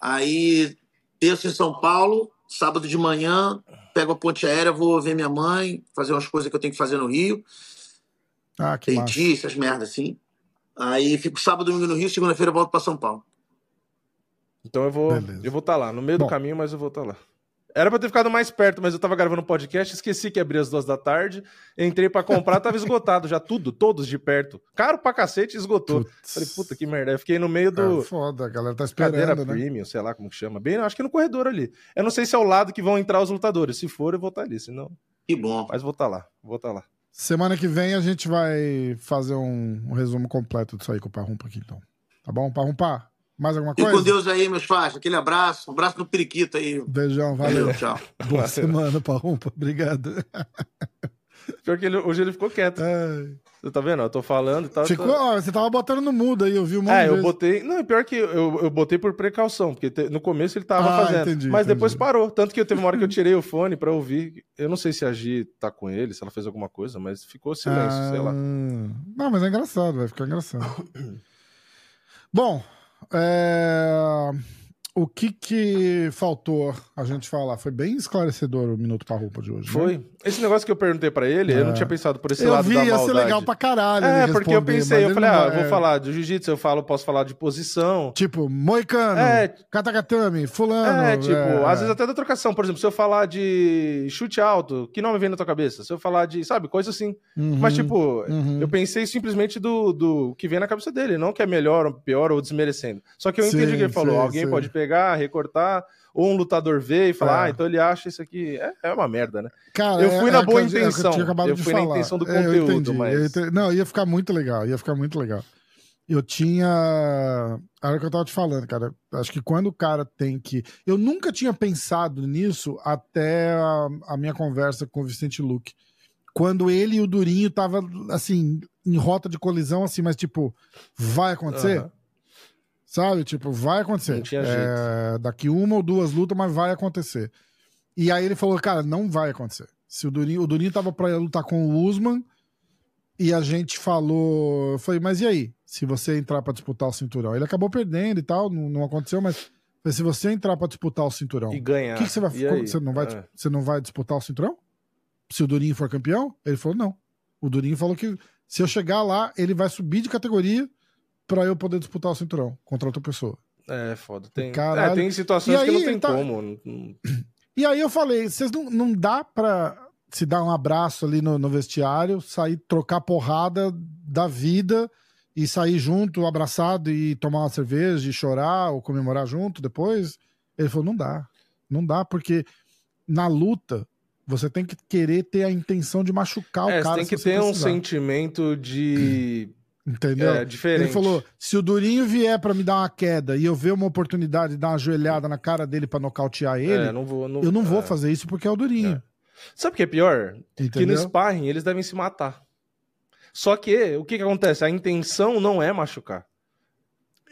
Aí terça em São Paulo, sábado de manhã, pego a ponte aérea, vou ver minha mãe, fazer umas coisas que eu tenho que fazer no Rio. Ah, que Peiti, essas merdas assim. Aí fico sábado, domingo no Rio, segunda-feira volto para São Paulo. Então eu vou eu vou estar tá lá, no meio Bom. do caminho, mas eu vou estar tá lá. Era pra ter ficado mais perto, mas eu tava gravando um podcast, esqueci que abria às duas da tarde, entrei para comprar, tava esgotado já, tudo, todos de perto. Caro pra cacete, esgotou. Putz. Falei, puta que merda. Eu fiquei no meio do. É foda, a galera tá esperando. Cadeira né? premium, sei lá como que chama. Bem, acho que no corredor ali. Eu não sei se é o lado que vão entrar os lutadores. Se for, eu vou estar tá ali, senão. Que bom. Mas vou estar tá lá, vou estar tá lá. Semana que vem a gente vai fazer um, um resumo completo disso aí com o Parrumpa aqui, então. Tá bom? Parrumpa, mais alguma coisa? E com Deus aí, meus faixas. Aquele abraço. Um abraço no periquito aí. Beijão, valeu. tchau. Boa semana, Parrumpa. Obrigado. Pior que ele, hoje ele ficou quieto. É. Você tá vendo? Eu tô falando e tal. Ficou, ó, você tava botando no mudo aí, eu vi um monte É, eu botei. Não, pior que eu, eu botei por precaução, porque te, no começo ele tava ah, fazendo. Entendi, mas entendi. depois parou. Tanto que eu teve uma hora que eu tirei o fone pra ouvir. Eu não sei se a Gi tá com ele, se ela fez alguma coisa, mas ficou silêncio, ah, sei lá. Ah, não, mas é engraçado, vai ficar engraçado. Bom, é o que que faltou a gente falar? Foi bem esclarecedor o Minuto roupa de hoje. Né? Foi. Né? Esse negócio que eu perguntei para ele, é. eu não é. tinha pensado por esse eu lado vi, da maldade. ia ser legal pra caralho. É, porque eu pensei, eu falei, ah, vai... vou falar de jiu-jitsu, eu falo, posso falar de posição. Tipo, moicano, é, fulano. É, tipo, é... às vezes até da trocação. Por exemplo, se eu falar de chute alto, que nome vem na tua cabeça? Se eu falar de, sabe, coisa assim. Uhum, Mas, tipo, uhum. eu pensei simplesmente do, do que vem na cabeça dele, não que é melhor ou pior ou desmerecendo. Só que eu sim, entendi que ele falou, sim, alguém sim. pode pegar, recortar, ou um lutador vê e fala, é. ah, então ele acha isso aqui. É, é uma merda, né? Cara, eu fui é, na é boa intenção. Eu, eu fui falar. na intenção do conteúdo, eu mas. Eu Não, ia ficar muito legal, ia ficar muito legal. Eu tinha. Era o que eu tava te falando, cara. Acho que quando o cara tem que. Eu nunca tinha pensado nisso até a, a minha conversa com o Vicente Luque. Quando ele e o Durinho tava, assim, em rota de colisão, assim, mas tipo, vai acontecer? Uhum. Sabe? Tipo, vai acontecer. É, daqui uma ou duas lutas, mas vai acontecer. E aí ele falou, cara, não vai acontecer. Se o Durinho, o Durinho tava pra lutar com o Usman e a gente falou, eu falei, mas e aí? Se você entrar para disputar o cinturão, ele acabou perdendo e tal, não, não aconteceu, mas se você entrar para disputar o cinturão e ganhar, o que, que, você vai você não vai é. você não vai disputar o cinturão? Se o Durinho for campeão? Ele falou não. O Durinho falou que se eu chegar lá, ele vai subir de categoria para eu poder disputar o cinturão contra outra pessoa. É, foda. Tem, é, tem situações aí, que não tem tá... como. E aí eu falei, vocês não, não dá pra se dar um abraço ali no, no vestiário, sair, trocar porrada da vida e sair junto, abraçado e tomar uma cerveja e chorar ou comemorar junto depois? Ele falou, não dá. Não dá, porque na luta você tem que querer ter a intenção de machucar é, o cara. Você tem que ter precisar. um sentimento de Entendeu? É diferente. Ele falou: se o Durinho vier para me dar uma queda e eu ver uma oportunidade de dar uma joelhada na cara dele para nocautear ele, é, não vou, não, eu não vou é. fazer isso porque é o Durinho. É. Sabe o que é pior? Entendeu? Que no sparring eles devem se matar. Só que o que, que acontece? A intenção não é machucar.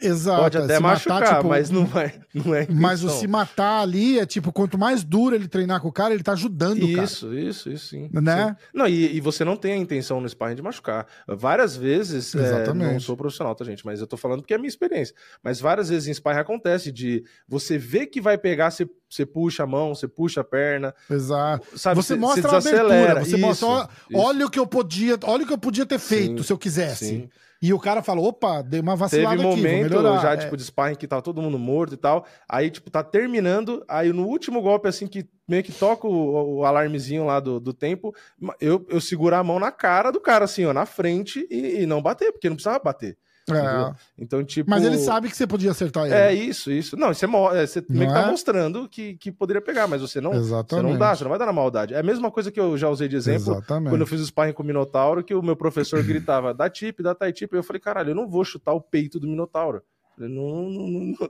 Exato. Pode até machucar, matar, tipo, mas não é, não é Mas o se matar ali é tipo, quanto mais duro ele treinar com o cara, ele tá ajudando isso, o cara. Isso, isso, isso, sim. Né? Sim. Não, e, e, você não tem a intenção no sparring de machucar. Várias vezes, é, não sou profissional, tá, gente? Mas eu tô falando porque é a minha experiência. Mas várias vezes em sparring acontece de você ver que vai pegar, você, você puxa a mão, você puxa a perna. Exato. Sabe, você, você mostra você a abertura, você isso, mostra, isso. olha o que eu podia, olha o que eu podia ter feito sim, se eu quisesse. Sim. E o cara falou, opa, dei uma Teve vacilada aqui, vou momento melhorar. já, É. tipo, de sparring que tava todo mundo morto e tal. Aí, tipo, tá terminando. Aí no último golpe, assim, que meio que toca o, o alarmezinho lá do, do tempo, eu, eu segurar a mão na cara do cara, assim, ó, na frente e, e não bater, porque não precisava bater. É. Então, tipo. Mas ele sabe que você podia acertar ele. É isso, isso. Não, você, mo- é, você meio que Não tá é? mostrando que, que poderia pegar, mas você não, você Exatamente. não dá, você não vai dar na maldade. É a mesma coisa que eu já usei de exemplo Exatamente. quando eu fiz o sparring com o Minotauro, que o meu professor gritava, dá tip, dá tie tip. Eu falei, caralho, eu não vou chutar o peito do Minotauro. Eu falei, não, não, não, não.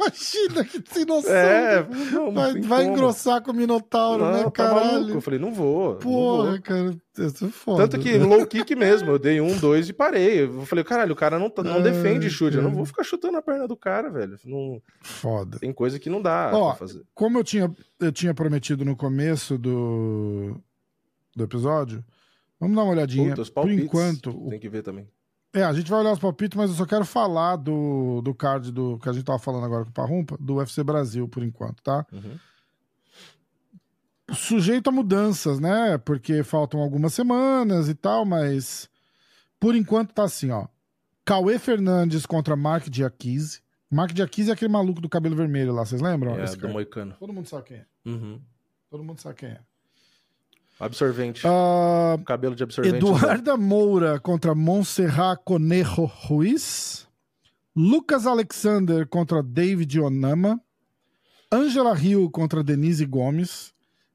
Imagina que sem noção. É, não, não vai vai engrossar com o Minotauro, Não, né, caralho? Eu falei, não vou. não Porra, vou. cara, isso é foda. Tanto que low kick mesmo, eu dei um, dois e parei. Eu falei, caralho, o cara não, tá- não Ai, defende chute. Eu não vou ficar chutando a perna do cara, velho. Não, Foda. tem coisa que não dá Ó, pra fazer. Como eu tinha, eu tinha prometido no começo do, do episódio, vamos dar uma olhadinha. Puta, Por enquanto, Tem que ver também. É, a gente vai olhar os palpites, mas eu só quero falar do, do card do que a gente tava falando agora com o Parrumpa, do UFC Brasil, por enquanto, tá? Uhum. Sujeito a mudanças, né? Porque faltam algumas semanas e tal, mas por enquanto tá assim, ó. Cauê Fernandes contra Mark Diakise. Mark Diakise é aquele maluco do cabelo vermelho lá, vocês lembram? É, Esse do cara? Moicano. Todo mundo sabe quem é. Uhum. Todo mundo sabe quem é. Absorvente. Ah, Cabelo de absorvente. Eduarda Moura contra Montserrat Conejo Ruiz. Lucas Alexander contra David Onama. Angela Rio contra Denise Gomes.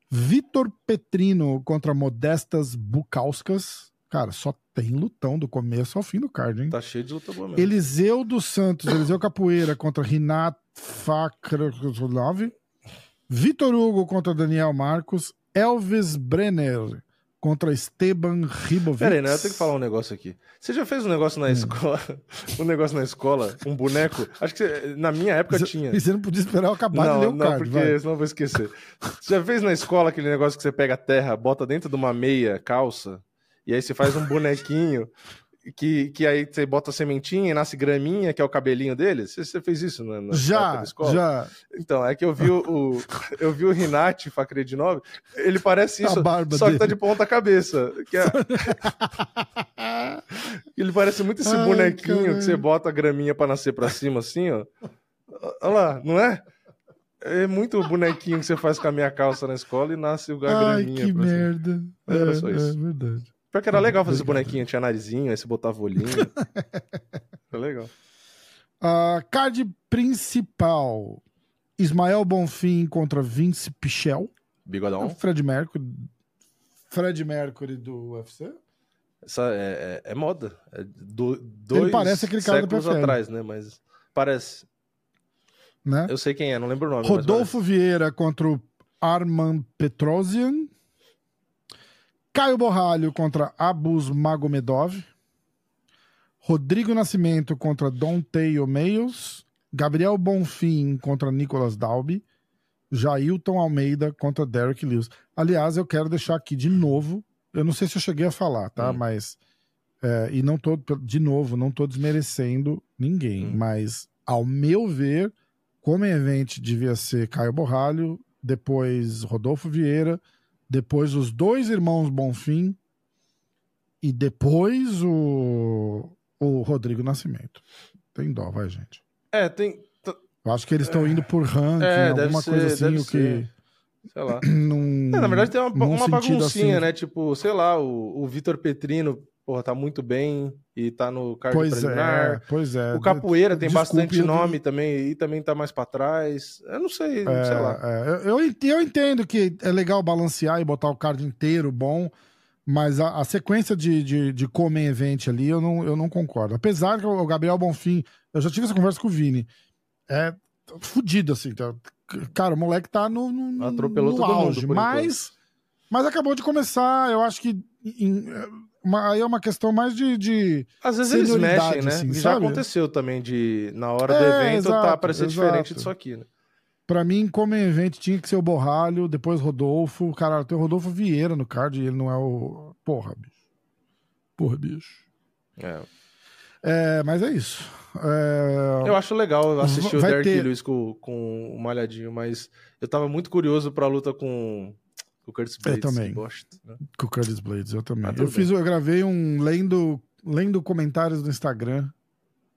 Vitor Petrino contra Modestas Bukauskas. Cara, só tem lutão do começo ao fim do card, hein? Tá cheio de luta boa mesmo. Eliseu dos Santos, Eliseu Capoeira contra Rinat Fakrov. Vitor Hugo contra Daniel Marcos. Elvis Brenner contra Esteban Ribovic. Pera aí, né? Eu tenho que falar um negócio aqui. Você já fez um negócio Hum. na escola? Um negócio na escola? Um boneco? Acho que você- na minha época tinha. E você não podia esperar eu acabar de ler Não, o não, card, porque vai. senão eu vou esquecer. Você já fez na escola aquele negócio que você pega a terra, bota dentro de uma meia calça, e aí você faz um bonequinho que, que aí você bota a sementinha e nasce graminha, que é o cabelinho dele? Você, você fez isso na, na Já, da escola? já. Então, é que eu vi o, o- eu vi o Rinati Facredinov, ele parece isso, só que tá dele. de ponta cabeça. Que é- ele parece muito esse Ai, bonequinho caralho. que você bota a graminha pra nascer pra cima, assim, ó. Olha lá, não é? É muito bonequinho que você faz com a minha calça na escola e nasce Ai, graminha. que pra cima. merda. Era é, só é isso. verdade. Pior que era legal fazer esse bonequinho, tinha narizinho, aí você botava olhinho. Era legal. Ah, card principal. Ismael Bonfim contra Vince Pichel. Bigodão. Fred Mercury. Fred Mercury do UFC. Essa é, é- é moda. É do, dois Ele parece aquele cara do séculos PFL. atrás, né? Mas parece. Né? Eu sei quem é, não lembro o nome. Rodolfo Vieira contra o Arman Petrosian. Caio Borralho contra Abus Magomedov. Rodrigo Nascimento contra Dante Omeios. Gabriel Bonfim contra Nicolas Dalby. Jailton Almeida contra Derek Lewis. Aliás, eu quero deixar aqui de novo. Eu não sei se eu cheguei a falar, tá? Hum. Mas. é, e não tô, de novo, não tô desmerecendo ninguém. Hum. Mas, ao meu ver, como evento devia ser Caio Borralho, depois Rodolfo Vieira, depois os dois irmãos Bonfim e depois o, o Rodrigo Nascimento. Tem dó, vai, gente. É, tem. Eu acho que eles estão indo por ranking, É, alguma ser, coisa assim, o que. Sei lá. não. É, na verdade, tem uma, num uma baguncinha, assim. né? Tipo, sei lá, o, o Vitor Petrino, porra, tá muito bem e tá no card Pois preliminar. é, pois é. O Capoeira tem Desculpe, bastante eu- nome também e também tá mais pra trás. Eu não sei, É, sei lá. é, eu, eu eu entendo que é legal balancear e botar o card inteiro bom, mas a, a sequência de, de, de Come Event ali eu não, eu não concordo. Apesar que o Gabriel Bonfim, eu já tive essa conversa com o Vini, é fudido assim. Tá, cara, o moleque tá no, no, Atropelou no todo mundo, auge, por mas, mas acabou de começar. Eu acho que em- uma- aí é uma questão mais de. de Às vezes eles mexem, né? assim, já sabe? aconteceu também de, na hora do É, evento, exato, tá parecer diferente exato. disso aqui, né? Pra mim, como evento, tinha que ser o Borralho, depois Rodolfo. Cara, tem o Rodolfo Vieira no card e ele não é o. Porra, bicho. Porra, bicho. É. É, mas é isso. É, Eu acho legal assistir Vai o Derek ter- Lewis com, com o Malhadinho, mas eu tava muito curioso pra luta com, com o Curtis Blades. também. que bosta, né? Com o Curtis Blades, eu também. Ah, eu fiz, eu gravei um lendo lendo comentários do Instagram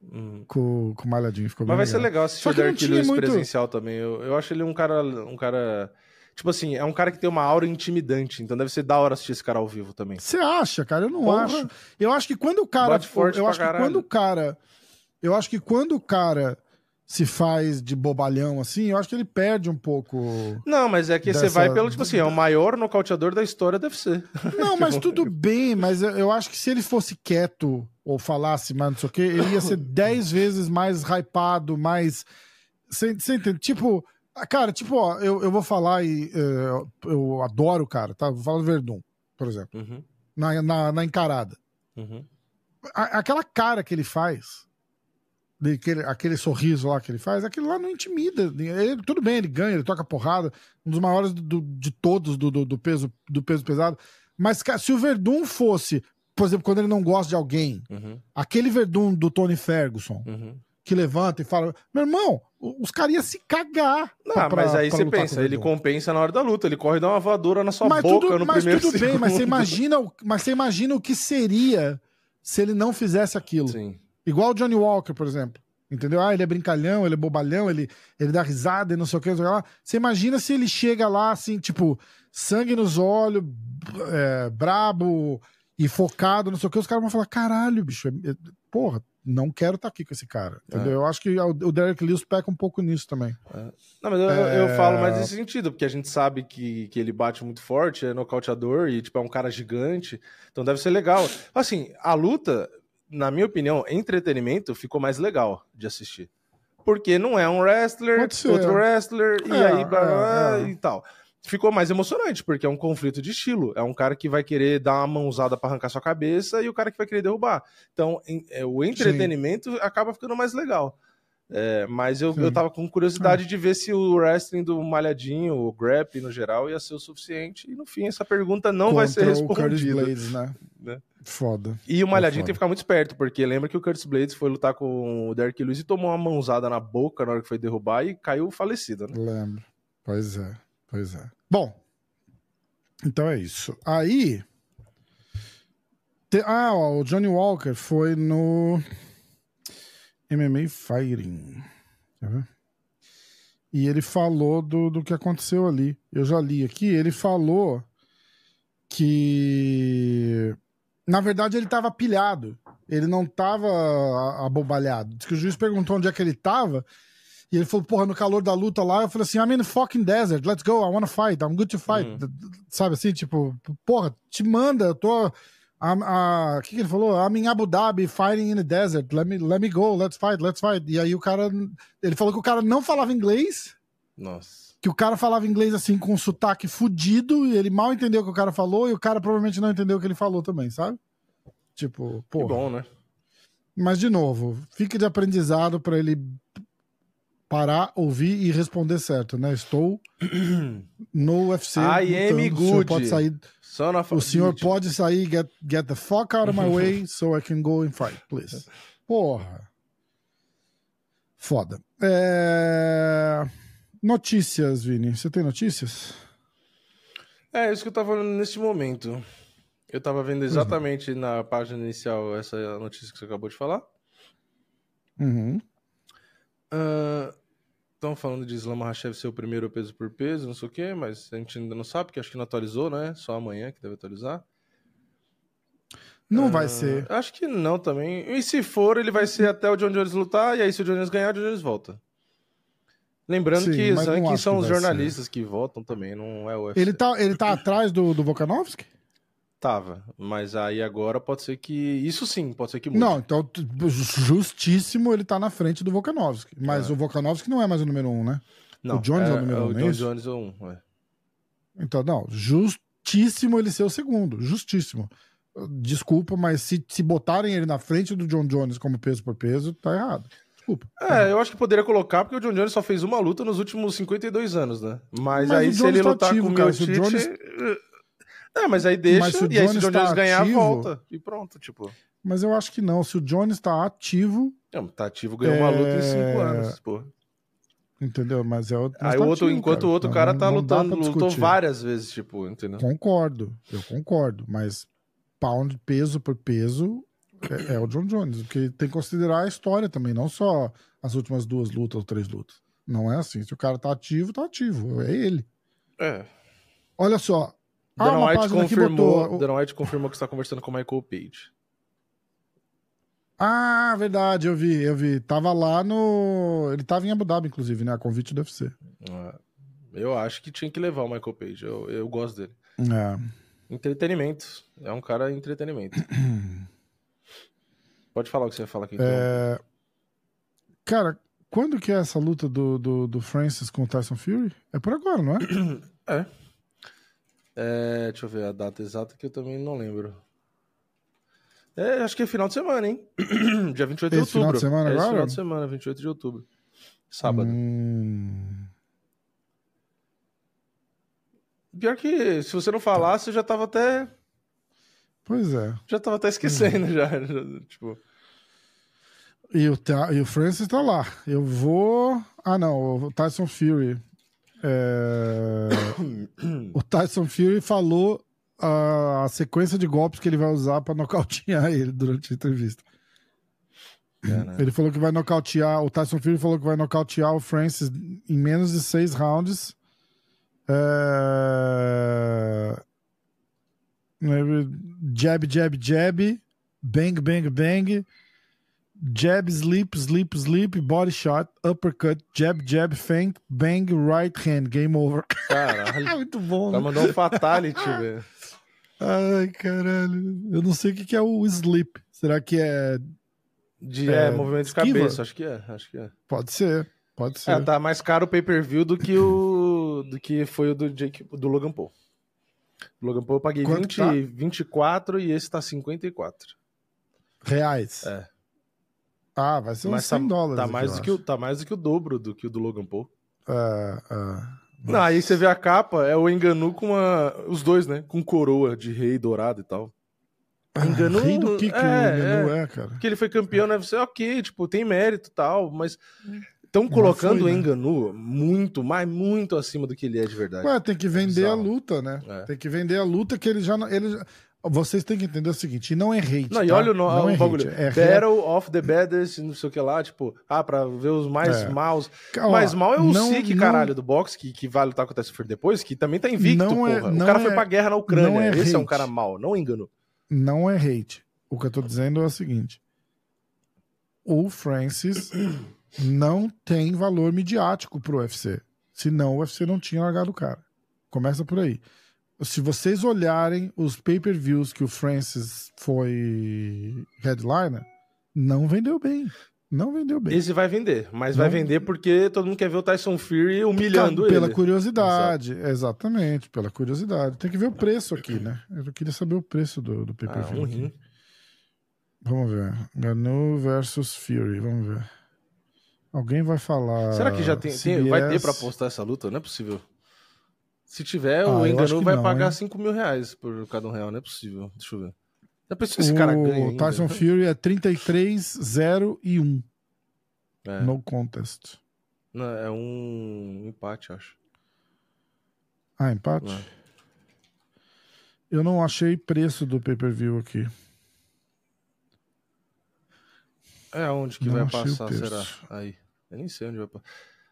Uhum. com, com o Malhadinho. Ficou Mas vai ser legal. legal assistir o Derek Lewis muito- presencial também. Eu, eu acho ele um cara, um cara. Tipo assim, é um cara que tem uma aura intimidante. Então deve ser da hora assistir esse cara ao vivo também. Você acha, cara? Eu não Porra. acho. Eu acho que quando o cara. Bate forte eu acho que caralho. quando o cara. Eu acho que quando o cara se faz de bobalhão assim, eu acho que ele perde um pouco. Não, mas é que você Dessa- vai pelo, tipo assim, é o maior nocauteador da história, deve ser. Não, mas tudo bem, mas eu- eu acho que se ele fosse quieto ou falasse mais não sei o quê, ele ia ser 10 vezes mais hypado, mais. Você você entende? Tipo, cara, tipo, ó, eu, eu vou falar e eh, eu adoro o cara, tá? Vou falar do Verdun, por exemplo, Uhum, na, na, na encarada. uhum. A- aquela cara que ele faz, aquele, sorriso lá que ele faz, aquilo lá não intimida. Ele- tudo bem, ele ganha, ele toca porrada, um dos maiores do- de todos do, do- do peso, do peso pesado. Mas se o Verdun fosse, por exemplo, quando ele não gosta de alguém, Uhum, aquele Verdun do Tony Ferguson, uhum. que levanta e fala: Meu irmão, os caras iam se cagar. Não, pra- mas aí pra você pensa, ele compensa na hora da luta, ele corre e dá uma voadora na sua mas boca tudo, no mas primeiro tudo bem, mas você segundo. imagina, mas você imagina o que seria se ele não fizesse aquilo. Sim. Igual o Johnny Walker, por exemplo. Entendeu? Ah, ele é brincalhão, ele é bobalhão, ele, ele dá risada e não sei o que, não sei o que lá. Você imagina se ele chega lá, assim, tipo, sangue nos olhos, é, brabo e focado, não sei o que, os caras vão falar: caralho, bicho, é- é- porra, não quero estar aqui com esse cara. Entendeu? É. Eu acho que o Derek Lewis peca um pouco nisso também. Não, mas eu, eu É. falo mais nesse sentido, porque a gente sabe que, que ele bate muito forte, é nocauteador e, tipo, é um cara gigante, então deve ser legal. Assim, a luta, na minha opinião, entretenimento, ficou mais legal de assistir. Porque não é um wrestler, outro wrestler, e É, aí blá, blá, blá, é, é. e tal. Ficou mais emocionante, porque é um conflito de estilo. É um cara que vai querer dar uma mãozada pra arrancar sua cabeça e o cara que vai querer derrubar. Então, é, o entretenimento acaba ficando mais legal. É, mas eu, Sim. eu tava com curiosidade de ver se o wrestling do Malhadinho, o Grap no geral, ia ser o suficiente. E no fim, essa pergunta não vai ser Contra o Curtis respondida. Blades, né? Né? Foda. E o Malhadinho foda. tem que ficar muito esperto, porque lembra que o Curtis Blades foi lutar com o Derek Lewis e tomou uma mãozada na boca na hora que foi derrubar e caiu falecido, né? Lembro. Pois é, pois é. Bom, então é isso. Aí. te- Ah, ó, o Johnny Walker foi no MMA Fighting. Quer ver? E ele falou do, do que aconteceu ali. Eu já li aqui. Ele falou que. Na verdade, ele tava pilhado. Ele não tava a- abobalhado. Diz que o juiz perguntou onde é que ele tava. E ele falou, porra, no calor da luta lá, eu falei assim, I'm in the fucking desert, let's go, I wanna fight, I'm good to fight. Hum. Sabe assim, tipo, porra, te manda, eu tô. I'm, O que, que ele falou? I'm in Abu Dhabi fighting in the desert, let me, let me go, let's fight, let's fight. E aí o cara. Ele falou que o cara não falava inglês, Nossa. que o cara falava inglês assim com um sotaque fudido, e ele mal entendeu o que o cara falou, e o cara provavelmente não entendeu o que ele falou também, sabe? Tipo, Que porra. bom, né? Mas, de novo, fique de aprendizado para ele parar, ouvir e responder certo, né? Estou no UFC. I am lutando. O senhor good. pode sair, o senhor pode sair, get, get the fuck out of my way so I can go and fight, please. Porra. Foda. É... Notícias, Vini. Você tem notícias? É, isso que eu tava falando neste momento. Eu tava vendo é. exatamente na página inicial essa notícia que você acabou de falar. Uhum. Estão falando de Islam Makhachev ser o primeiro peso por peso, não sei o quê, mas a gente ainda não sabe, porque acho que não atualizou, né? Só amanhã que deve atualizar. Não Ah, vai ser. Acho que não também. E se for, ele vai ser até o John Jones lutar, e aí se o John Jones ganhar, o John Jones volta. Lembrando Sim, que Zankin são que os jornalistas que votam também, não é o UFC. Ele tá, ele tá atrás do, do Volkanovski? Tava, mas aí agora pode ser que... Isso sim, pode ser que mude. Não, então justíssimo ele tá na frente do Volkanovski. Mas É. o Volkanovski não é mais o número um, né? Não, o Jones é o número um, O é John isso? Jones é um, é. Então, não, justíssimo ele ser o segundo. Justíssimo. Desculpa, mas se, se botarem ele na frente do John Jones como peso por peso, tá errado. Desculpa. É, eu acho que poderia colocar, porque o John Jones só fez uma luta nos últimos 52 anos, né? Mas, Mas aí se Jones ele tá lutar ativo, com o cara, meu se o Tite... Jones- É, mas aí deixa, Mas se o e aí se o Jones John tá Jones ganhar, ativo- volta. E pronto, tipo... Mas eu acho que não. Se o Jones tá ativo, Não, tá ativo, ganhou uma luta em cinco É, anos, pô. entendeu? Mas é o. mas Aí tá o outro, ativo, enquanto o outro cara não- tá não lutando, lutou várias vezes, tipo, entendeu? Concordo, eu concordo. Mas pound, peso por peso, É, é o John Jones, porque tem que considerar a história também, não só as últimas duas lutas ou três lutas. Não é assim. Se o cara tá ativo, tá ativo. É ele. É. Olha só. Ah, Dana White, confirmou, botou- Dana White confirmou que está conversando com o Michael Page. Ah, verdade, eu vi, eu vi. Tava lá no. Ele tava em Abu Dhabi, inclusive, né? A convite do UFC. É. Eu acho que tinha que levar o Michael Page. Eu, eu gosto dele. É. Entretenimento. É um cara entretenimento. Pode falar o que você ia falar aqui. Então. É, Cara, quando que é essa luta do, do, do Francis com o Tyson Fury? É por agora, não é? É, deixa eu ver a data exata que eu também não lembro. É, acho que é final de semana, hein? Dia 28 de Esse final outubro. de semana é agora? final de semana, 28 de outubro. Sábado. Hum, Pior que se você não falasse, eu já tava até. Pois é. Já tava até Hum. esquecendo já. já, Tipo. E o, e o Francis tá lá. Eu vou. Ah, não, o Tyson Fury. É, O Tyson Fury falou a, a sequência de golpes que ele vai usar pra nocautear ele durante a entrevista. Cara, Ele falou que vai nocautear. O Tyson Fury falou que vai nocautear o Francis em menos de seis rounds. É... Jab, jab, jab. Bang, bang, bang. Jab, sleep, sleep, sleep. Body shot. Uppercut. Jab, jab, feint. Bang, right hand. Game over. Caralho. Muito bom, cara né? mandou um fatality, velho. Ai, caralho. Eu não sei o que é o sleep. Será que é. De É, é, movimento de esquiva? cabeça, acho que é. Acho que é. Pode ser. Pode ser. É, tá mais caro o pay-per-view do que o do que foi o do Jake, do Logan Paul. Do Logan Paul eu paguei Quanto 20, tá? 24 e esse tá 54. Reais. É. Ah, vai ser uns Mas 100 tá, dólares. tá mais do que o, tá mais do que o dobro do que o do Logan Paul. É, é. Não, aí você vê a capa, é o Enganu com uma os dois, né, com coroa de rei dourado e tal. Enganu, Ah, Rei do que que é, o Enganu é, cara? Porque ele foi campeão na UFC, ok, tipo, tem mérito e tal, mas estão colocando foi, o né? Enganu muito, mas muito acima do que ele é de verdade. Ué, tem que vender a Bizarro. luta, né? É. Tem que vender a luta que ele já. Ele, já- vocês têm que entender o seguinte: não é hate. Não, e tá? olha o, no, não o é bagulho. hate, é Battle of the Baddest, não sei o que lá, tipo, ah, pra ver os mais É. maus. Ó, mais mal é o não- Sik, não- caralho, do boxe, que, que vai lutar contra o Fury depois, que também tá invicto, Não é- porra. o cara foi é- pra guerra na Ucrânia. é Esse é um cara mau, não engano. Não é hate. O que eu tô dizendo é o seguinte: o Francis não tem valor midiático pro UFC. Senão o UFC não tinha largado o cara. Começa por aí. Se vocês olharem os pay-per-views que o Francis foi headliner, não vendeu bem. Não vendeu bem. Esse vai vender, mas vai Não- vender porque todo mundo quer ver o Tyson Fury humilhando pela ele. curiosidade, exatamente, pela curiosidade. Tem que ver o preço aqui, né? Eu queria saber o preço do, do Ah, pay-per-view. um aqui. rim. Vamos ver. Ganu versus Fury, vamos ver. Alguém vai falar. Será que já tem, tem- vai ter pra postar essa luta? Não é possível. Se tiver, Ah, o Enganu vai não, pagar hein? 5 mil reais por cada um real, não é possível. Deixa eu ver. Já pensou se esse cara ganha O ainda? Tyson Fury é 33, 0 e 1 É. no contest. Não, é um empate, acho. Ah, empate? Não. Eu não achei preço do pay-per-view aqui. É onde que Não vai passar, será? Aí. Eu nem sei onde vai passar.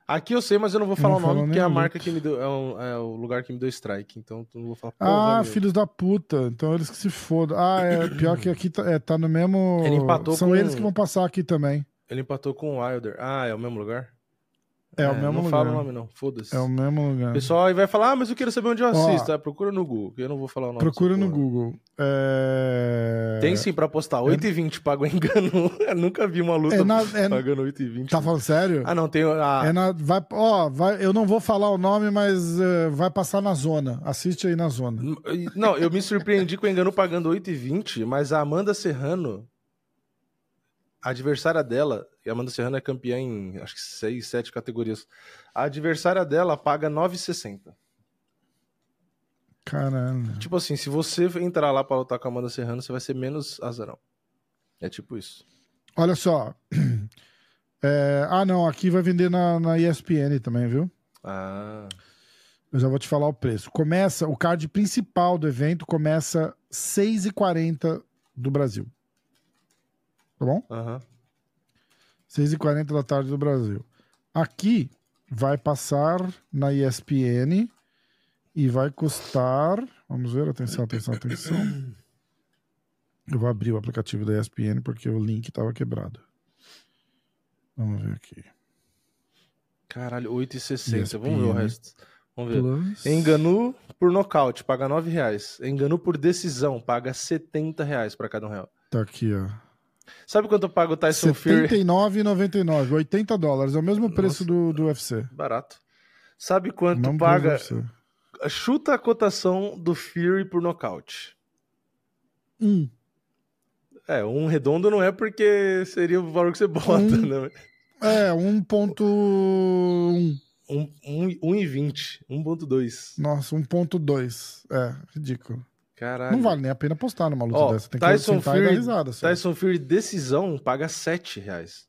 Aqui eu sei, mas eu não vou falar Não o nome porque é a marca que me deu. É, um- é o lugar que me deu strike. Então eu não vou falar. Ah, nenhuma. filhos da puta. Então eles que se fodam. Ah, é pior que aqui tá, é, tá no mesmo. Ele empatou São com- eles que vão passar aqui também. Ele empatou com o Wilder. Ah, é o mesmo lugar? É, o mesmo Não lugar. fala o nome, não. Foda-se. É o mesmo lugar. O pessoal aí vai falar, ah, mas eu quero saber onde eu Ó, assisto. Ah, procura no Google, que eu não vou falar o nome. Procura no porra. Google. É... Tem sim pra postar. 8,20 paga o engano. Eu nunca vi uma luta É na- é- pagando 8,20. Tá falando sério? Ah, não, tem. a É na, vai, ó, vai, eu não vou falar o nome, mas eh, vai passar na zona. Assiste aí na zona. Não, eu me surpreendi com o engano pagando 8,20, mas a Amanda Serrano, a adversária dela, e a Amanda Serrano é campeã em acho que 6, 7 categorias. A adversária dela paga 9,60. Caralho. Tipo assim, se você entrar lá pra lutar com a Amanda Serrano, você vai ser menos azarão. É tipo isso. Olha só. É, ah, não, aqui vai vender na, na ESPN também, viu? Ah, Eu já vou te falar o preço. Começa, o card principal do evento começa 6,40 do Brasil. Tá bom? Aham. 6h40 da tarde do Brasil. Aqui vai passar na ESPN e vai custar. Vamos ver, atenção, atenção, atenção. Eu vou abrir o aplicativo da ESPN porque o link estava quebrado. Vamos ver aqui. Caralho, 8,60. Vamos ver o resto. Vamos ver. Plus. Enganu por nocaute, paga 9 reais. Enganu por decisão, paga 70 reais pra cada um real. Tá aqui, ó. Sabe quanto paga o Tyson Fury? 79,99. 80 dólares. É o mesmo preço do, do UFC. Barato. Sabe quanto Mesmo paga? Chuta a cotação do Fury por nocaute. Um. É, um redondo não é porque seria o valor que você bota, Um. né? É, 1.1. Um, um, 1,20. 1,2. Nossa, 1.2. É, ridículo. Caralho. Não vale nem a pena postar numa luta Ó, dessa. Tem que Tyson sentar e dar Fury, risada. só. Tyson Fury decisão paga 7 reais.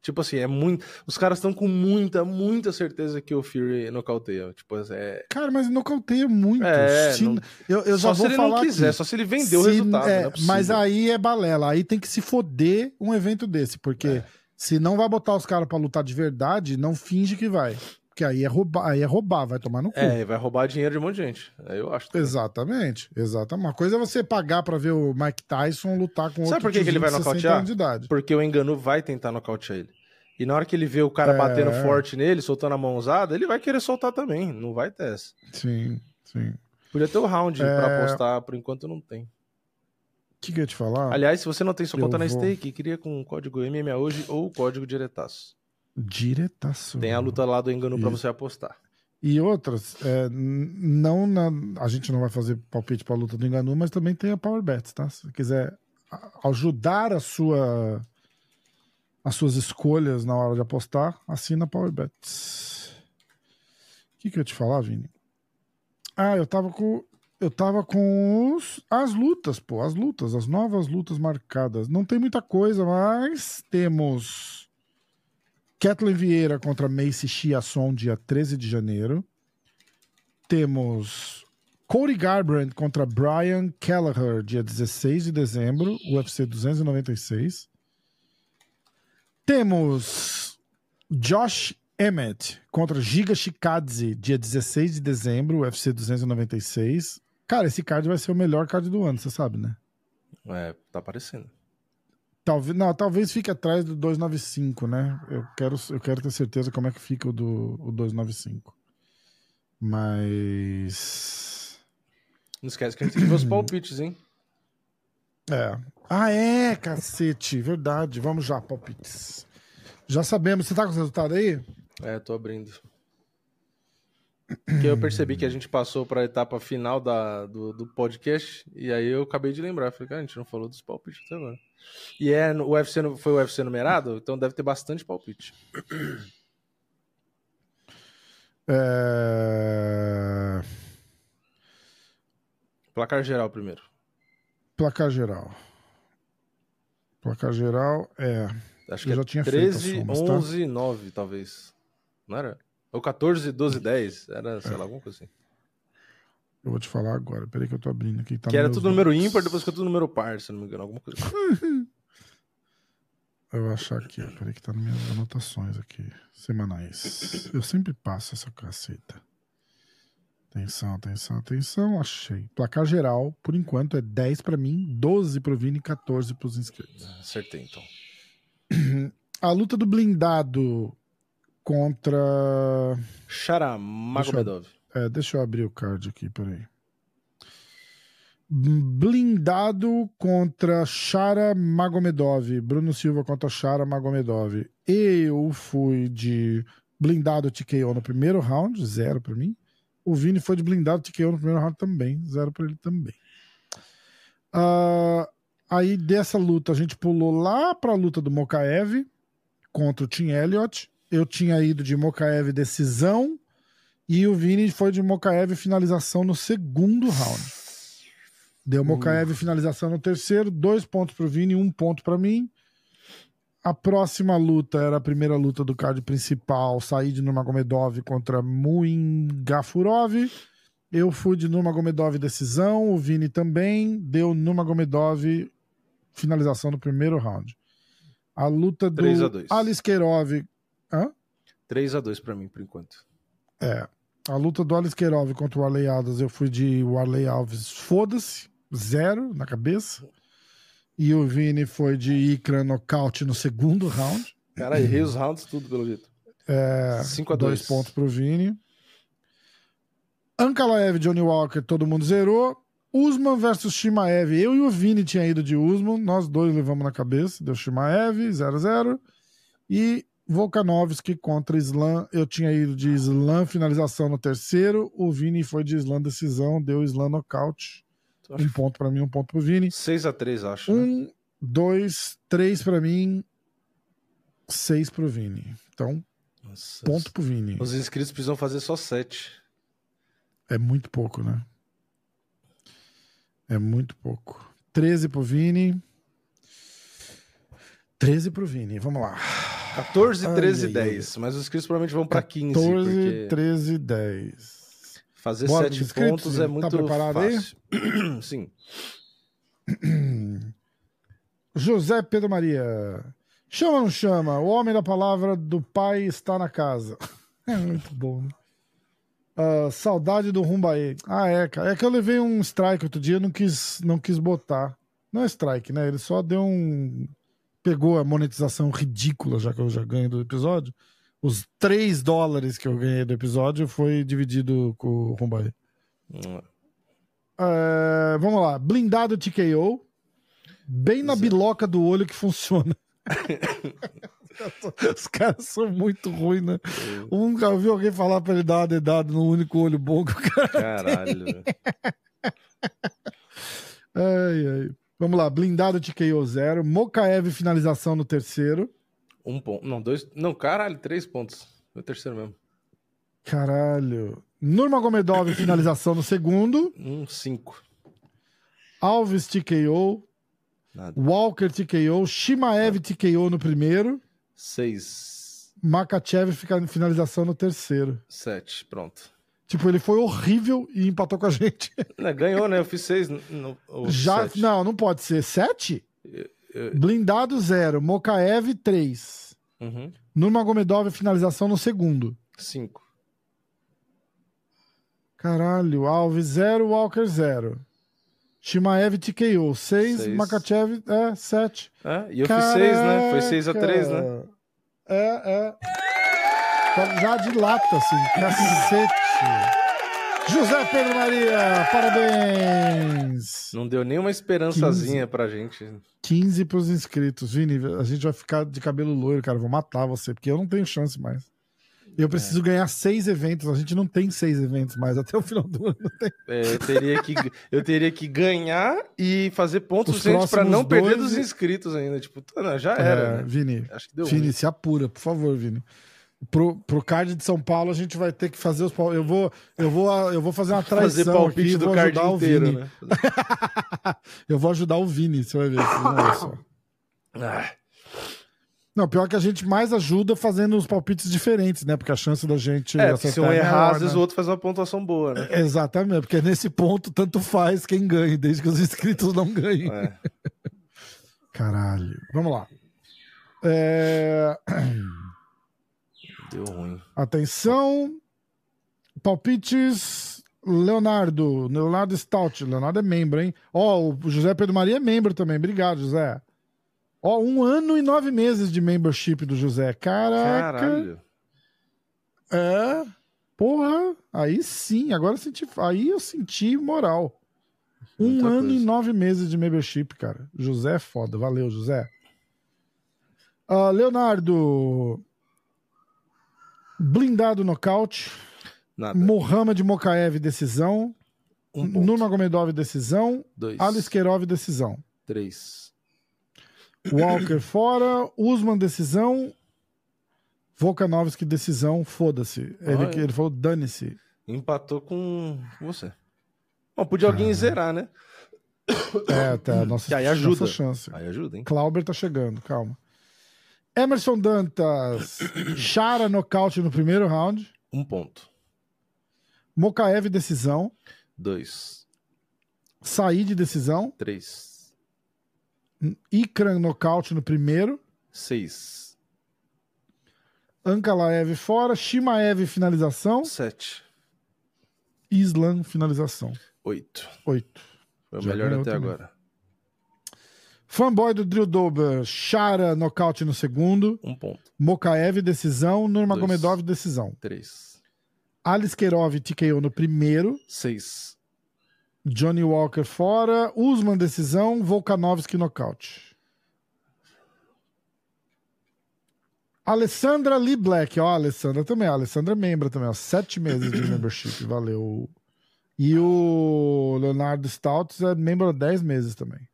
Tipo assim, é muito. Os caras estão com muita, muita certeza que o Fury nocauteia. Tipo, é. Cara, mas nocauteia muito. É, Se- não- eu, eu já só se vou ele falar não quiser, aqui. só se ele vendeu o Se- resultado. é, é mas aí é balela. Aí tem que se foder um evento desse. Porque É. se não vai botar os caras pra lutar de verdade, não finge que vai. Porque aí é roubar, aí é roubar vai tomar no cu. É, vai roubar dinheiro de um monte de gente. Eu acho. também. Exatamente, exatamente. Uma coisa é você pagar pra ver o Mike Tyson lutar com Sabe outro por que que ele vai de 60 nocautear? Porque o Enganu vai tentar nocautear ele. E na hora que ele vê o cara É. batendo forte nele, soltando a mãozada, ele vai querer soltar também. Não vai ter essa. Sim, sim. O Podia ter o round É. pra apostar, por enquanto não tem. que, que eu ia te falar? Aliás, se você não tem sua Eu conta na vou- Stake, cria com o código MMA hoje ou o código diretaço. Diretaço. Tem a luta lá do Enganu pra Isso. você apostar. E outras, é, não na, a gente não vai fazer palpite pra luta do Enganu, mas também tem a Power Bets, tá? Se você quiser a- ajudar a sua as suas escolhas na hora de apostar, assina a Power Bets. O que, que eu ia te falar, Vini? Ah, eu tava com eu tava com os- as lutas, pô, as lutas, as novas lutas marcadas. Não tem muita coisa, mas temos Kathleen Vieira contra Macy Chiasson, dia 13 de janeiro. Temos Cody Garbrandt contra Brian Kelleher, dia 16 de dezembro, UFC 296. Temos Josh Emmett contra Giga Chikadze, dia 16 de dezembro, UFC 296. Cara, esse card vai ser o melhor card do ano, você sabe, né? É, tá aparecendo. Talvez, não, talvez fique atrás do 295, né? Eu quero, eu quero ter certeza como é que fica o do o 295. Mas. Não esquece que a gente tem os palpites, hein? É. Ah, é, cacete, verdade. Vamos já, palpites. Já sabemos. Você tá com o resultado aí? É, tô abrindo. Porque eu percebi que a gente passou pra etapa final da, do, do podcast e aí eu acabei de lembrar. Falei, cara, a gente não falou dos palpites até agora. E é, o UFC, foi o UFC numerado, então deve ter bastante palpite. É... Placar geral primeiro. Placar geral. Placar geral é. Acho Eu que já é tinha feito as 13, somas, tá? 11, 9, talvez. Não era? Ou 14, 12, 10. Era, sei lá, alguma coisa assim. Eu vou te falar agora. Peraí que eu tô abrindo aqui. Tá que era tudo número notes. ímpar, depois ficou tudo número par, se não me engano. Alguma coisa assim. Eu vou achar aqui, ó. Peraí que tá nas minhas anotações aqui. Semanais. Eu sempre passo essa caceta. Atenção, atenção, atenção. Achei. Placar geral, por enquanto, é 10 pra mim, 12 pro Vini e 14 pros inscritos. Acertei, então. A luta do blindado contra. Sharamagomedov. É, deixa eu abrir o card aqui, peraí. Blindado contra Shara Magomedov. Bruno Silva contra Shara Magomedov. Eu fui de blindado TKO no primeiro round, zero pra mim. O Vini foi de blindado TKO no primeiro round também, zero pra ele também. Ah, aí dessa luta a gente pulou lá pra luta do Mokaev contra o Tim Elliott. Eu tinha ido de Mokaev decisão e o Vini foi de Mokaev finalização no segundo round. Deu Mokaev finalização no terceiro, dois pontos pro Vini, um ponto pra mim. A próxima luta era a primeira luta do card principal, Said Nurmagomedov contra Muin Gafurov. Eu fui de Nurmagomedov decisão, o Vini também, deu Nurmagomedov finalização no primeiro round. A luta do 3 a 2. Alice Keirov. Hã? 3x2 pra mim, por enquanto. É. A luta do Alice Keirov contra o Arley Alves, eu fui de Arley Alves, foda-se, zero na cabeça. E o Vini foi de Ikra nocaute no segundo round. Cara, errei os rounds tudo, pelo jeito. É, 5 a dois 2 pontos pro Vini. Ankalaev, Johnny Walker, todo mundo zerou. Usman versus Shimaev. Eu e o Vini tinha ido de Usman, nós dois levamos na cabeça. Deu Shimaev, 0-0. E Volkanovski contra Islam. Eu tinha ido de Islam, finalização no terceiro. O Vini foi de Islam, decisão. Deu Islam nocaute. Um ponto pra mim, um ponto pro Vini. 6x3, acho. né? Um, dois, três pra mim, seis pro Vini. Então, Nossa, ponto pro Vini. Os inscritos precisam fazer só 7. É muito pouco, né? É muito pouco. 13 pro Vini. 13 pro Vini, vamos lá. 14, Ai, 13 ai, 10. Mas os inscritos provavelmente vão pra 15. 14, porque 13, 10. fazer Bora 7 dos inscritos? pontos é Tá muito preparado aí? fácil. Sim. José Pedro Maria. Chama ou não chama? O homem da palavra do pai está na casa. É muito bom, né? Ah, saudade do Rumbaê. Ah, é, cara. É que eu levei um strike outro dia, não quis, não quis botar. Não é strike, né? Ele só deu um. Pegou a monetização ridícula, já que eu já ganho do episódio. Os 3 dólares que eu ganhei do episódio foi dividido com o Rumbaê. Hum, É, vamos lá. Blindado TKO. Bem na biloca do olho que funciona. Os caras são muito ruins, né? Um já ouviu alguém falar pra ele dar uma dedada no único olho bom que o cara. Caralho. Ai, ai. Vamos lá. Blindado TKO zero. Mokaev finalização no terceiro. Um ponto. Não, dois. Não, caralho, três pontos. Foi o terceiro mesmo. Caralho. Nurmagomedov finalização no segundo. Um, cinco. Alves TKO. Nada. Walker TKO. Shimaev TKO no primeiro. Seis. Makachev fica finalização no terceiro. Sete. Pronto. Tipo, ele foi horrível e empatou com a gente. Ganhou, né? Eu fiz seis. no- Já, sete. não, não pode ser. Sete? eu- Blindado zero. Mokaev três. Uhum. Nurmagomedov finalização no segundo. Cinco. Caralho, Alves zero, Walker zero. Shimaev TKO seis, Seis. Makachev é sete. É, e eu fiz seis, né? Foi seis a três, né? Caraca. É, é. Tá Já de lata, assim. Cacete. José Pedro Maria, parabéns. Não deu nenhuma esperançazinha pra gente. 15 pros inscritos. Vini, a gente vai ficar de cabelo loiro, cara. Vou matar você, porque eu não tenho chance mais. É. Eu preciso ganhar seis eventos. A gente não tem seis eventos mais até o final do ano. É, eu, teria que, eu teria que ganhar e fazer pontos Os suficientes pra próximos não perder dois- dos inscritos ainda. Tipo, tá, não, já era. É, né? Vini, Acho que deu. Vini, ruim. se apura, por favor, Vini. Pro, pro card de São Paulo, a gente vai ter que fazer os. Eu vou, eu vou, eu vou fazer uma Fazer traição palpite aqui, do vou card ajudar o inteiro, Vini. né? Eu vou ajudar o Vini, você vai ver. ver só. Ah, Não, pior que a gente mais ajuda fazendo os palpites diferentes, né? Porque a chance da gente. é, se um é errar, maior, às vezes né? o outro faz uma pontuação boa, né? Exatamente, porque nesse ponto tanto faz quem ganhe, desde que os inscritos não ganhem. É. Caralho. Vamos lá. É, Deu ruim. Atenção. Palpites. Leonardo. Leonardo Stout. Leonardo é membro, hein? Ó, o José Pedro Maria é membro também. Obrigado, José. Ó, um ano e nove meses de membership do José. Caraca. Caralho. É. Porra. Aí sim. Agora eu senti. Aí eu senti moral. Um ano coisa. e nove meses de membership, cara. José é foda. Valeu, José. Ah, Leonardo. Blindado nocaute. Nada. Mohamed Mokaev, decisão. Um ponto. Nurmagomedov, decisão. Dois. Alice Kerov, decisão. Três. Walker fora. Usman, decisão. Volkanovski, decisão. Foda-se. Ele, Olha. ele falou, dane-se. Empatou com você. Bom, podia alguém zerar, né? É, tá. Nossa, aí ajuda. nossa chance. Aí ajuda, hein? Clauber tá chegando, calma. Emerson Dantas. Chara, nocaute no primeiro round. Um ponto. Mokaev, decisão. Dois. Said, decisão. Três. Ikran nocaute no primeiro. 6. Ankalaev fora. Shimaev finalização. 7. Islam finalização. 8. 8. Foi o melhor até também. agora. Fanboy do Drill Dober. Shara nocaute no segundo. Um ponto. Mokaev decisão. Nurmagomedov decisão. 3. Aliskerov TKO no primeiro. 6. Johnny Walker fora. Usman decisão. Volkanovski nocaute. Alessandra Lee Black, ó, a Alessandra também, a Alessandra é membro também, ó, sete meses de membership, valeu. E o Leonardo Stouts é membro há 10 meses também.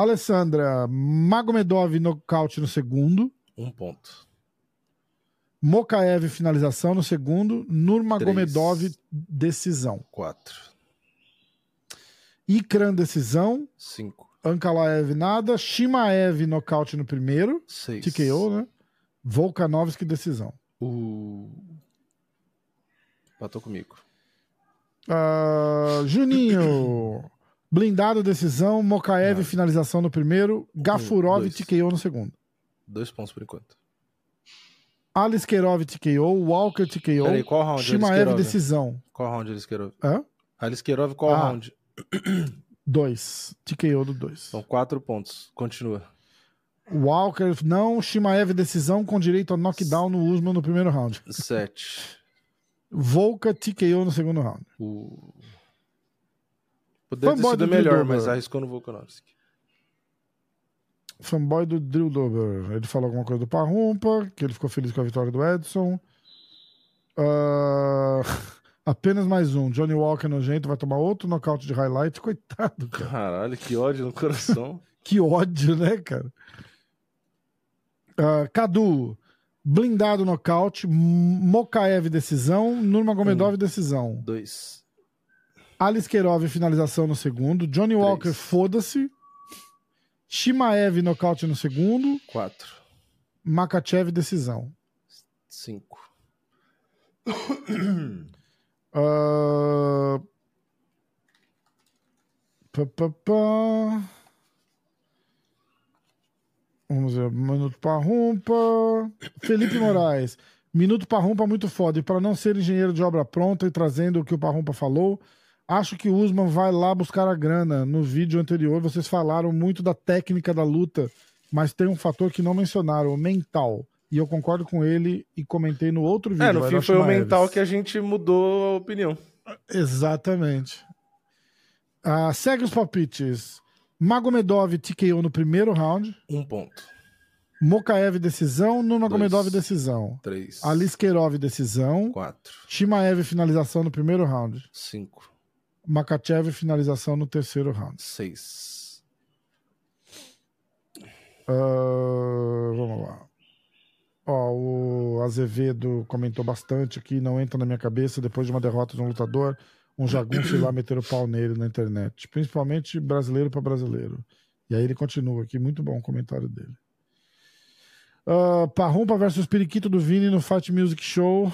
Alessandra, Magomedov nocaute no segundo, Um ponto. Mokaev finalização no segundo, Nurmagomedov decisão. 4. Ikran decisão, 5. Ankalaev nada, Shimaev nocaute no primeiro, 6. TKO, né? Volkanovski decisão. Uh. Patou comigo. Ah, Juninho, blindado decisão, Mokaev finalização no primeiro, Gafurov dois. TKO no segundo. Dois pontos por enquanto. Aliskerov TKO, Walker TKO, Peraí, qual round? Shimaev decisão. Qual round Aliskerov? Hã? Aliskerov, qual Ah. round? Dois. TKO do dois. São quatro pontos. Continua. Walker não, Shimaev decisão com direito a knockdown no Usman no primeiro round. 7. Volka TKO no segundo round. Uh. Poderia ter Fanboy sido do melhor, mas arriscou no Volkanovski. Fanboy do Drill Dober. Ele falou alguma coisa do Parrumpa, que ele ficou feliz com a vitória do Edson. Ah, apenas mais um. Johnny Walker nojento vai tomar outro nocaute de highlight. Coitado, cara. Caralho, que ódio no coração. Que ódio, né, cara? Ah, Cadu, blindado nocaute. Mokaev decisão. Nurmagomedov decisão. 2. Aliskerov finalização no segundo. Johnny Walker, foda-se. Shimaev nocaute no segundo. 4. Makachev decisão. 5. Ah, pá, pá, pá. Vamos ver. Minuto Parrumpa. Felipe Moraes. Minuto Parrumpa muito foda. E para não ser engenheiro de obra pronta e trazendo o que o Parrumpa falou, acho que o Usman vai lá buscar a grana. No vídeo anterior, vocês falaram muito da técnica da luta, mas tem um fator que não mencionaram, o mental. E eu concordo com ele e comentei no outro vídeo. É, no fim foi o mental que a gente mudou a opinião. Exatamente. Ah, segue os palpites. Magomedov TKO no primeiro round. Um ponto. Mokaev decisão. Nurmagomedov decisão. 3. Aliskerov decisão. 4. Shimaev finalização no primeiro round. 5. Makachev finalização no terceiro round. 6. Ah, vamos lá. Ó, o Azevedo comentou bastante aqui, não entra na minha cabeça, depois de uma derrota de um lutador, um jagunço lá meter o pau nele na internet. Principalmente brasileiro para brasileiro. E aí ele continua aqui, muito bom o comentário dele. Uh, Parrumpa versus Periquito do Vini no Fight Music Show.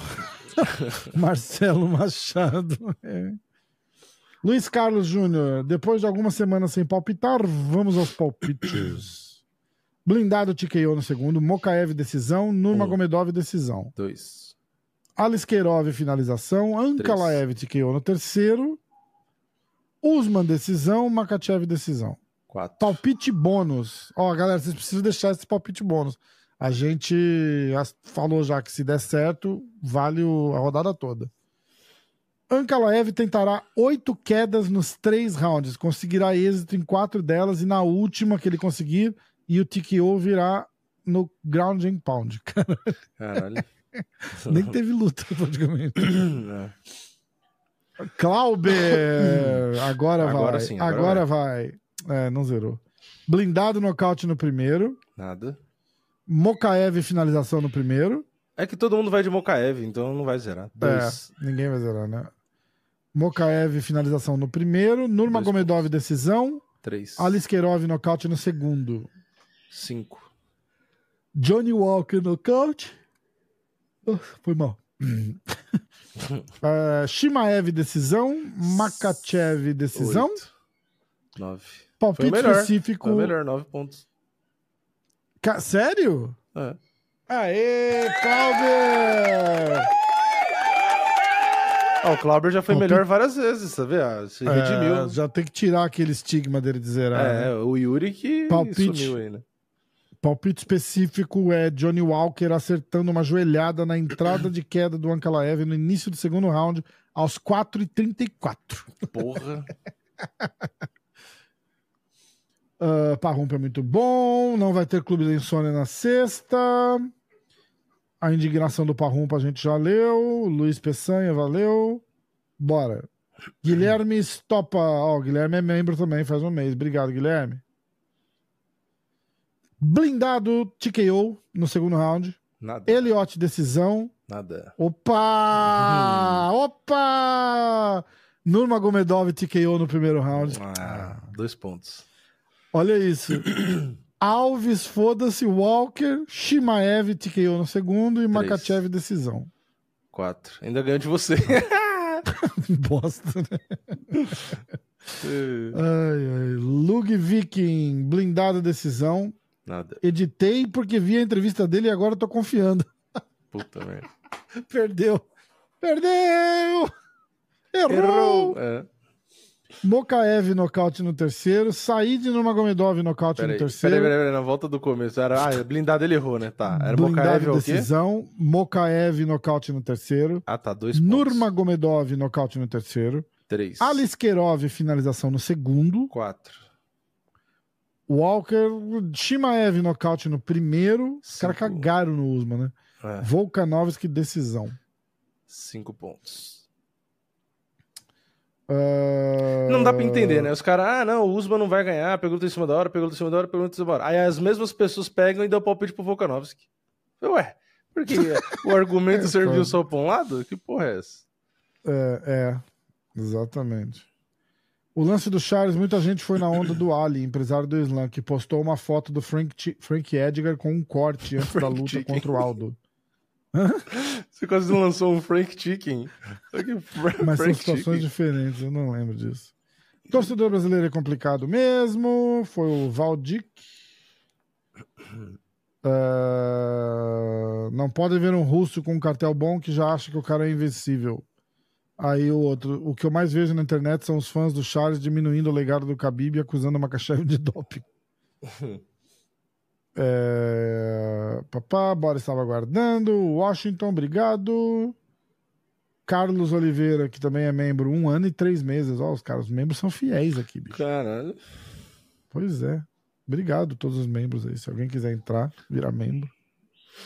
Marcelo Machado. É. Luiz Carlos Júnior, depois de algumas semanas sem palpitar, vamos aos palpites. Blindado TKO no segundo, Mokaev decisão, Nurmagomedov decisão. 2. Aliskerov finalização, Ankalaev TKO no terceiro, Usman decisão, Makachev decisão. 4. Palpite bônus. Ó, galera, vocês precisam deixar esse palpite bônus. A gente falou já que se der certo, vale a rodada toda. Ankalaev tentará oito quedas nos três rounds. Conseguirá êxito em quatro delas e na última que ele conseguir, e o TKO virá no ground and pound. Caralho. Nem teve luta, praticamente. É. Clauber! Agora, Agora vai. sim, agora agora vai. É, não zerou. Blindado nocaute no primeiro. Nada. Mokaev finalização no primeiro. É que todo mundo vai de Mokaev, então não vai zerar. 2. É, ninguém vai zerar, né? Mokaev finalização no primeiro. Nurmagomedov decisão. 3. Aliskerov nocaute no segundo. 5. Johnny Walker nocaute. Ah, foi mal. É, Shimaev decisão. Makachev decisão. 9. Foi Palpite o melhor. específico. Foi melhor, 9 pontos. Ca- Sério? É. Aê, Calder! Ah, o Clauber já foi Palpite- melhor várias vezes, tá vendo? Se redimiu. É, já tem que tirar aquele estigma dele de zerar. né? É, o Yuri que Palpite. sumiu aí, né? Palpite específico é Johnny Walker acertando uma joelhada na entrada de queda do Ankalaev no início do segundo round, aos 4h34. Porra. Uh, Parrumpa é muito bom. Não vai ter Clube da Insônia na sexta. A indignação do Parrumpa a gente já leu. Luiz Peçanha, valeu. Bora. Guilherme Stopa. Ó, o Guilherme é membro também, faz um mês. Obrigado, Guilherme. Blindado TKO no segundo round. Nada. Eliote decisão. Nada. Opa! Opa! Nurmagomedov TKO no primeiro round. Ah, dois pontos. Olha isso. Alves, foda-se, Walker, Shimaev, TKO no segundo e Makachev, decisão. Quatro. Ainda ganho de você. Bosta, né? Ai, ai. Lug Viking, blindado, decisão. Nada. Editei porque vi a entrevista dele e agora tô confiando. Puta merda. Perdeu. Perdeu! Errou! É. Mokaev, nocaute no terceiro. Said Nurmagomedov, nocaute no Peraí, terceiro. peraí, peraí, peraí, na volta do começo. Era, ah, blindado ele errou, né? Tá. Era Blindado, Mokaev quê? decisão. Mokaev, nocaute no terceiro. Ah, tá. Dois pontos. Nurmagomedov, nocaute no terceiro. Três. Aliskerov, finalização no segundo. Quatro. Walker, Shimaev, nocaute no primeiro. Os caras cagaram no Usman, né? É. Volkanovski, decisão. Cinco pontos. Ah, Não dá pra entender, né? Os caras, ah, não, o Usman não vai ganhar, pergunta em cima da hora, pergunta em cima da hora, pergunta em cima da hora. Aí as mesmas pessoas pegam e dão palpite pro Volkanovski. Ué, por que o argumento É, serviu só pra um lado? Que porra é essa? É, é, exatamente. O lance do Charles, muita gente foi na onda do Ali, empresário do Islam, que postou uma foto do Frank, Chi- Frank Edgar com um corte antes da luta Chicken. contra o Aldo. Você quase não lançou um Frank Chicken. Olha que Fra- Mas são Frank situações Chicken. diferentes, eu não lembro disso. Torcedor brasileiro é complicado mesmo. Foi o Valdic. Ah, não pode ver um russo com um cartel bom que já acha que o cara é invencível. Aí o outro, o que eu mais vejo na internet são os fãs do Charles diminuindo o legado do Khabib e acusando a Makachev de doping. É... Papá, bora estava aguardando. Washington, obrigado. Carlos Oliveira, que também é membro, um ano e três meses. Ó, os caras, os membros são fiéis aqui, bicho. Caralho. Pois é. Obrigado a todos os membros aí. Se alguém quiser entrar, virar membro.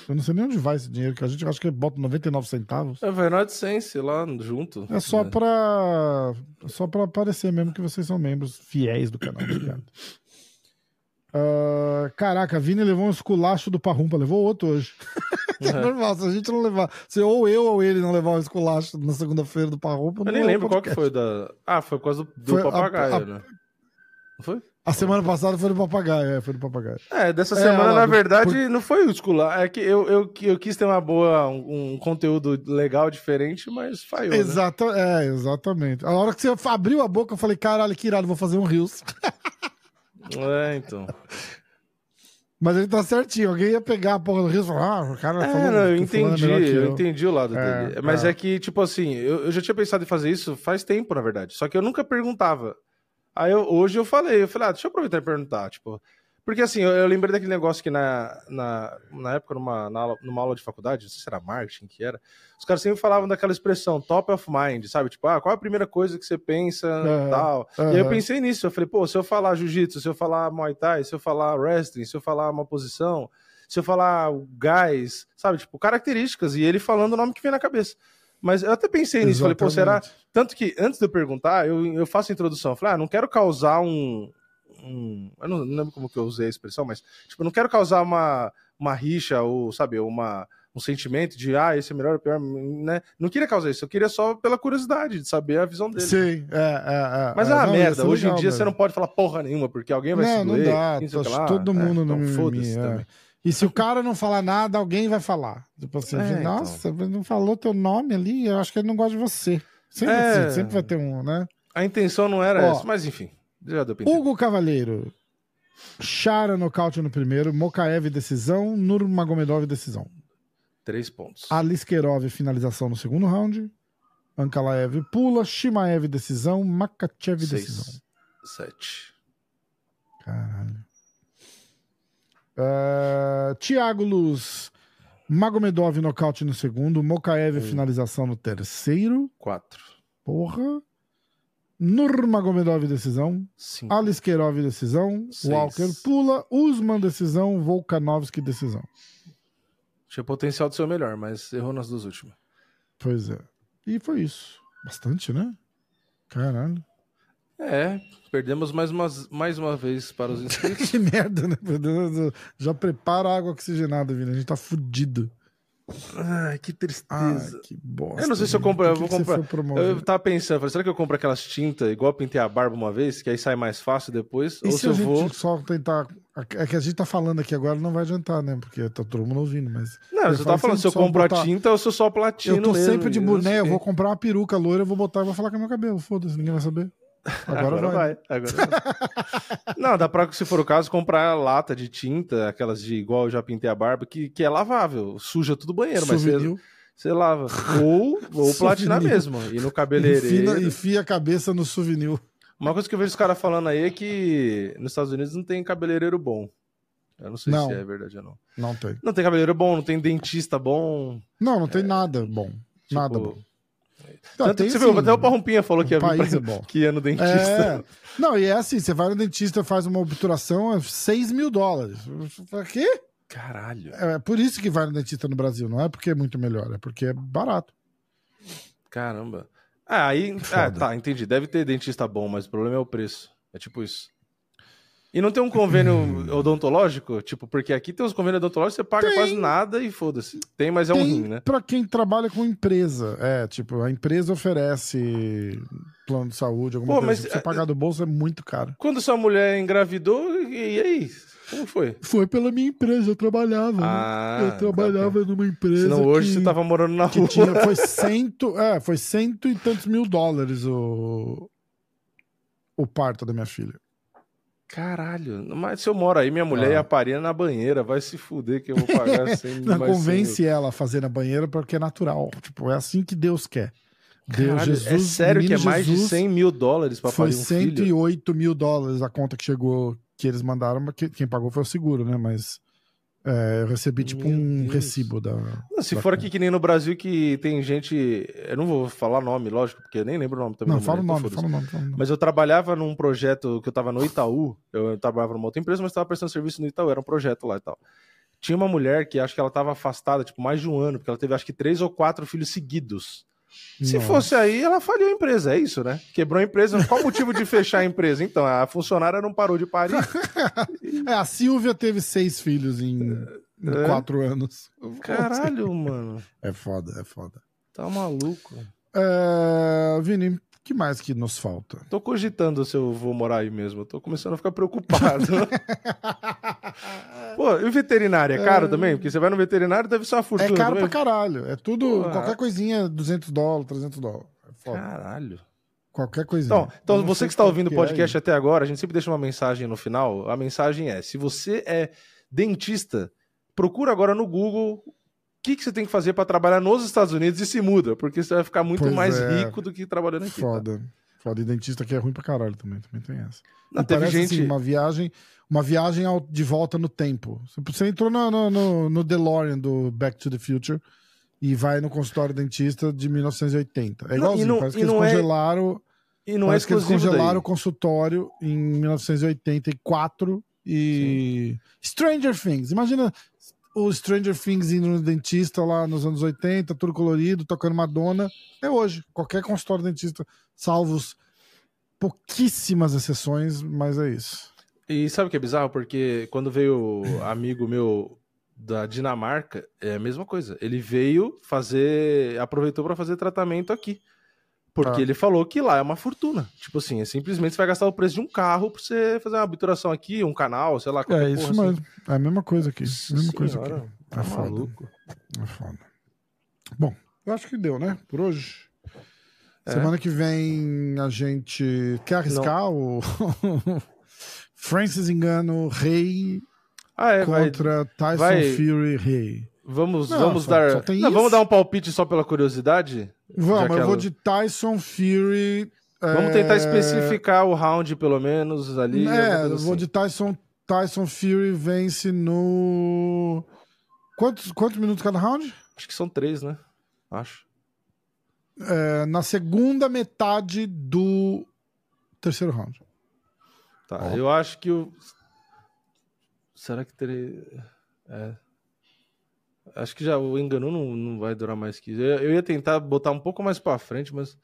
Eu não sei nem onde vai esse dinheiro, que a gente acha que bota 99 centavos. É, vai no AdSense lá junto. É só né? pra. é Só pra aparecer mesmo que vocês são membros fiéis do canal. Obrigado. Ah, caraca, a Vini levou um esculacho do Parrumpa, levou outro hoje. é normal, se a gente não levar. Se ou eu ou ele não levar um esculacho na segunda-feira do Parrumpa. Eu não nem é lembro qual que foi da. Ah, foi por causa do, Foi a- papagaio, a- né? Não foi? A semana passada foi do papagaio, é, foi do papagaio. É, dessa É, semana, na verdade, por- não foi o escular. É que eu, eu, eu quis ter uma boa, um, um conteúdo legal, diferente, mas falhou. Né? Exata, é, exatamente. A hora que você abriu a boca, eu falei, caralho, que irado, vou fazer um Rios. É, então. Mas ele tá certinho. Alguém ia pegar a porra do Rios e falar, ah, o cara É, falou não, eu é entendi, que eu eu. entendi o lado É, dele. Mas é. é. que, tipo assim, eu, eu já tinha pensado em fazer isso faz tempo, na verdade. Só que eu nunca perguntava. Aí eu- hoje eu falei, eu falei, ah, deixa eu aproveitar e perguntar, tipo. Porque assim, eu, eu lembrei daquele negócio que na, na, na época, numa, na aula, numa aula de faculdade, não sei se era marketing que era, os caras sempre falavam daquela expressão top of mind, sabe? Tipo, ah, qual é a primeira coisa que você pensa e tal. E aí eu pensei nisso, eu falei, pô, se eu falar jiu-jitsu, se eu falar muay thai, se eu falar wrestling, se eu falar uma posição, se eu falar gás, sabe? Tipo, características, e ele falando o nome que vem na cabeça. Mas eu até pensei nisso, falei, pô, será. Exatamente. Tanto que antes de eu perguntar, eu, eu faço a introdução. Eu falei, ah, não quero causar um. Um- eu não, não lembro como que eu usei a expressão, mas, tipo, eu não quero causar uma, uma rixa ou, sabe, uma, um sentimento de, ah, esse é melhor ou pior, né? Não queria causar isso, eu queria só pela curiosidade de saber a visão dele. Sim, é, é, é. Mas é, é uma não, ia merda. Hoje em dia mesmo. você não pode falar porra nenhuma, porque alguém vai não, se não doer. dá. quem sei o que tô- lá. todo É, mundo então no foda-se mimimi, é. também. E se o cara não falar nada, alguém vai falar. Tipo assim, É, então. nossa, não falou teu nome ali, eu acho que ele não gosta de você. Sempre, É. assim, sempre vai ter um, né? A intenção não era Ó, essa, mas enfim. Já deu. Hugo Cavalheiro. Chara nocaute no primeiro. Mokaev decisão. Nurmagomedov decisão. Três pontos. Aliskerov finalização no segundo round. Ankalaev pula. Shimaev decisão. Makachev decisão. Sete. Caralho. Uh, Thiago Luz. Magomedov nocaute no segundo. Mokaev Um. finalização no terceiro. Quatro. Porra. Nurmagomedov decisão. Cinco. Aliskerov decisão. Seis. Walker pula. Usman decisão. Volkanovski decisão. Tinha potencial de ser o melhor, mas errou nas duas últimas. Pois é. E foi isso. Bastante, né? Caralho. É, perdemos mais uma, mais uma vez para os inscritos. Que merda, né? Já prepara a água oxigenada, Vini. A gente tá fudido. Ai, que Ai, tristeza. que bosta. Eu não sei se eu compro, eu vou comprar. Eu tava pensando, falei, será que eu compro aquelas tintas igual pintei a barba uma vez, que aí sai mais fácil depois? E ou se se eu gente vou. só tentar. É que a gente tá falando aqui agora, não vai adiantar, né? Porque tá todo mundo ouvindo, mas. Não, Eu você tá falando se eu compro botar- a tinta ou se eu só platino Eu tô mesmo, sempre de boné, eu vou comprar uma peruca loira, eu vou botar e vou falar com é meu cabelo. Foda-se, ninguém vai saber. Agora, Agora, vai. vai. Agora vai. não, dá pra, se for o caso, comprar lata de tinta, aquelas de igual eu já pintei a barba, que, que é lavável, suja tudo o banheiro, mas você, lava. Ou, ou platinar mesmo. E no Enfia, cabeleireiro. enfia a cabeça no souvenir. Uma coisa que eu vejo os caras falando aí é que nos Estados Unidos não tem cabeleireiro bom. Eu não sei Não. se é verdade ou não. Não tem. Não tem cabeleireiro bom, não tem dentista bom. Não, não tem nada bom. Nada Tipo, bom. Tanto tem que você viu, até o Parrumpinha falou que ia pra- é bom. que ia no dentista. É. Não, e é assim, você vai no dentista, faz uma obturação, é 6 mil dólares. Pra quê? Caralho. É por isso que vai no dentista no Brasil, não é porque é muito melhor, é porque é barato. Caramba. Ah, aí. Ah, tá, entendi. Deve ter dentista bom, mas o problema é o preço. É tipo isso. E não tem um convênio odontológico? Tipo, porque aqui tem uns convênios odontológicos, você paga Tem. quase nada e foda-se. Tem, mas é um Tem rim, né? Pra quem trabalha com empresa. É, tipo, a empresa oferece plano de saúde, alguma Pô, coisa. mas, assim. Você é- pagar do bolso é muito caro. Quando sua mulher engravidou, e, aí? Como foi? Foi pela minha empresa, eu trabalhava. né? Ah, eu trabalhava numa empresa. Senão hoje que... você tava morando na que rua. tinha, foi cento, é, foi cento e tantos mil dólares o, o parto da minha filha. Caralho, mas se eu moro aí, minha mulher Ah. ia parir na banheira, vai se fuder que eu vou pagar sem Não, mais convence ela a fazer na banheira porque é natural. Tipo, é assim que Deus quer. Deus, Caralho, Jesus, é sério que é mais de Jesus, 100 mil dólares Foi parir um filho? 108 mil dólares a conta que chegou, que eles mandaram, mas que- quem pagou foi o seguro, né? Mas é, eu recebi tipo Meu um Deus. recibo da. Não, se da for conta. aqui que nem no Brasil que tem gente. Eu não vou falar nome, lógico, porque eu nem lembro o nome também. Não, da fala o mulher, nome, então fala o nome, fala o nome. Mas eu trabalhava num projeto que eu tava no Itaú. Eu trabalhava numa outra empresa, mas tava prestando serviço no Itaú. Era um projeto lá e tal. Tinha uma mulher que acho que ela tava afastada, tipo, mais de um ano, porque ela teve acho que três ou quatro filhos seguidos. Se Nossa. fosse aí, ela faliu a empresa, é isso, né? Quebrou a empresa. Qual o motivo de fechar a empresa? Então, a funcionária não parou de parir. É, a Silvia teve seis filhos em, em É. quatro anos. Caralho, mano. É foda, é foda. Tá maluco. É, Vini, que mais que nos falta? Tô cogitando se eu vou morar aí mesmo. Eu tô começando a ficar preocupado. Pô, e veterinário é caro também? Porque você vai no veterinário deve ser uma É fortuna caro também. pra caralho. É tudo, qualquer coisinha, 200 dólares, 300 dólares. É foda. Caralho. Qualquer coisinha. Então, então você que está ouvindo o que podcast é até agora, a gente sempre deixa uma mensagem no final. A mensagem é: se você é dentista, procura agora no Google que, que você tem que fazer para trabalhar nos Estados Unidos e se muda, porque você vai ficar muito Pois mais é. rico do que trabalhando aqui. tá? Foda. Foda. E dentista que é ruim pra caralho também. Também tem essa. Não, E teve parece, gente. assim, uma viagem, uma viagem ao- de volta no tempo. Você- entrou no, no, no- no DeLorean do Back to the Future e vai no consultório dentista de 1980. É Não, e igualzinho. não- parece que eles não é- congelaram. E não é parece que eles congelaram daí. o consultório em 1984 e. Stranger Things. Imagina o Stranger Things indo no dentista lá nos anos 80, tudo colorido, tocando Madonna. É hoje. Qualquer consultório dentista, salvos pouquíssimas exceções, mas é isso. E sabe o que é bizarro? Porque quando veio amigo meu da Dinamarca, é a mesma coisa. Ele veio fazer, aproveitou para fazer tratamento aqui. Porque Ah. ele falou que lá é uma fortuna. Tipo assim, é simplesmente você vai gastar o preço de um carro pra você fazer uma obturação aqui, um canal, sei lá, É isso assim. mesmo. É a mesma coisa aqui. Nossa mesma coisa senhora, aqui. tá É foda. maluco. É foda. Bom, eu acho que deu, né? Por hoje. É. Semana que vem a gente quer arriscar o Francis Engano Rei Ah, é, vai, contra Tyson vai- Fury Rei. Vamos, Não, vamos só- dar. só tem Não, isso? vamos dar um palpite só pela curiosidade? Vamos, Já que eu vou ela- de Tyson Fury. Vamos é, tentar especificar o round, pelo menos, ali. É, eu vou assim. de Tyson. Tyson Fury vence no. Quantos, quantos minutos cada round? Acho que são três, né? Acho. É, na segunda metade do terceiro round. Tá, Ó. eu acho que o. Será que teria. É. Acho que já o engano não, não vai durar mais que isso. Eu, eu ia tentar botar um pouco mais pra frente, mas.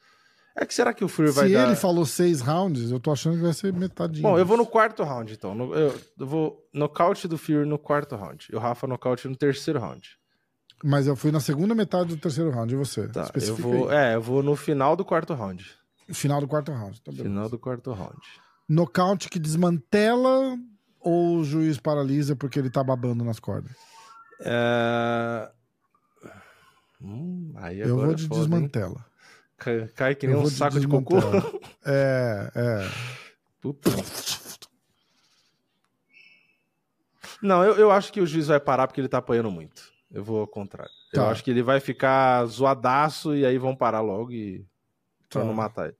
É que será que o Fury vai Se dar. ele falou seis rounds, eu tô achando que vai ser metadinho. Bom, eu vou no quarto round, então. No- eu, eu vou nocaute do Fury no quarto round. E o Rafa nocaute no terceiro round. Mas eu fui na segunda metade do terceiro round, e você? Tá, eu vou. aí. É, eu vou no final do quarto round. Final do quarto round. Tá beleza. Final do quarto round. Nocaute que desmantela ou o juiz paralisa porque ele tá babando nas cordas? É... Hum, eu agora vou é de foda, desmantela. Cai, cai que Eu nem um vou de saco de cocô. É, é. Puta. Não, eu, eu acho que o juiz vai parar porque ele tá apanhando muito. Eu vou ao contrário. Eu Tá. acho que ele vai ficar zoadaço e aí vão parar logo e. pra Tá. não matar ele.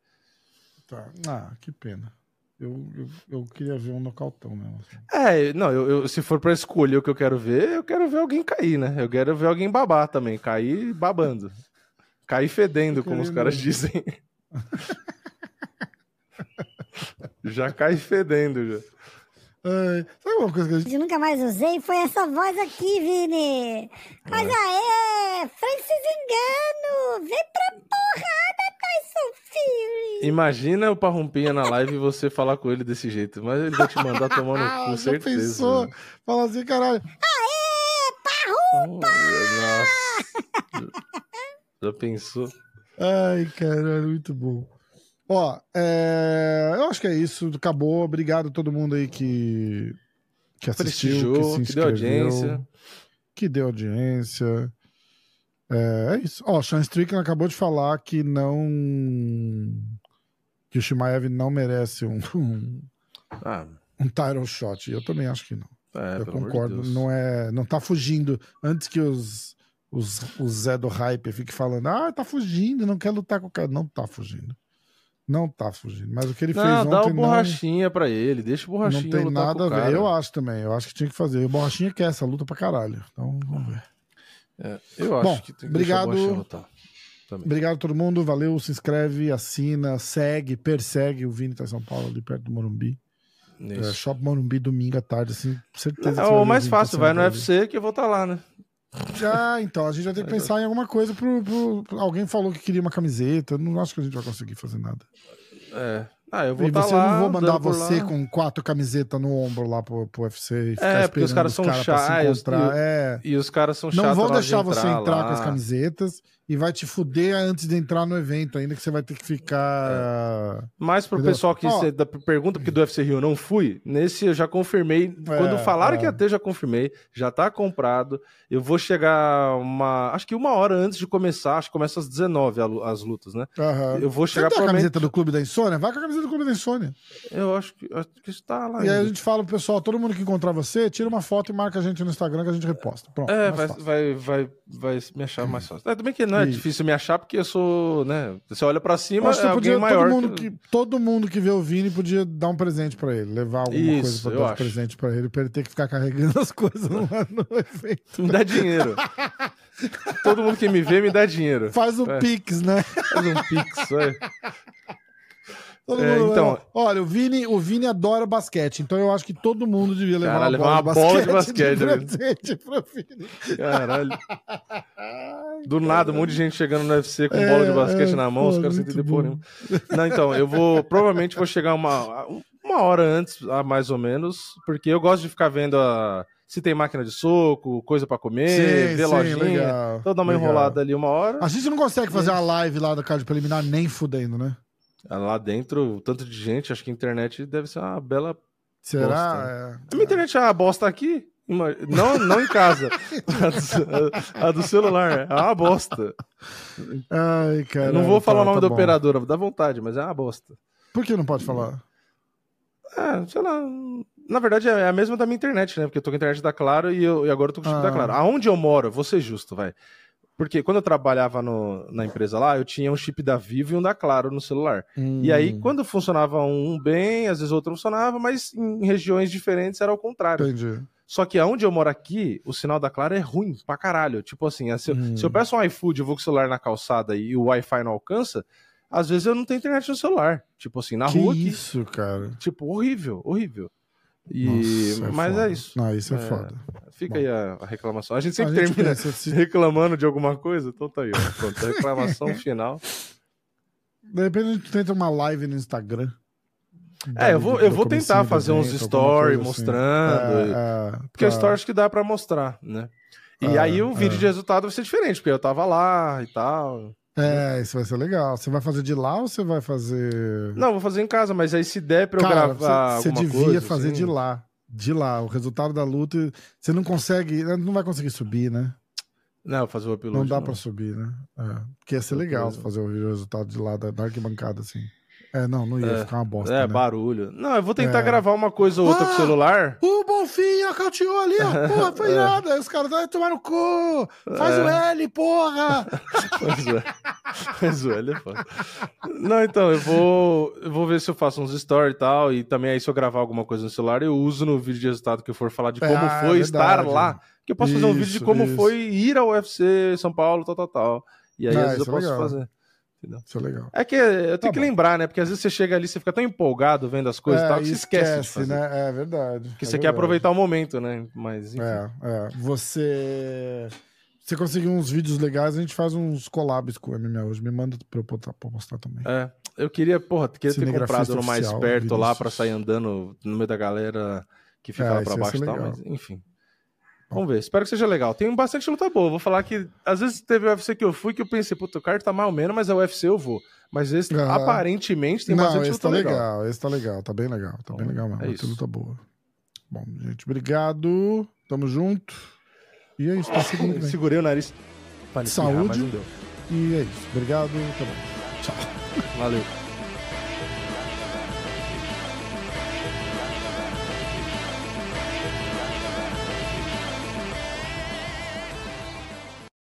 Tá. Ah, que pena. Eu, eu, eu queria ver um nocautão mesmo. assim. É, não, eu, eu- se for pra escolher o que eu quero ver, eu quero ver alguém cair, né? Eu quero ver alguém babar também. Cair babando. Cair fedendo, como os caras dizem. já cai fedendo, já. É, sabe uma coisa que a gente. que nunca mais usei foi essa voz aqui, Vini. Mas aê, Francis Engano, vem pra porrada, Tyson Fury. Imagina o Parrumpinha na live e você falar com ele desse jeito. Mas ele vai te mandar tomar no Ah, cu, já certeza. pensou? né? Fala assim, caralho. Nossa. Já pensou? Ai, caralho, muito bom. Ó, é, eu acho que é isso. Acabou. Obrigado a todo mundo aí que, que assistiu, que se que deu inscreveu, audiência. que deu audiência. É, é isso. Ó, Sean Strickland acabou de falar que não. que o Shimaev não merece um, um, Ah, um title shot. Eu também acho que não. é, eu de concordo. Deus. não é, não tá fugindo. Antes que os, os, os Zé do hype fique falando, ah, tá fugindo, não quer lutar com o cara. Não tá fugindo. Não tá fugindo. Mas o que ele Não, fez dá ontem o não, borrachinha pra ele. Deixa o não borrachinha tem lutar nada a o ver. Eu acho também. Eu acho que tinha que fazer. O Borrachinha quer essa luta pra caralho. Então, vamos ver. É, eu acho Bom, que tem que o obrigado. lutar. Também. Obrigado a todo mundo. Valeu. Se inscreve, assina, segue, persegue. O Vini tá em São Paulo, ali perto do Morumbi. É. Shop Morumbi, domingo à tarde, assim. Certeza É o mais fácil, vai no. UFC que eu vou estar lá, né? Já, então, a gente vai ter que pensar em alguma coisa pro, pro- Alguém falou que queria uma camiseta. Não acho que a gente vai conseguir fazer nada. É. Ah, eu vou E você lá. eu não vou mandar você lá. com quatro camisetas no ombro lá pro, pro UFC e ficar É, porque os caras são pra chatos. Ah, É. E os caras são Não chatos. vão na hora de deixar você entrar com as lá. camisetas e vai te fuder antes de entrar no evento, ainda que você vai ter que ficar. Mas pro Entendeu? pessoal que dá- pergunta porque do UFC Rio eu não fui, nesse eu já confirmei. É, Quando falaram é. que ia ter, já confirmei. Já tá comprado. Eu vou chegar uma. Acho que uma hora antes de começar. Acho que começa às 19 a lu- as lutas, né? Aham. Eu vou Você chegar tem a camiseta do Clube da Insônia? Vai com a camiseta do Clube da Insônia. Eu acho que, acho que está lá. E aí a gente fala pro pessoal, todo mundo que encontrar você, tira uma foto e marca a gente no Instagram que a gente reposta. Pronto. É, vai, fácil. vai, vai, vai me achar mais fácil. É, também que não é Isso. difícil me achar, porque eu sou, né? Você olha pra cima, acho é que alguém podia, maior. todo, mundo que- que, todo mundo que vê o Vini podia dar um presente pra ele, levar alguma Isso, coisa pra dar de acho. presente pra ele, pra ele ter que ficar carregando as coisas lá no evento. Me dá dinheiro. Todo mundo que me vê me dá dinheiro. Faz o É. Pix, né? Faz um pix. é. Todo É, mundo- então- Olha, o Vini, o Vini adora basquete, então eu acho que todo mundo devia levar Caralho, uma, bola, levar uma bola de basquete, de né? presente pro Vini. Caralho. Do nada, um monte de gente chegando no UFC com É, bola de basquete é, na mão, os pô, caras sem entender nenhuma. Não, então, eu vou. Provavelmente vou chegar uma, uma hora antes, mais ou menos, porque eu gosto de ficar vendo a, se tem máquina de soco, coisa pra comer, Sim, ver sim, lojinha. legal, Então dá uma legal. enrolada ali uma hora. A gente não consegue fazer uma live lá da card preliminar nem fudendo, né? Lá dentro, tanto de gente, acho que a internet deve ser uma bela. Será? É. A minha internet é uma bosta aqui. Não, não em casa. A do, a do celular. É uma bosta. Ai, cara. não vou falar o nome da bom. operadora, dá vontade, mas é uma bosta. Por que não pode falar? É, sei lá. Na verdade, é a mesma da minha internet, né? Porque eu tô com a internet da Claro e, eu, e agora eu tô com o chip Ah. da Claro. Aonde eu moro, vou ser justo, vai. Porque quando eu trabalhava no- na empresa lá, eu tinha um chip da Vivo e um da Claro no celular. E aí, Hum, quando funcionava um bem, às vezes outro funcionava, mas em regiões diferentes era o contrário. Entendi. Só que aonde eu moro aqui, o sinal da Claro é ruim pra caralho. Tipo assim, se, eu- Hum. se eu peço um iFood, eu vou com o celular na calçada e o Wi-Fi não alcança, às vezes eu não tenho internet no celular. Tipo assim, na que rua aqui. isso, cara? Tipo, horrível, horrível. E... Nossa, Mas foda. é isso. Não, isso é, É, foda. Fica Bom. aí a, a reclamação. A gente A sempre gente termina se- reclamando de alguma coisa, então tá aí. ó. Pronto, a reclamação final. De repente a gente tenta uma live no Instagram. É, eu vou, eu vou tentar fazer uns stories assim. mostrando. É, é, Porque a pra- história acho que dá pra mostrar, né? E É, aí o vídeo é. de resultado vai ser diferente, porque eu tava lá e tal. É, isso vai ser legal. Você vai fazer de lá ou você vai fazer. Não, vou fazer em casa, mas aí se der pra eu Cara, gravar você, você devia coisa, fazer assim- de lá. De lá. O resultado da luta. Você não consegue. Não vai conseguir subir, né? Não, fazer o upload. não dá pra subir, né? É. Porque ia ser legal fazer o resultado de lá da, da arquibancada, assim. É, não, não ia É. ficar uma bosta. É, né? barulho. Não, eu vou tentar É. gravar uma coisa ou outra com o Ah! celular. O Bonfim nocauteou ali, ó. Porra, foi É. nada. Os caras vai tomar no cu. Faz É. o L, porra. Mas é. Mas o L é foda. Não, então, eu vou, eu vou ver se eu faço uns stories e tal. E também aí, se eu gravar alguma coisa no celular, eu uso no vídeo de resultado que eu for falar de como Ah, foi é estar verdade. lá. Que eu posso fazer um vídeo de Isso, como isso. foi ir ao UFC São Paulo, tal, tal, tal. E aí, Ah, às vezes, eu isso é posso legal. fazer. Isso é legal. É que eu tenho Tá que bom. lembrar, né? Porque às vezes você chega ali, você fica tão empolgado vendo as coisas e É, tal, que você esquece, de fazer. né? É verdade. Porque é você quer verdade. aproveitar o momento, né? Mas, enfim. É, é. Você. Você conseguir uns vídeos legais, a gente faz uns collabs com o MMA hoje. Me manda pra eu postar, pra eu postar também. É, eu queria, porra, queria ter comprado no mais perto lá pra sair andando no meio da galera que fica É, lá pra baixo e tal, mas enfim. Vamos ver, espero que seja legal. Tem bastante luta boa. Vou falar que às vezes teve UFC que eu fui que eu pensei, puta, o card tá mal ou menos, mas é UFC eu vou. Mas esse Aham. aparentemente tem não, bastante luta tá legal. legal. Esse tá legal, tá bem legal. Tá bem Bom, legal mesmo. é isso. luta boa. Bom, gente, obrigado. Tamo junto. E é isso, tá vem. Segurei o nariz Saúde. E é isso. Obrigado. Tchau. Valeu.